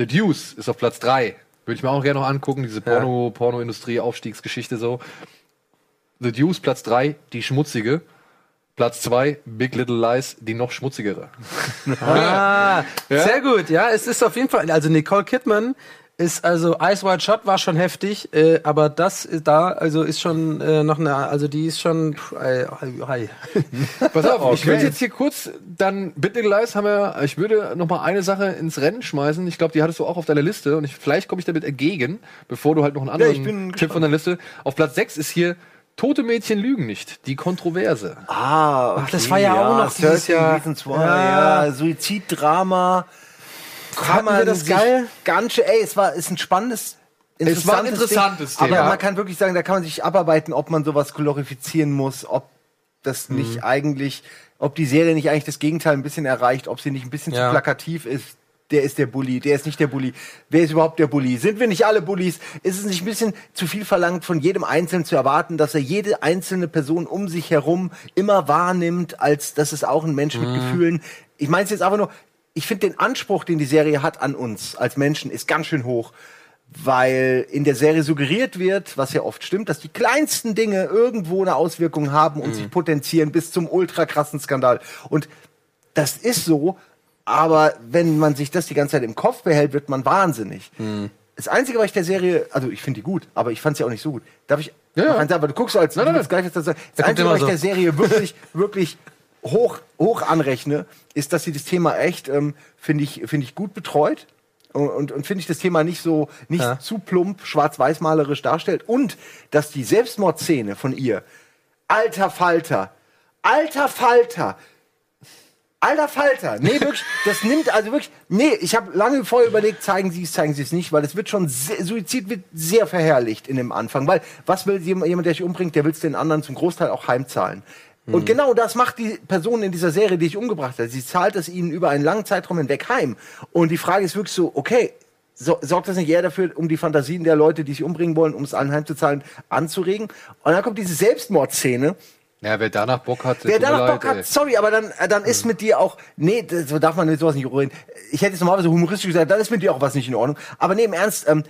The Deuce ist auf Platz drei. Würde ich mir auch gerne noch angucken, diese Porno, Pornoindustrie, Aufstiegsgeschichte so. The Deuce, Platz drei, die schmutzige. Platz zwei, Big Little Lies, die noch schmutzigere. Ah, sehr gut. Ja, es ist auf jeden Fall, also Nicole Kidman ist also Ice White Shot war schon heftig, äh, aber das ist da also ist schon äh, noch eine, also die ist schon pff, äh, hi. Pass auf, ich Okay. würde jetzt hier kurz dann Little Lies haben wir, ich würde noch mal eine Sache ins Rennen schmeißen. Ich glaube, die hattest du auch auf deiner Liste und ich, vielleicht komme ich damit entgegen, bevor du halt noch einen anderen ich bin Tipp von der Liste. Auf Platz 6 ist hier Tote Mädchen lügen nicht, die Kontroverse. Ah, okay, Ach, das war ja auch noch dieses 13 Jahr. Reasons Why, Ja. ja. Suiziddrama. Kann wir das geil? Ganz schön, ey, es war, ist ein spannendes, Es war ein interessantes Ding, Thema. Aber man kann wirklich sagen, da kann man sich abarbeiten, ob man sowas glorifizieren muss, ob das Mhm. nicht eigentlich, ob die Serie nicht eigentlich das Gegenteil ein bisschen erreicht, ob sie nicht ein bisschen Ja. zu plakativ ist. Der ist der Bully, der ist nicht der Bully. Wer ist überhaupt der Bully? Sind wir nicht alle Bullies? Ist es nicht ein bisschen zu viel verlangt, von jedem Einzelnen zu erwarten, dass er jede einzelne Person um sich herum immer wahrnimmt, als dass es auch ein Mensch mit Gefühlen. Ich meine es jetzt einfach nur, ich finde den Anspruch, den die Serie hat an uns als Menschen, ist ganz schön hoch. Weil in der Serie suggeriert wird, was ja oft stimmt, dass die kleinsten Dinge irgendwo eine Auswirkung haben und sich potenzieren bis zum ultra krassen Skandal. Und das ist so, aber wenn man sich das die ganze Zeit im Kopf behält, wird man wahnsinnig. Das Einzige, was ich der Serie, also ich finde die gut, aber ich fand sie auch nicht so gut. Darf ich? Ja, ja. sagen? Aber du guckst als Nein, nein, willst gleich was. Das kommt Einzige, was ich so. der Serie wirklich, wirklich hoch, hoch anrechne, ist, dass sie das Thema echt, ähm, finde ich, finde ich gut betreut. Und, und, und finde ich das Thema nicht so, nicht Ja. zu plump, schwarz-weiß-malerisch darstellt. Und, dass die Selbstmordszene von ihr, alter Falter, alter Falter, Alter Falter, nee, wirklich, das nimmt also wirklich, nee, ich habe lange vorher überlegt, zeigen Sie es, zeigen Sie es nicht, weil es wird schon, sehr, Suizid wird sehr verherrlicht in dem Anfang, weil was will jemand, der sich umbringt, der will es den anderen zum Großteil auch heimzahlen. Und genau das macht die Person in dieser Serie, die ich umgebracht hat. Sie zahlt es ihnen über einen langen Zeitraum hinweg heim. Und die Frage ist wirklich so, okay, so, sorgt das nicht eher dafür, um die Fantasien der Leute, die sich umbringen wollen, um es allen heimzuzahlen, anzuregen? Und dann kommt diese Selbstmordszene, Ja, wer danach Bock hat, Wer danach leid, Bock hat, sorry, aber dann, äh, dann ist mit dir auch, nee, so darf man mit sowas nicht reden. Ich hätte jetzt normalerweise humoristisch gesagt, dann ist mit dir auch was nicht in Ordnung. Aber nee, im Ernst, ähm,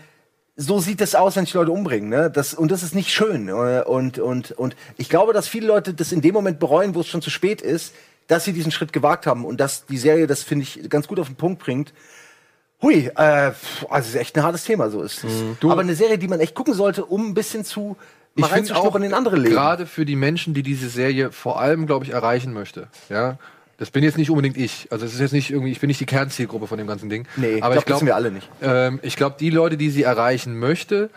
so sieht das aus, wenn sich Leute umbringen, ne? Das, und das ist nicht schön. äh, Und, und, und ich glaube, dass viele Leute das in dem Moment bereuen, wo es schon zu spät ist, dass sie diesen Schritt gewagt haben und dass die Serie das, finde ich, ganz gut auf den Punkt bringt. Hui, äh, also es ist echt ein hartes Thema, so ist es. Aber eine Serie, die man echt gucken sollte, um ein bisschen zu mal Ich finde auch in andere Leben. gerade für die Menschen, die diese Serie vor allem, glaube ich, erreichen möchte. Ja, das bin jetzt nicht unbedingt ich. Also es ist jetzt nicht irgendwie, ich bin nicht die Kernzielgruppe von dem ganzen Ding. Nee, aber ich ich glaub, das glaube, wir alle nicht. Ähm, ich glaube, die Leute, die sie erreichen möchte,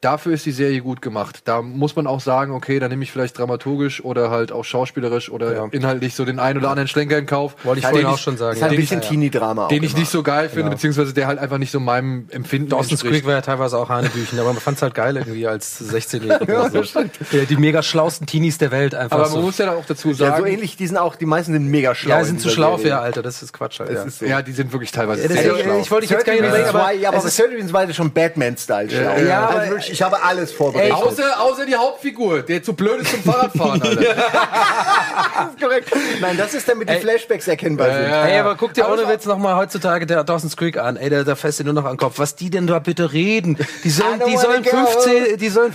dafür ist die Serie gut gemacht. Da muss man auch sagen, okay, da nehme ich vielleicht dramaturgisch oder halt auch schauspielerisch oder Ja. inhaltlich so den einen oder anderen Schlenker in Kauf. Wollte ich den vorhin auch schon sagen. ist halt ein ja. bisschen Teenie-Drama auch Den ich nicht so geil finde, beziehungsweise der halt einfach nicht so meinem Empfinden Dawson's entspricht. Creek war ja teilweise auch Hanebüchen, aber man fand es halt geil irgendwie als 16-Jähriger. oder so. die, die mega schlausten Teenies der Welt einfach Aber so. man muss ja auch dazu Ja, sagen, so ähnlich, die sind auch, die meisten sind mega schlau. ja, in sind zu schlau für ihr Alter, das ist Quatsch halt. Ja. ist so. ja, die sind wirklich teilweise Ja, sehr ich- schlau. ich wollte ich jetzt gar nicht 30 überlegen, aber ja, es bei ist- 30 Reasons Why ist schon Batman-Style schlau. Ja, ja, aber- ich habe alles vorbereitet. Außer, außer die Hauptfigur, der zu blöd ist zum Fahrradfahren, Alter. korrekt. Nein, das ist damit die Flashbacks erkennbar sind. ja. Ey, aber guck dir Aber ohne Witz noch mal heutzutage der Dawson's Creek an. Ey, da, da fässt dir nur noch an den Kopf. Was die denn da bitte reden? Die sollen, I don't die sollen wanna go. 15, die sollen.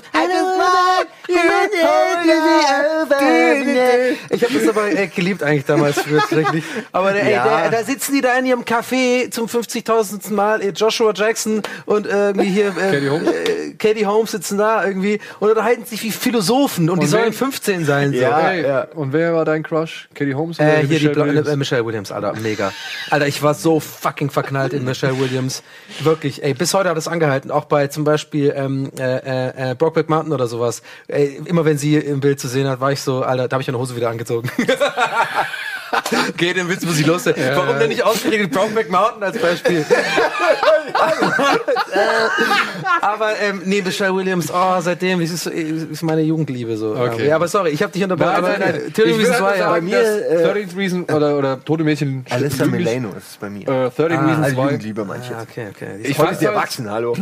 Ich habe das aber äh, geliebt eigentlich damals früher tatsächlich. Aber ey, Ja. da, da sitzen die da in ihrem Café zum 50.000. Mal. äh, Joshua Jackson und irgendwie hier äh, Katie Holmes. Äh, Katie Holmes sitzen da irgendwie und unterhalten sich wie Philosophen und, die Und sollen wen- 15 sein. So. Ja, Hey, ja. Und wer war dein Crush? Katie Holmes oder Äh, hier die Michelle Bla Williams? äh, Michelle Williams, Alter, mega. Alter, ich war so fucking verknallt in Michelle Williams. Wirklich, ey, bis heute hat es angehalten. Auch bei zum Beispiel ähm, äh, äh, äh, Brokeback Mountain oder sowas. Ey, immer wenn sie im Bild zu sehen hat, war ich so, Alter, da habe ich meine Hose wieder angezogen. Okay, den Witz muss ich loswerden. Warum denn nicht ausgerechnet Brokeback Mountain als Beispiel? aber ähm, nee, Michelle Williams, oh, seitdem, das ist, ist meine Jugendliebe so. Okay. Ja, aber sorry, ich habe dich unterbrochen. Nein, aber, nein, nein. Why, ja. sagen, mir, äh, 13 Reason oder, oder Tote Mädchen. Lüglich- Milano ist es bei mir. Äh, 13 Ah, Reasons also Why. Jugendliebe meine ich Ah, jetzt. okay, okay. Ich Ich fand halt- erwachsen, hallo.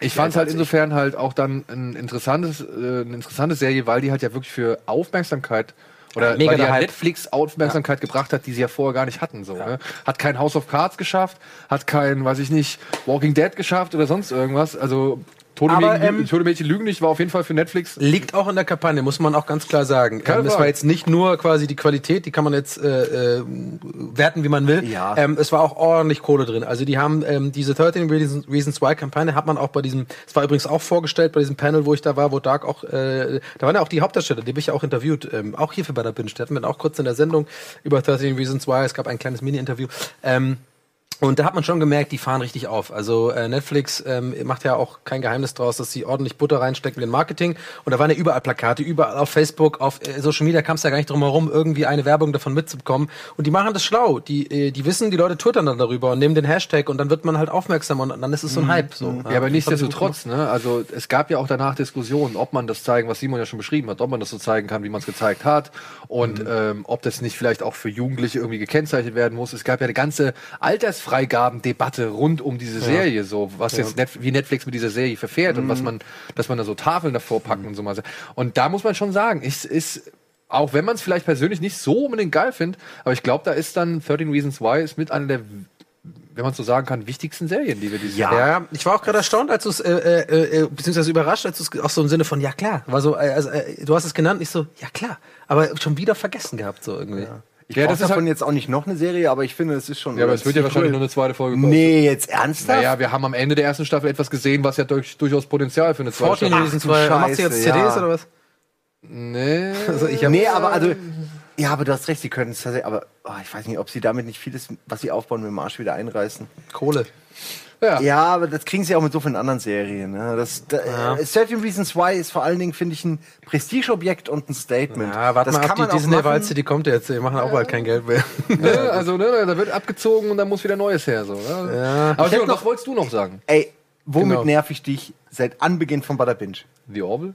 Ich fand es halt insofern halt auch dann ein interessantes, äh, eine interessante Serie, weil die halt ja wirklich für Aufmerksamkeit oder Ja, mega weil die ja. Netflix Aufmerksamkeit gebracht hat, die sie ja vorher gar nicht hatten. So, ne? Hat kein House of Cards geschafft, hat kein, weiß ich nicht, Walking Dead geschafft oder sonst irgendwas. Also Tote, Aber, Mädchen, ähm, Tote Mädchen lügen nicht, war auf jeden Fall für Netflix. Liegt auch in der Kampagne, muss man auch ganz klar sagen. Keine Ähm, es war jetzt nicht nur quasi die Qualität, die kann man jetzt äh, äh, werten, wie man will. Ja. Ähm, es war auch ordentlich Kohle drin. Also die haben ähm, diese 13 Reasons, Reasons Why Kampagne hat man auch bei diesem, es war übrigens auch vorgestellt bei diesem Panel, wo ich da war, wo Dark auch, äh, da waren ja auch die Hauptdarsteller, die habe ich ja auch interviewt, ähm, auch hier für bei der Binge. Die hatten wir auch kurz in der Sendung über 13 Reasons Why. Es gab ein kleines Mini-Interview. Ähm, und da hat man schon gemerkt, die fahren richtig auf. Also äh, Netflix ähm, macht ja auch kein Geheimnis draus, dass sie ordentlich Butter reinstecken in Marketing. Und da waren ja überall Plakate, überall auf Facebook, auf äh, Social Media kam es ja gar nicht drum herum, irgendwie eine Werbung davon mitzubekommen. Und die machen das schlau. Die, äh, die wissen, die Leute twittern dann darüber und nehmen den Hashtag und dann wird man halt aufmerksam und dann ist es so ein Hype. So. Ja, aber nichtsdestotrotz, ne? Also es gab ja auch danach Diskussionen, ob man das zeigen, was Simon ja schon beschrieben hat, ob man das so zeigen kann, wie man es gezeigt hat und ähm, ob das nicht vielleicht auch für Jugendliche irgendwie gekennzeichnet werden muss. Es gab ja eine ganze Altersfreigaben-Debatte rund um diese Serie, so was jetzt Net wie Netflix mit dieser Serie verfährt und was man, dass man da so Tafeln davor packen und so mal. Und da muss man schon sagen, es ist auch wenn man es vielleicht persönlich nicht so unbedingt geil findet, aber ich glaube, da ist dann 13 Reasons Why ist mit einer der wenn man so sagen kann, wichtigsten Serien, die wir dieses Ja. Jahr Ja, ich war auch gerade erstaunt, als du es, äh, äh, äh, beziehungsweise überrascht, als du es auch so im Sinne von, ja klar, war so, äh, also, äh, du hast es genannt, ich so, ja klar, aber schon wieder vergessen gehabt, so irgendwie. Ich Ja, ja, das ist davon halt- jetzt auch nicht noch eine Serie, aber ich finde, es ist schon. Ja, aber es wird ja wahrscheinlich nur eine zweite Folge kommen. Nee, jetzt ernsthaft? Naja, wir haben am Ende der ersten Staffel etwas gesehen, was ja durch, durchaus Potenzial für eine zweite 14 Staffel du Why, machst du jetzt ja. CDs oder was? Nee. Also ich Nee, aber also. Ja, aber du hast recht, sie können es tatsächlich, aber oh, ich weiß nicht, ob sie damit nicht vieles, was sie aufbauen, mit dem Arsch wieder einreißen. Kohle. Ja. Ja, aber das kriegen sie auch mit so vielen anderen Serien. Ne? Das, da, äh, 13 Reasons Why ist vor allen Dingen, finde ich, ein Prestigeobjekt und ein Statement. Ja, warte das mal ab, die auch Disney machen. Walze, die kommt jetzt, die machen auch bald kein Geld mehr. Ne, also, ne, da wird abgezogen und dann muss wieder Neues her. So, ne? Ja. Aber Ich hätte Simon, was wolltest du noch sagen? Ey, womit Genau. nerv ich dich seit Anbeginn von Butter Binge? The Orville?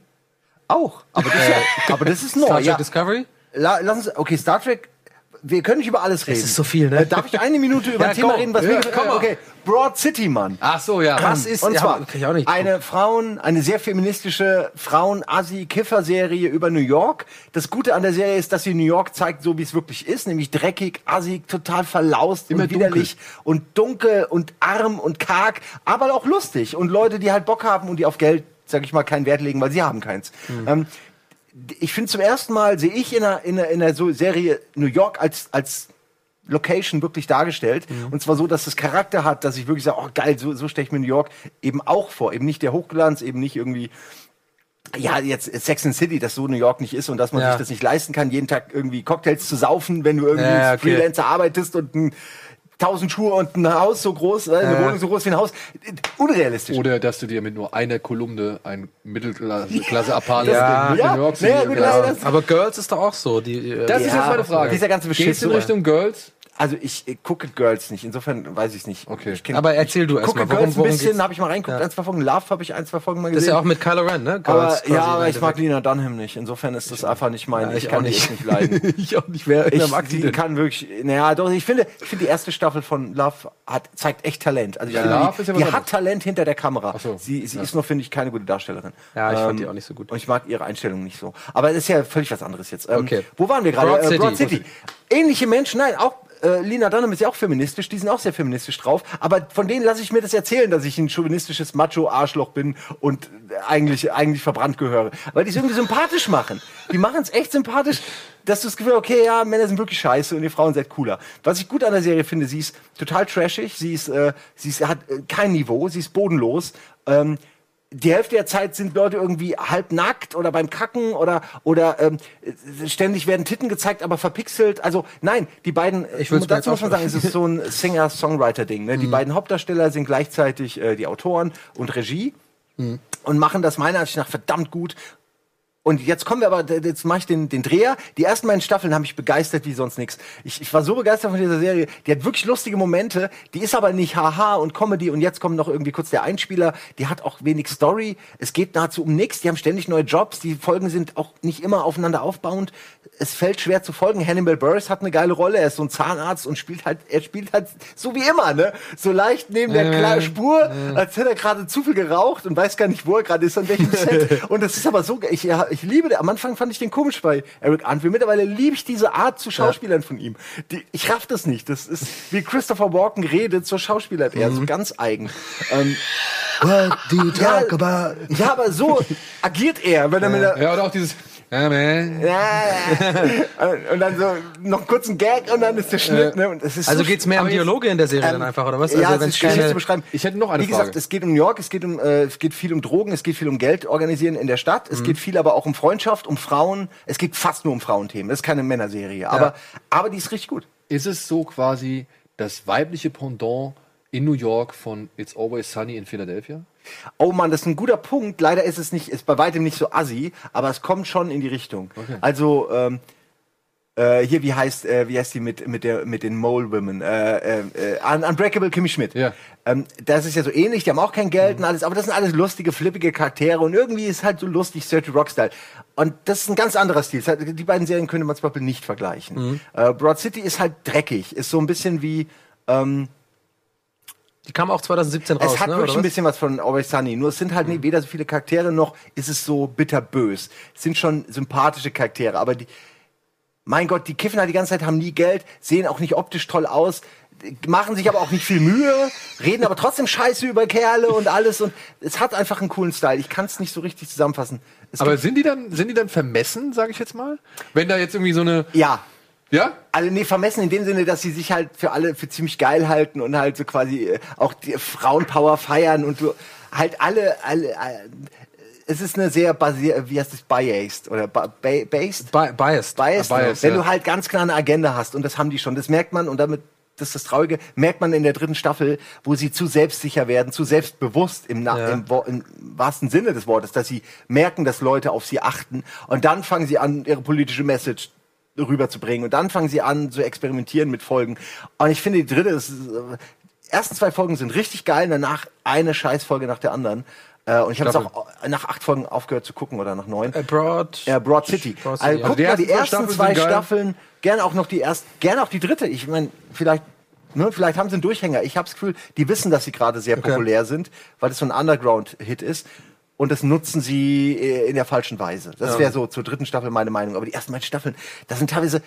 Auch. Aber das, ist, aber das ist neu. Star Trek ja. Discovery? La, lass uns, okay, Star Trek. Wir können nicht über alles reden. ist so viel, ne? Äh, Darf ich eine Minute über Ja, ein Thema komm. reden, was Ja, mir komm. Okay, Broad City, Mann. Ach so, ja. Was ist, Und ja, zwar nicht. eine Frauen, eine sehr feministische Frauen-Assi-Kiffer-Serie über New York. Das Gute an der Serie ist, dass sie New York zeigt, so wie es wirklich ist, nämlich dreckig, assi, total verlaust Immer und widerlich und dunkel und arm und karg, aber auch lustig und Leute, die halt Bock haben und die auf Geld, sag ich mal, keinen Wert legen, weil sie haben keins. Mhm. Ähm, ich finde zum ersten Mal sehe ich in einer, in einer, in einer so Serie New York als als Location wirklich dargestellt. Mhm. Und zwar so, dass es Charakter hat, dass ich wirklich sage, oh geil, so, so stelle ich mir New York eben auch vor. Eben nicht der Hochglanz, eben nicht irgendwie, ja, jetzt Sex and City, dass so New York nicht ist und dass man Ja. sich das nicht leisten kann, jeden Tag irgendwie Cocktails zu saufen, wenn du irgendwie Ja, okay. Freelancer arbeitest und ein tausend Schuhe und ein Haus so groß, äh, eine. Wohnung so groß wie ein Haus. Unrealistisch. Oder dass du dir mit nur einer Kolumne ein Mittelklasse-Apartment Ja. in Ja. New York Ja, City gut, Aber Girls ist doch auch so. Die, äh, Das ist Ja, jetzt meine Frage. dieser ganze Gehst du Beschiss in. Richtung Girls? Also ich, ich gucke Girls nicht, insofern weiß ich es nicht. Okay. Ich kenn- Aber erzähl du ich gucke erst mal, Girls ein bisschen, habe ich mal reingeguckt, Ja. ein, zwei Folgen. Love habe ich ein, zwei Folgen mal das ist gesehen. ja auch mit Kylo Ren, ne? aber Girls ja, aber ich mag. Lena Dunham nicht. Insofern ist das einfach nicht mein. Ja, ich, ich kann nicht. nicht leiden. ich auch nicht. Wer, Ich mag die sie denn? kann wirklich, naja, doch, ich finde, ich finde die erste Staffel von Love hat, zeigt echt Talent. Also ich Ja, finde, Love die, ist ja die hat. Talent hinter der Kamera. Ach so, Sie, sie ja. ist nur, finde ich, keine gute Darstellerin. Ja, ich fand Ähm, die auch nicht so gut. Und ich mag ihre Einstellung nicht so. Aber das ist ja völlig was anderes jetzt. Ähm, Okay. Wo waren wir gerade? Broad Äh, City. Broad City. Ähnliche Menschen, nein, auch äh, Lena Dunham ist ja auch feministisch, die sind auch sehr feministisch drauf, aber von denen lasse ich mir das erzählen, dass ich ein chauvinistisches Macho-Arschloch bin und eigentlich, eigentlich verbrannt gehöre. Weil die es irgendwie sympathisch machen. Die machen es echt sympathisch, dass du das Gefühl okay, ja, Männer sind wirklich scheiße und die Frauen seid cooler. Was ich gut an der Serie finde, sie ist total trashig, sie ist, äh, sie ist, hat äh, kein Niveau, sie ist bodenlos. Ähm, die Hälfte der Zeit sind Leute irgendwie halb nackt oder beim Kacken oder oder ähm, äh, ständig werden Titten gezeigt, aber verpixelt. Also nein, die beiden. Ich will's mir dazu muss man sagen, es ist so ein Singer-Songwriter-Ding. Ne? Die beiden Hauptdarsteller sind gleichzeitig äh, die Autoren und Regie und machen das meiner Ansicht nach verdammt gut. Und jetzt kommen wir aber, jetzt mache ich den, den Dreher. Die ersten beiden Staffeln haben mich begeistert wie sonst nichts. Ich, ich war so begeistert von dieser Serie. Die hat wirklich lustige Momente. Die ist aber nicht haha und Comedy. Und jetzt kommt noch irgendwie kurz der Einspieler. Die hat auch wenig Story. Es geht nahezu um nichts. Die haben ständig neue Jobs. Die Folgen sind auch nicht immer aufeinander aufbauend. Es fällt schwer zu folgen. Hannibal Burris hat eine geile Rolle. Er ist so ein Zahnarzt und spielt halt, er spielt halt so wie immer, ne? So leicht neben der Kla Spur, als hätte er gerade zu viel geraucht und weiß gar nicht, wo er gerade ist, an welchem Set. Und das ist aber so, ge- ich, ich liebe den. Am Anfang fand ich den komisch bei Eric Antwi. Mittlerweile liebe ich diese Art zu Schauspielern von ihm. Die, ich raff das nicht. Das ist wie Christopher Walken redet zur Schauspieler er so ganz eigen. Ähm, What do you ja, ja, aber so agiert er, wenn er mit der, Ja, oder auch dieses. Ja, man. ja, und dann so noch einen kurzen Gag und dann ist der Schnitt. Ne? Und es ist Also so geht's mehr um Dialoge in der Serie dann Ähm, einfach, oder was? Ja, also es ist schwierig keine- zu beschreiben. Ich hätte noch eine Wie gesagt, Frage. es geht um New York, es geht um, äh, es geht viel um Drogen, es geht viel um Geld organisieren in der Stadt, Mhm. es geht viel aber auch um Freundschaft, um Frauen. Es geht fast nur um Frauenthemen. Das ist keine Männerserie, aber, aber die ist richtig gut. Ist es so quasi das weibliche Pendant in New York von It's Always Sunny in Philadelphia? Oh Mann, das ist ein guter Punkt. Leider ist es nicht, ist bei weitem nicht so assi, aber es kommt schon in die Richtung. Also ähm, äh, hier, wie heißt, äh, wie heißt die mit mit der mit den Mole Women? Äh, äh, äh, Un- Unbreakable Kimmy Schmidt. Ja. Ähm, das ist ja so ähnlich. Die haben auch kein Geld und alles, aber das sind alles lustige, flippige Charaktere und irgendwie ist halt so lustig 30 Rock Style. Und das ist ein ganz anderer Stil. Die beiden Serien könnte man zum Beispiel nicht vergleichen. Äh, Broad City ist halt dreckig, ist so ein bisschen wie ähm, Die kam auch 2017 raus, es hat ne? wirklich ein bisschen was von Always Sunny. Nur es sind halt nicht weder so viele Charaktere noch ist es so bitterbös. Es sind schon sympathische Charaktere, aber die, mein Gott, die kiffen halt die ganze Zeit, haben nie Geld, sehen auch nicht optisch toll aus, machen sich aber auch nicht viel Mühe, reden aber trotzdem Scheiße über Kerle und alles und es hat einfach einen coolen Style. Ich kann es nicht so richtig zusammenfassen. Es Aber sind die dann, sind die dann vermessen, sage ich jetzt mal? Wenn da jetzt irgendwie so eine. ja, Ja? Also nee, vermessen in dem Sinne, dass sie sich halt für alle für ziemlich geil halten und halt so quasi äh, auch die Frauenpower feiern und du halt alle alle äh, es ist eine sehr basiert, wie heißt es, biased oder ba ba based? Bi biased. biased, Ah, biased, wenn ja. du halt ganz klar eine Agenda hast und das haben die schon, das merkt man und damit das ist das Traurige, merkt man in der dritten Staffel, wo sie zu selbstsicher werden, zu selbstbewusst im, Na Ja. im, im wahrsten Sinne des Wortes, dass sie merken, dass Leute auf sie achten und dann fangen sie an, ihre politische Message rüberzubringen und dann fangen sie an zu experimentieren mit Folgen. Und ich finde, die dritte, ist, äh, ersten zwei Folgen sind richtig geil, danach eine Scheißfolge nach der anderen. Äh, und ich habe es auch nach acht Folgen aufgehört zu gucken oder nach neun. Äh, Broad. Ja, Broad City. Broad also, City, guck ja. mal, Also die die ersten zwei Staffeln gerne auch noch die erst, gerne auch die dritte. Ich meine, vielleicht, ne, vielleicht haben sie einen Durchhänger. Ich habe das Gefühl, die wissen, dass sie gerade sehr populär sind, weil es so ein Underground-Hit ist. Und das nutzen sie äh, in der falschen Weise. Das wäre so zur dritten Staffel meine Meinung. Aber die ersten beiden Staffeln, das sind teilweise,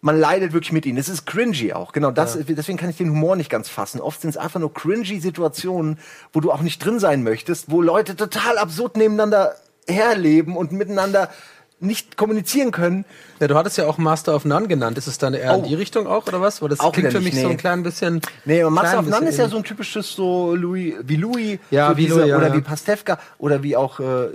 man leidet wirklich mit ihnen. Es ist cringy auch. Genau, das, deswegen kann ich den Humor nicht ganz fassen. Oft sind es einfach nur cringy Situationen, wo du auch nicht drin sein möchtest, wo Leute total absurd nebeneinander herleben und miteinander nicht kommunizieren können. Ja, du hattest ja auch Master of None genannt. Ist es dann eher Oh. in die Richtung auch, oder was? Weil das Auch klingt für mich nicht, so ein nee. klein bisschen. Nee, und Master of None ist ja so ein typisches so Louis, wie Louis, Ja, so wie Louis, ja, oder ja. wie Pastewka oder wie auch äh,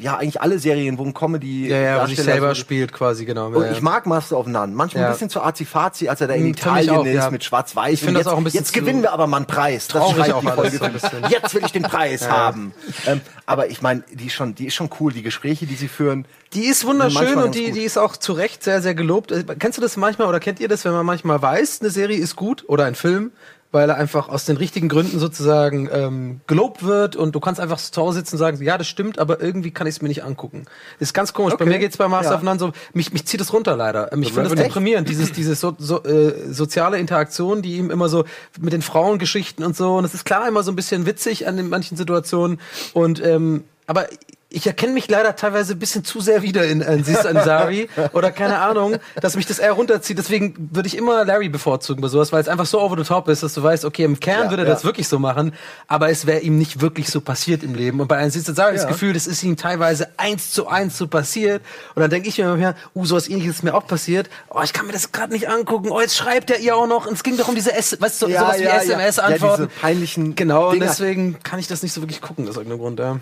ja eigentlich alle Serien, wo ein Comedy Ja, ja, wo sich selber so- spielt quasi, genau. Und ja, ich mag Master of None. Manchmal ein bisschen zu arzi-fazi, als er da in Hm, Italien auch, ist mit Schwarz-Weiß. Ich find Und das jetzt, auch ein bisschen Jetzt gewinnen wir aber mal einen Preis. Das schreibt auch die Folge. so. Jetzt will ich den Preis haben. Ähm, aber ich meine, die ist schon, die ist schon cool. Die Gespräche, die sie führen. Die ist wunderschön und die, die ist auch zu Recht sehr, sehr gelobt. Kennst du das manchmal oder kennt ihr das, wenn man manchmal weiß, eine Serie ist gut oder ein Film, weil er einfach aus den richtigen Gründen sozusagen ähm, gelobt wird und du kannst einfach zu Hause sitzen und sagen, ja, das stimmt, aber irgendwie kann ich es mir nicht angucken. Ist ganz komisch. Bei Okay. mir geht's bei Master Ja. of None so, mich, mich zieht es runter leider. Ich finde das deprimierend, dieses, dieses so, so, äh, soziale Interaktion, die ihm immer so mit den Frauengeschichten und so. Und es ist klar immer so ein bisschen witzig an manchen Situationen. Und ähm, aber ich erkenne mich leider teilweise ein bisschen zu sehr wieder in Aziz Ansari oder keine Ahnung, dass mich das eher runterzieht. Deswegen würde ich immer Larry bevorzugen bei sowas, weil es einfach so over the top ist, dass du weißt, okay, im Kern Ja, würde er ja. das wirklich so machen, aber es wäre ihm nicht wirklich so passiert im Leben. Und bei Aziz Ansari ich das Ja. Gefühl, das ist ihm teilweise eins zu eins so passiert. Und dann denke ich mir immer uh, sowas ähnliches ist mir auch passiert. Oh, ich kann mir das gerade nicht angucken. Oh, jetzt schreibt er ihr auch noch. Und es ging doch um diese S, weißt du, Ja, sowas ja, ja. wie SMS-Antworten. Ja, diese peinlichen Genau, und Dinger. deswegen kann ich das nicht so wirklich gucken, aus irgendeinem Grund, ja.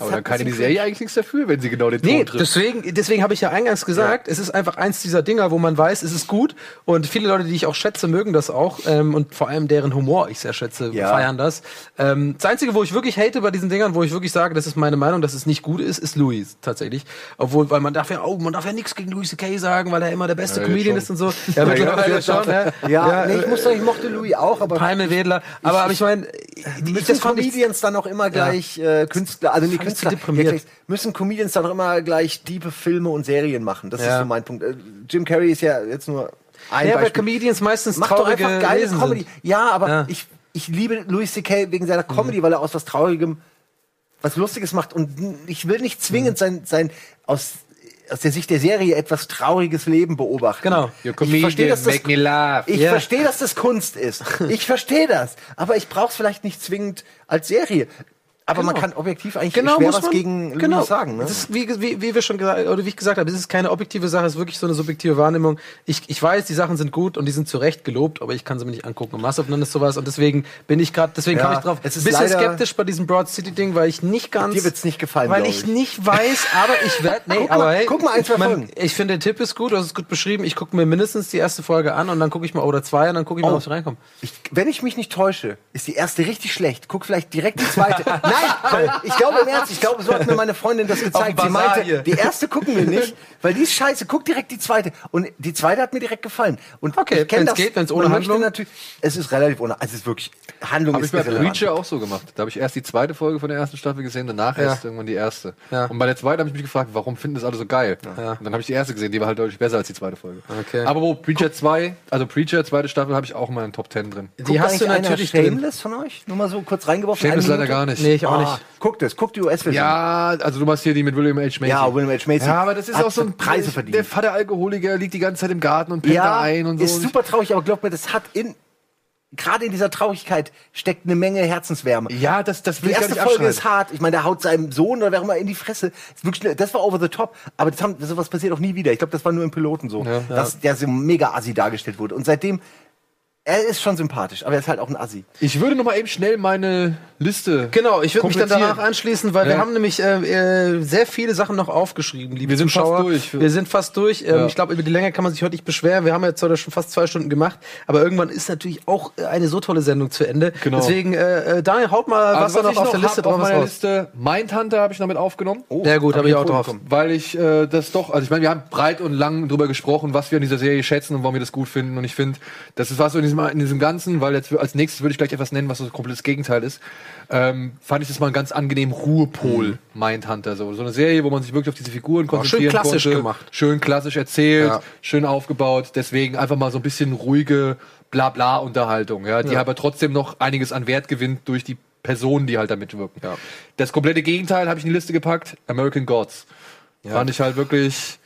Aber dann kann ja die Serie eigentlich nichts dafür, wenn sie genau den Ton Nee, trifft. deswegen, deswegen habe ich ja eingangs gesagt, es ist einfach eins dieser Dinger, wo man weiß, es ist gut. Und viele Leute, die ich auch schätze, mögen das auch. Ähm, und vor allem deren Humor ich sehr schätze, Ja. feiern das. Ähm, das Einzige, wo ich wirklich hate bei diesen Dingern, wo ich wirklich sage, das ist meine Meinung, dass es nicht gut ist, ist Louis tatsächlich. Obwohl, weil man darf ja, oh, man darf ja nichts gegen Louis C.K. sagen, weil er immer der beste Ja, Comedian schon. ist und so. Ja, mittlerweile schon. Ja, Ja, nee, ich muss sagen, ich mochte Louis auch, aber Palme Wedler. Aber, aber ich meine, müssen Comedians dann auch immer gleich äh, Künstler, also zu Künstler, deprimiert. ja, müssen Comedians dann auch immer gleich tiefe Filme und Serien machen. Das Ja. ist so mein Punkt. Äh, Jim Carrey ist ja jetzt nur ein ja, weil Beispiel. Comedians meistens Macht doch einfach geile Comedy. sind. Ja, aber Ja. Ich, ich liebe Louis C.K. wegen seiner Comedy, weil er aus was Traurigem was Lustiges macht. Und ich will nicht zwingend sein, sein aus, aus der Sicht der Serie etwas trauriges Leben beobachten. Genau. Your Ich verstehe, dass das, make me laugh. ich Ja. verstehe, dass das Kunst ist. Ich verstehe das. Aber ich brauche es vielleicht nicht zwingend als Serie. Aber man Genau. kann objektiv eigentlich genau, schwer was man, gegen genau. Sagen. Ne? Das ist, wie, wie, wie wir schon gesagt, oder wie ich gesagt habe, es ist keine objektive Sache, es ist wirklich so eine subjektive Wahrnehmung. Ich, ich weiß, die Sachen sind gut und die sind zu Recht gelobt, aber ich kann sie mir nicht angucken. Und Mass of None ist sowas und deswegen bin ich gerade, deswegen Ja, kam ich drauf. es ist bisschen skeptisch bei diesem Broad City Ding, weil ich nicht ganz. Dir wird's nicht gefallen, Weil ich ich. nicht weiß, aber ich werde. Nee, Guck mal- aber hey, guck mal ein, zwei Folgen. ich finde, der Tipp ist gut, du hast es gut beschrieben. Ich gucke mir mindestens die erste Folge an und dann gucke ich mal oder zwei und dann gucke ich mal, Oh. ob ich reinkomme. Wenn ich mich nicht täusche, ist die erste richtig schlecht. Guck vielleicht direkt die zweite. Nein, weil ich glaube im Ernst, ich glaube, so hat mir meine Freundin das gezeigt. Sie meinte, hier. die erste gucken wir nicht, weil die ist scheiße. Guck direkt die zweite. Und die zweite hat mir direkt gefallen. Und Okay, wenn's das, geht, wenn's man ohne Handlung. Natürlich, es ist relativ ohne, also es ist wirklich, Handlung Habe ist ich bei. Preacher auch so gemacht. Da habe ich erst die zweite Folge von der ersten Staffel gesehen, danach Ja. erst irgendwann die erste. Ja. Und bei der zweiten habe ich mich gefragt, warum finden das alle so geil? Ja. Und dann habe ich die erste gesehen, die war halt deutlich besser als die zweite Folge. Okay. Aber wo Preacher 2, also Preacher, zweite Staffel, habe ich auch in meinen Top 10 drin. Die Guckt hast du eigentlich einer natürlich drin. Shameless von euch? Nur mal so kurz reingeworfen. Shameless leider gar nicht. Nee, ich auch Ah, nicht. Guckt es, guckt die US-Version. Ja, also du machst hier die mit William H. Macy. Ja, William H. Macy. Ja, aber das ist Hat auch so ein Preise verdient. Der Vater Alkoholiker liegt die ganze Zeit im Garten und pennt da ja, ein und so. ist super traurig, aber glaub mir, das hat in gerade in dieser Traurigkeit steckt eine Menge Herzenswärme. Ja, das, das Die will ich gar erste nicht Folge ist hart. Ich meine, der haut seinem Sohn oder wer auch immer in die Fresse. Ist wirklich, das war over the top. Aber das haben, sowas passiert auch nie wieder. Ich glaube, das war nur im Piloten so, Ja. dass der so mega assi dargestellt wurde. Und seitdem, er ist schon sympathisch, aber er ist halt auch ein Assi. Ich würde noch mal eben schnell meine Liste. Genau, ich würde mich dann danach anschließen, weil wir Ja. haben nämlich äh, äh, sehr viele Sachen noch aufgeschrieben, liebe Wir sind Zuschauer. fast durch. Wir sind fast durch. Ähm, Ja. Ich glaube, über die Länge kann man sich heute nicht beschweren. Wir haben jetzt heute schon fast zwei Stunden gemacht, aber irgendwann ist natürlich auch eine so tolle Sendung zu Ende. Genau. Deswegen, äh, äh, Daniel, haut mal, was Also, da noch auf der Liste auf drauf ist. meiner raus. Liste Mindhunter habe ich noch mit aufgenommen. Ja gut, habe ich auch drauf. Weil ich äh, das doch, also ich meine, wir haben breit und lang drüber gesprochen, was wir an dieser Serie schätzen und warum wir das gut finden. Und ich finde, das ist was so in diesem, in diesem Ganzen, weil jetzt als nächstes würde ich gleich etwas nennen, was so ein komplettes Gegenteil ist. Ähm, fand ich das mal einen ganz angenehmen Ruhepol, Mindhunter. So. so eine Serie, wo man sich wirklich auf diese Figuren konzentrieren schön klassisch konnte. gemacht. Schön klassisch erzählt, Ja. schön aufgebaut. Deswegen einfach mal so ein bisschen ruhige Blabla-Unterhaltung, ja, die Ja. aber trotzdem noch einiges an Wert gewinnt durch die Personen, die halt da mitwirken. Ja. Das komplette Gegenteil habe ich in die Liste gepackt. American Gods. Fand ich halt wirklich.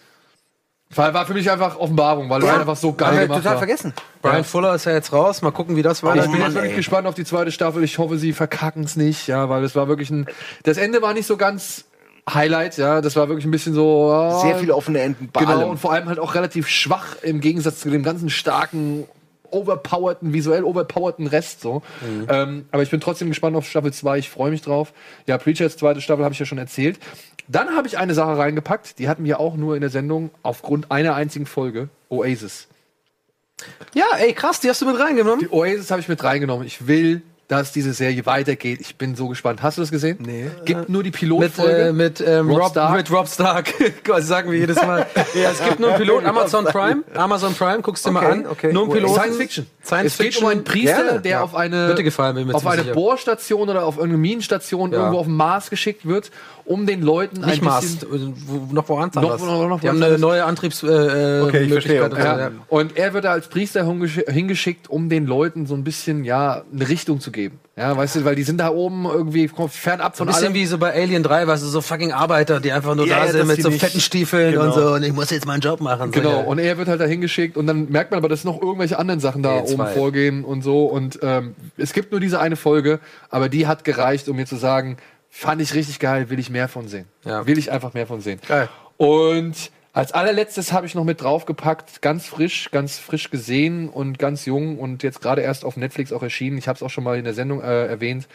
War, war für mich einfach Offenbarung, weil es halt einfach so geil gemacht total war. vergessen. Brian. Fuller ist ja jetzt raus. Mal gucken, wie das Ich bin jetzt wirklich gespannt auf die zweite Staffel. Ich hoffe, sie verkacken es nicht, ja, weil es war wirklich ein. Das Ende war nicht so ganz Highlight, ja. Das war wirklich ein bisschen so. ah, Sehr viele offene Enden bei Genau, allem. und vor allem halt auch relativ schwach im Gegensatz zu dem ganzen starken, overpowerten, visuell overpowerten Rest so. Ähm, aber ich bin trotzdem gespannt auf Staffel 2, ich freue mich drauf. Ja, Preachers zweite Staffel habe ich ja schon erzählt. Dann habe ich eine Sache reingepackt, die hatten wir auch nur in der Sendung aufgrund einer einzigen Folge, Oasis. Ja, ey, krass, die hast du mit reingenommen. Die Oasis habe ich mit reingenommen. Ich will, dass diese Serie weitergeht. Ich bin so gespannt. Hast du das gesehen? Nee. Gibt nur die Mit, Pilotfolge. äh, mit, ähm, Rob Rob, Stark. mit Rob Stark. Quasi sagen wir jedes Mal. ja, es gibt nur einen Pilot, Amazon Prime. Amazon Prime, guckst du mal Okay, an. okay. Nur einen. Piloten. Science Fiction. Science es geht Fiction. um einen Priester, Gerne, der ja. auf eine, auf eine sicher. Bohrstation oder auf irgendeine Minenstation Ja. irgendwo auf dem Mars geschickt wird, um den Leuten Nicht ein bisschen äh, wo, noch woanders. Noch- noch- noch Die haben eine neue Antriebs äh, Okay, ich verstehe. Und Ja. ja. Und er wird da als Priester hingesch- hingeschickt, um den Leuten so ein bisschen, ja, eine Richtung zu geben. Ja, weißt du, weil die sind da oben irgendwie fernab von ein bisschen allem. wie so bei Alien 3, weißt du, so fucking Arbeiter, die einfach nur Ja, da sind mit so fetten Stiefeln Genau. und so und ich muss jetzt meinen Job machen. Genau, ja. und er wird halt da hingeschickt und dann merkt man aber, dass noch irgendwelche anderen Sachen da Jetzt oben zwei. vorgehen und so. Und ähm, es gibt nur diese eine Folge, aber die hat gereicht, um mir zu sagen, fand ich richtig geil, will ich mehr von sehen. Ja. Will ich einfach mehr von sehen. Geil. Und als allerletztes habe ich noch mit draufgepackt, ganz frisch, ganz frisch gesehen und ganz jung und jetzt gerade erst auf Netflix auch erschienen. Ich habe es auch schon mal in der Sendung äh, erwähnt.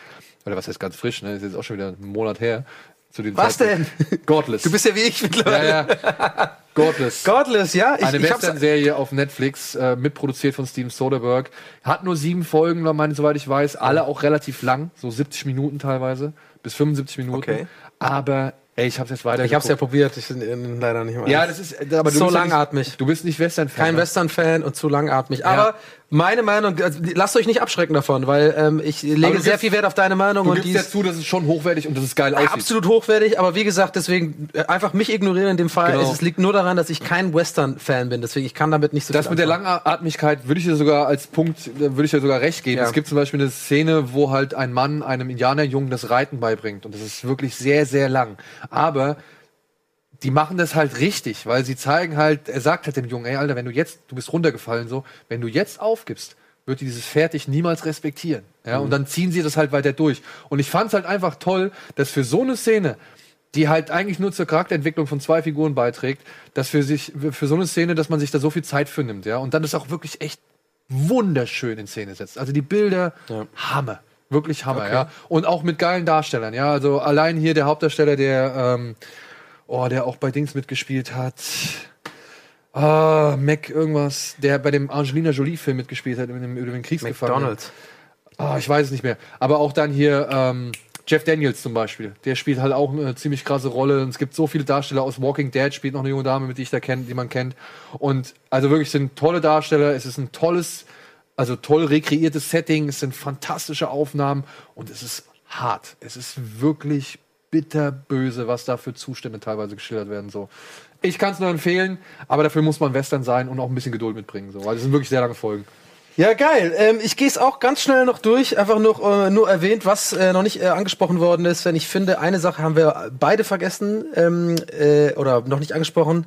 Oder was heißt ganz frisch, ne? Ist jetzt auch schon wieder ein Monat her. Zu dem Was Zeitpunkt. Godless. Du bist ja wie ich mittlerweile. ja, ja. Godless. Godless, ja. Ich, Eine Western-Serie auf Netflix, äh, mitproduziert von Steven Soderbergh. Hat nur sieben Folgen, meine, soweit ich weiß. Alle auch relativ lang, so 70 Minuten teilweise, bis 75 Minuten. Okay. Aber, ey, ich hab's jetzt weiter ich hab's ja probiert, ich bin äh, leider nicht mehr. Ja, das ist, aber du So bist ja langatmig. Nicht, du bist nicht Western-Fan. kein ne? Western-Fan und zu langatmig. Aber meine Meinung, also, lasst euch nicht abschrecken davon, weil ähm, ich lege sehr gibst- viel Wert auf deine Meinung Du und gibst ja ist zu, dass es schon hochwertig und dass es geil aussieht. absolut hochwertig. Aber wie gesagt, deswegen äh, einfach mich ignorieren in dem Fall. Genau. Es, es liegt nur daran, dass ich kein Western-Fan bin. Deswegen ich kann damit nicht so Das mit der. Langatmigkeit würde ich dir sogar als Punkt, da würde ich dir sogar recht geben. Ja. Es gibt zum Beispiel eine Szene, wo halt ein Mann einem Indianerjungen das Reiten beibringt. Und das ist wirklich sehr, sehr lang. Aber die machen das halt richtig, weil sie zeigen halt, er sagt halt dem Jungen, ey Alter, wenn du jetzt, du bist runtergefallen so, wenn du jetzt aufgibst, wird dieses Pferd dich niemals respektieren. Ja, und dann ziehen sie das halt weiter durch. Und ich fand es halt einfach toll, dass für so eine Szene, die halt eigentlich nur zur Charakterentwicklung von zwei Figuren beiträgt, dass für sich, für so eine Szene, dass man sich da so viel Zeit für nimmt, ja, und dann das auch wirklich echt wunderschön in Szene setzt. Also die Bilder, Hammer. Wirklich Hammer, ja. Und auch mit geilen Darstellern, ja. Also allein hier der Hauptdarsteller, der, ähm, oh, der auch bei Dings mitgespielt hat. Ah, Mac irgendwas, der bei dem Angelina Jolie-Film mitgespielt hat, über den, über den Kriegsgefangenen. McDonald's. Ah, ich weiß es nicht mehr. Aber auch dann hier ähm, Jeff Daniels zum Beispiel. Der spielt halt auch eine ziemlich krasse Rolle. Und es gibt so viele Darsteller aus Walking Dead, spielt noch eine junge Dame, mit die ich da kenne, die man kennt. Und also wirklich sind tolle Darsteller. Es ist ein tolles, also toll rekreiertes Setting. Es sind fantastische Aufnahmen und es ist hart. Es ist wirklich bitterböse, was da für Zustände teilweise geschildert werden. So. Ich kann es nur empfehlen, aber dafür muss man Western sein und auch ein bisschen Geduld mitbringen. So. Weil es sind wirklich sehr lange Folgen. Ja, geil. Ähm, ich gehe es auch ganz schnell noch durch. Einfach noch, äh, nur erwähnt, was äh, noch nicht äh, angesprochen worden ist. Wenn ich finde, eine Sache haben wir beide vergessen ähm, äh, oder noch nicht angesprochen.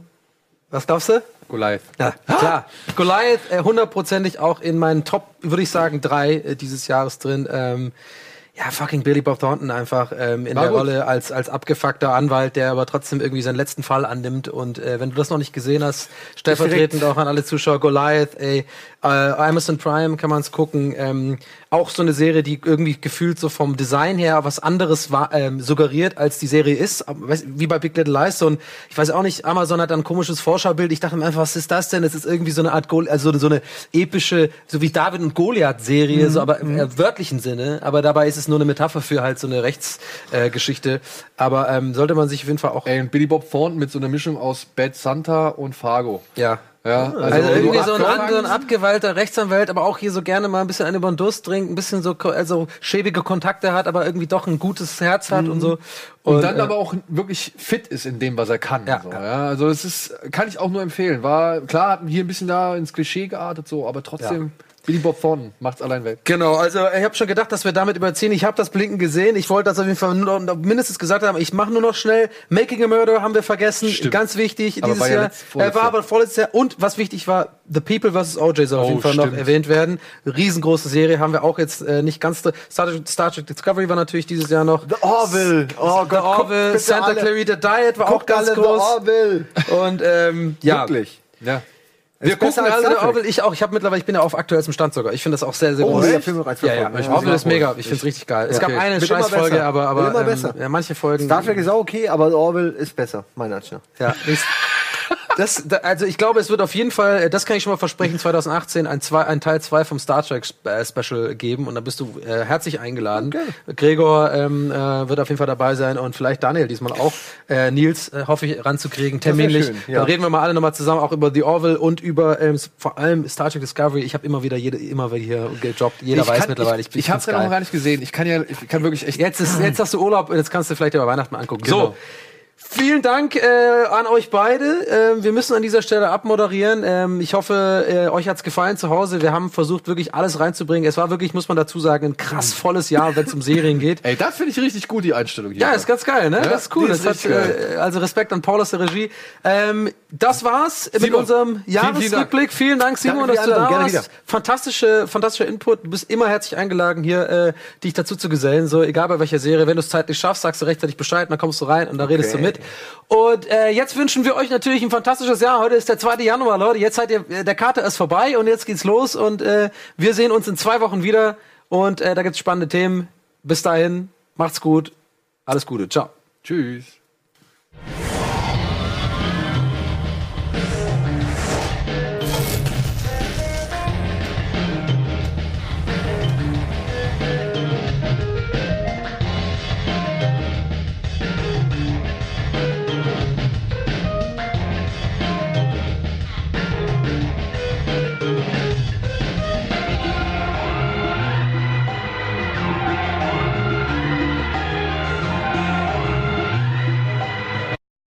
Was glaubst du? Goliath. Ja, klar. Goliath äh, hundertprozentig auch in meinen Top, würde ich sagen, drei äh, dieses Jahres drin. Ähm, ja, fucking Billy Bob Thornton einfach ähm, in War der gut. Rolle als, als abgefuckter Anwalt, der aber trotzdem irgendwie seinen letzten Fall annimmt. Und äh, wenn du das noch nicht gesehen hast, stellvertretend auch an alle Zuschauer, Goliath, ey, äh, Amazon Prime kann man es gucken. Ähm, auch so eine Serie, die irgendwie gefühlt so vom Design her was anderes war, ähm, suggeriert, als die Serie ist. Wie bei Big Little Lies. So ein, ich weiß auch nicht, Amazon hat ein komisches Vorschaubild. Ich dachte mir einfach, was ist das denn? Es ist irgendwie so eine Art, Gol also so eine epische, so wie David und Goliath-Serie, so aber im äh, wörtlichen Sinne. Aber dabei ist es nur eine Metapher für halt so eine Rechtsgeschichte. Äh, aber ähm, sollte man sich auf jeden Fall auch. Ey, und Billy Bob Thornton mit so einer Mischung aus Bad Santa und Fargo. ja. Ja, Also, irgendwie so ein, an, so ein abgewalter Rechtsanwalt, aber auch hier so gerne mal ein bisschen eine über den Durst trinkt, ein bisschen so also schäbige Kontakte hat, aber irgendwie doch ein gutes Herz hat und so. Und, dann äh, aber auch wirklich fit ist in dem, was er kann. Ja, so, ja. ja. Also es ist, kann ich auch nur empfehlen. War klar, hat hier ein bisschen da ins Klischee geartet, so, aber trotzdem, Billy Bob Thornton macht's allein weg. Genau, also ich habe schon gedacht, dass wir damit überziehen. Ich habe das Blinken gesehen. Ich wollte das auf jeden Fall nur noch, mindestens gesagt haben. Ich mache nur noch schnell. Making a Murder haben wir vergessen. Stimmt. Ganz wichtig Aber dieses ja Jahr. äh, vorletztes war aber vorletztes Jahr. Und was wichtig war, The People vs. OJ soll auf Oh, jeden Fall noch stimmt. erwähnt werden. Riesengroße Serie haben wir auch jetzt äh, nicht ganz. Star Trek, Star Trek Discovery war natürlich dieses Jahr noch. The Orville. Oh The Gott, guckt Orville, Santa alle. Clarita Diet war auch Guckt ganz alle The groß. Orville. Und ähm, ja, Wirklich. Ja. Wir Ist gucken alle. Orville. Ich auch. Ich habe mittlerweile, ich bin ja auf aktuellstem Stand sogar. Ich finde das auch sehr, sehr Oh, groß. der Film bereits Ja, ja. Ich Orville ihn ist mega. Ich finde es richtig geil. Es gab Okay. eine Scheißfolge, aber, aber immer ähm, besser. ja, manche Folgen. Star Trek ist auch okay, aber Orville ist besser, meiner Ansicht nach. Ja, das, da, also ich glaube, es wird auf jeden Fall, äh, das kann ich schon mal versprechen, 2018 ein, zwei, ein Teil 2 vom Star Trek äh, Special geben und da bist du äh, herzlich eingeladen. Gregor ähm, äh, wird auf jeden Fall dabei sein und vielleicht Daniel diesmal auch. Äh, Nils äh, hoffe ich ranzukriegen, terminlich. schön, ja. Dann reden wir mal alle nochmal zusammen, auch über The Orville und über ähm, vor allem Star Trek Discovery. Ich habe immer wieder jede, immer wieder hier gejobbt. Jeder ich weiß kann, mittlerweile. Ich, ich, hab's find's ja noch gar nicht gesehen. Ich kann ja, ich kann wirklich echt. Jetzt, ist, jetzt hast du Urlaub und jetzt kannst du vielleicht über Weihnachten mal angucken. Genau. So. Vielen Dank äh, an euch beide. Ähm, wir müssen an dieser Stelle abmoderieren. Ähm, ich hoffe, äh, euch hat's gefallen zu Hause. Wir haben versucht, wirklich alles reinzubringen. Es war wirklich, muss man dazu sagen, ein krass volles Jahr, wenn es um Serien geht. Ey, das finde ich richtig gut, die Einstellung hier. Ja, ist ganz geil, ne? Ja, das ist cool. ist Das hat, äh, also Respekt an Paul aus der Regie. Ähm, das war's mit Simon, unserem vielen, vielen Jahresrückblick. Vielen Dank, Simon, Danke dass du da warst. Fantastische, fantastischer Input. Du bist immer herzlich eingeladen, hier äh, dich dazu zu gesellen. So, egal bei welcher Serie. Wenn du es zeitlich schaffst, sagst du rechtzeitig Bescheid, dann kommst du rein und dann redest du mit. Und äh, jetzt wünschen wir euch natürlich ein fantastisches Jahr. Heute ist der 2. Januar, Leute. Jetzt seid ihr, äh, der Kater ist vorbei und jetzt geht's los und äh, wir sehen uns in zwei Wochen wieder und äh, da gibt's spannende Themen. Bis dahin, macht's gut. Alles Gute. Ciao. Tschüss.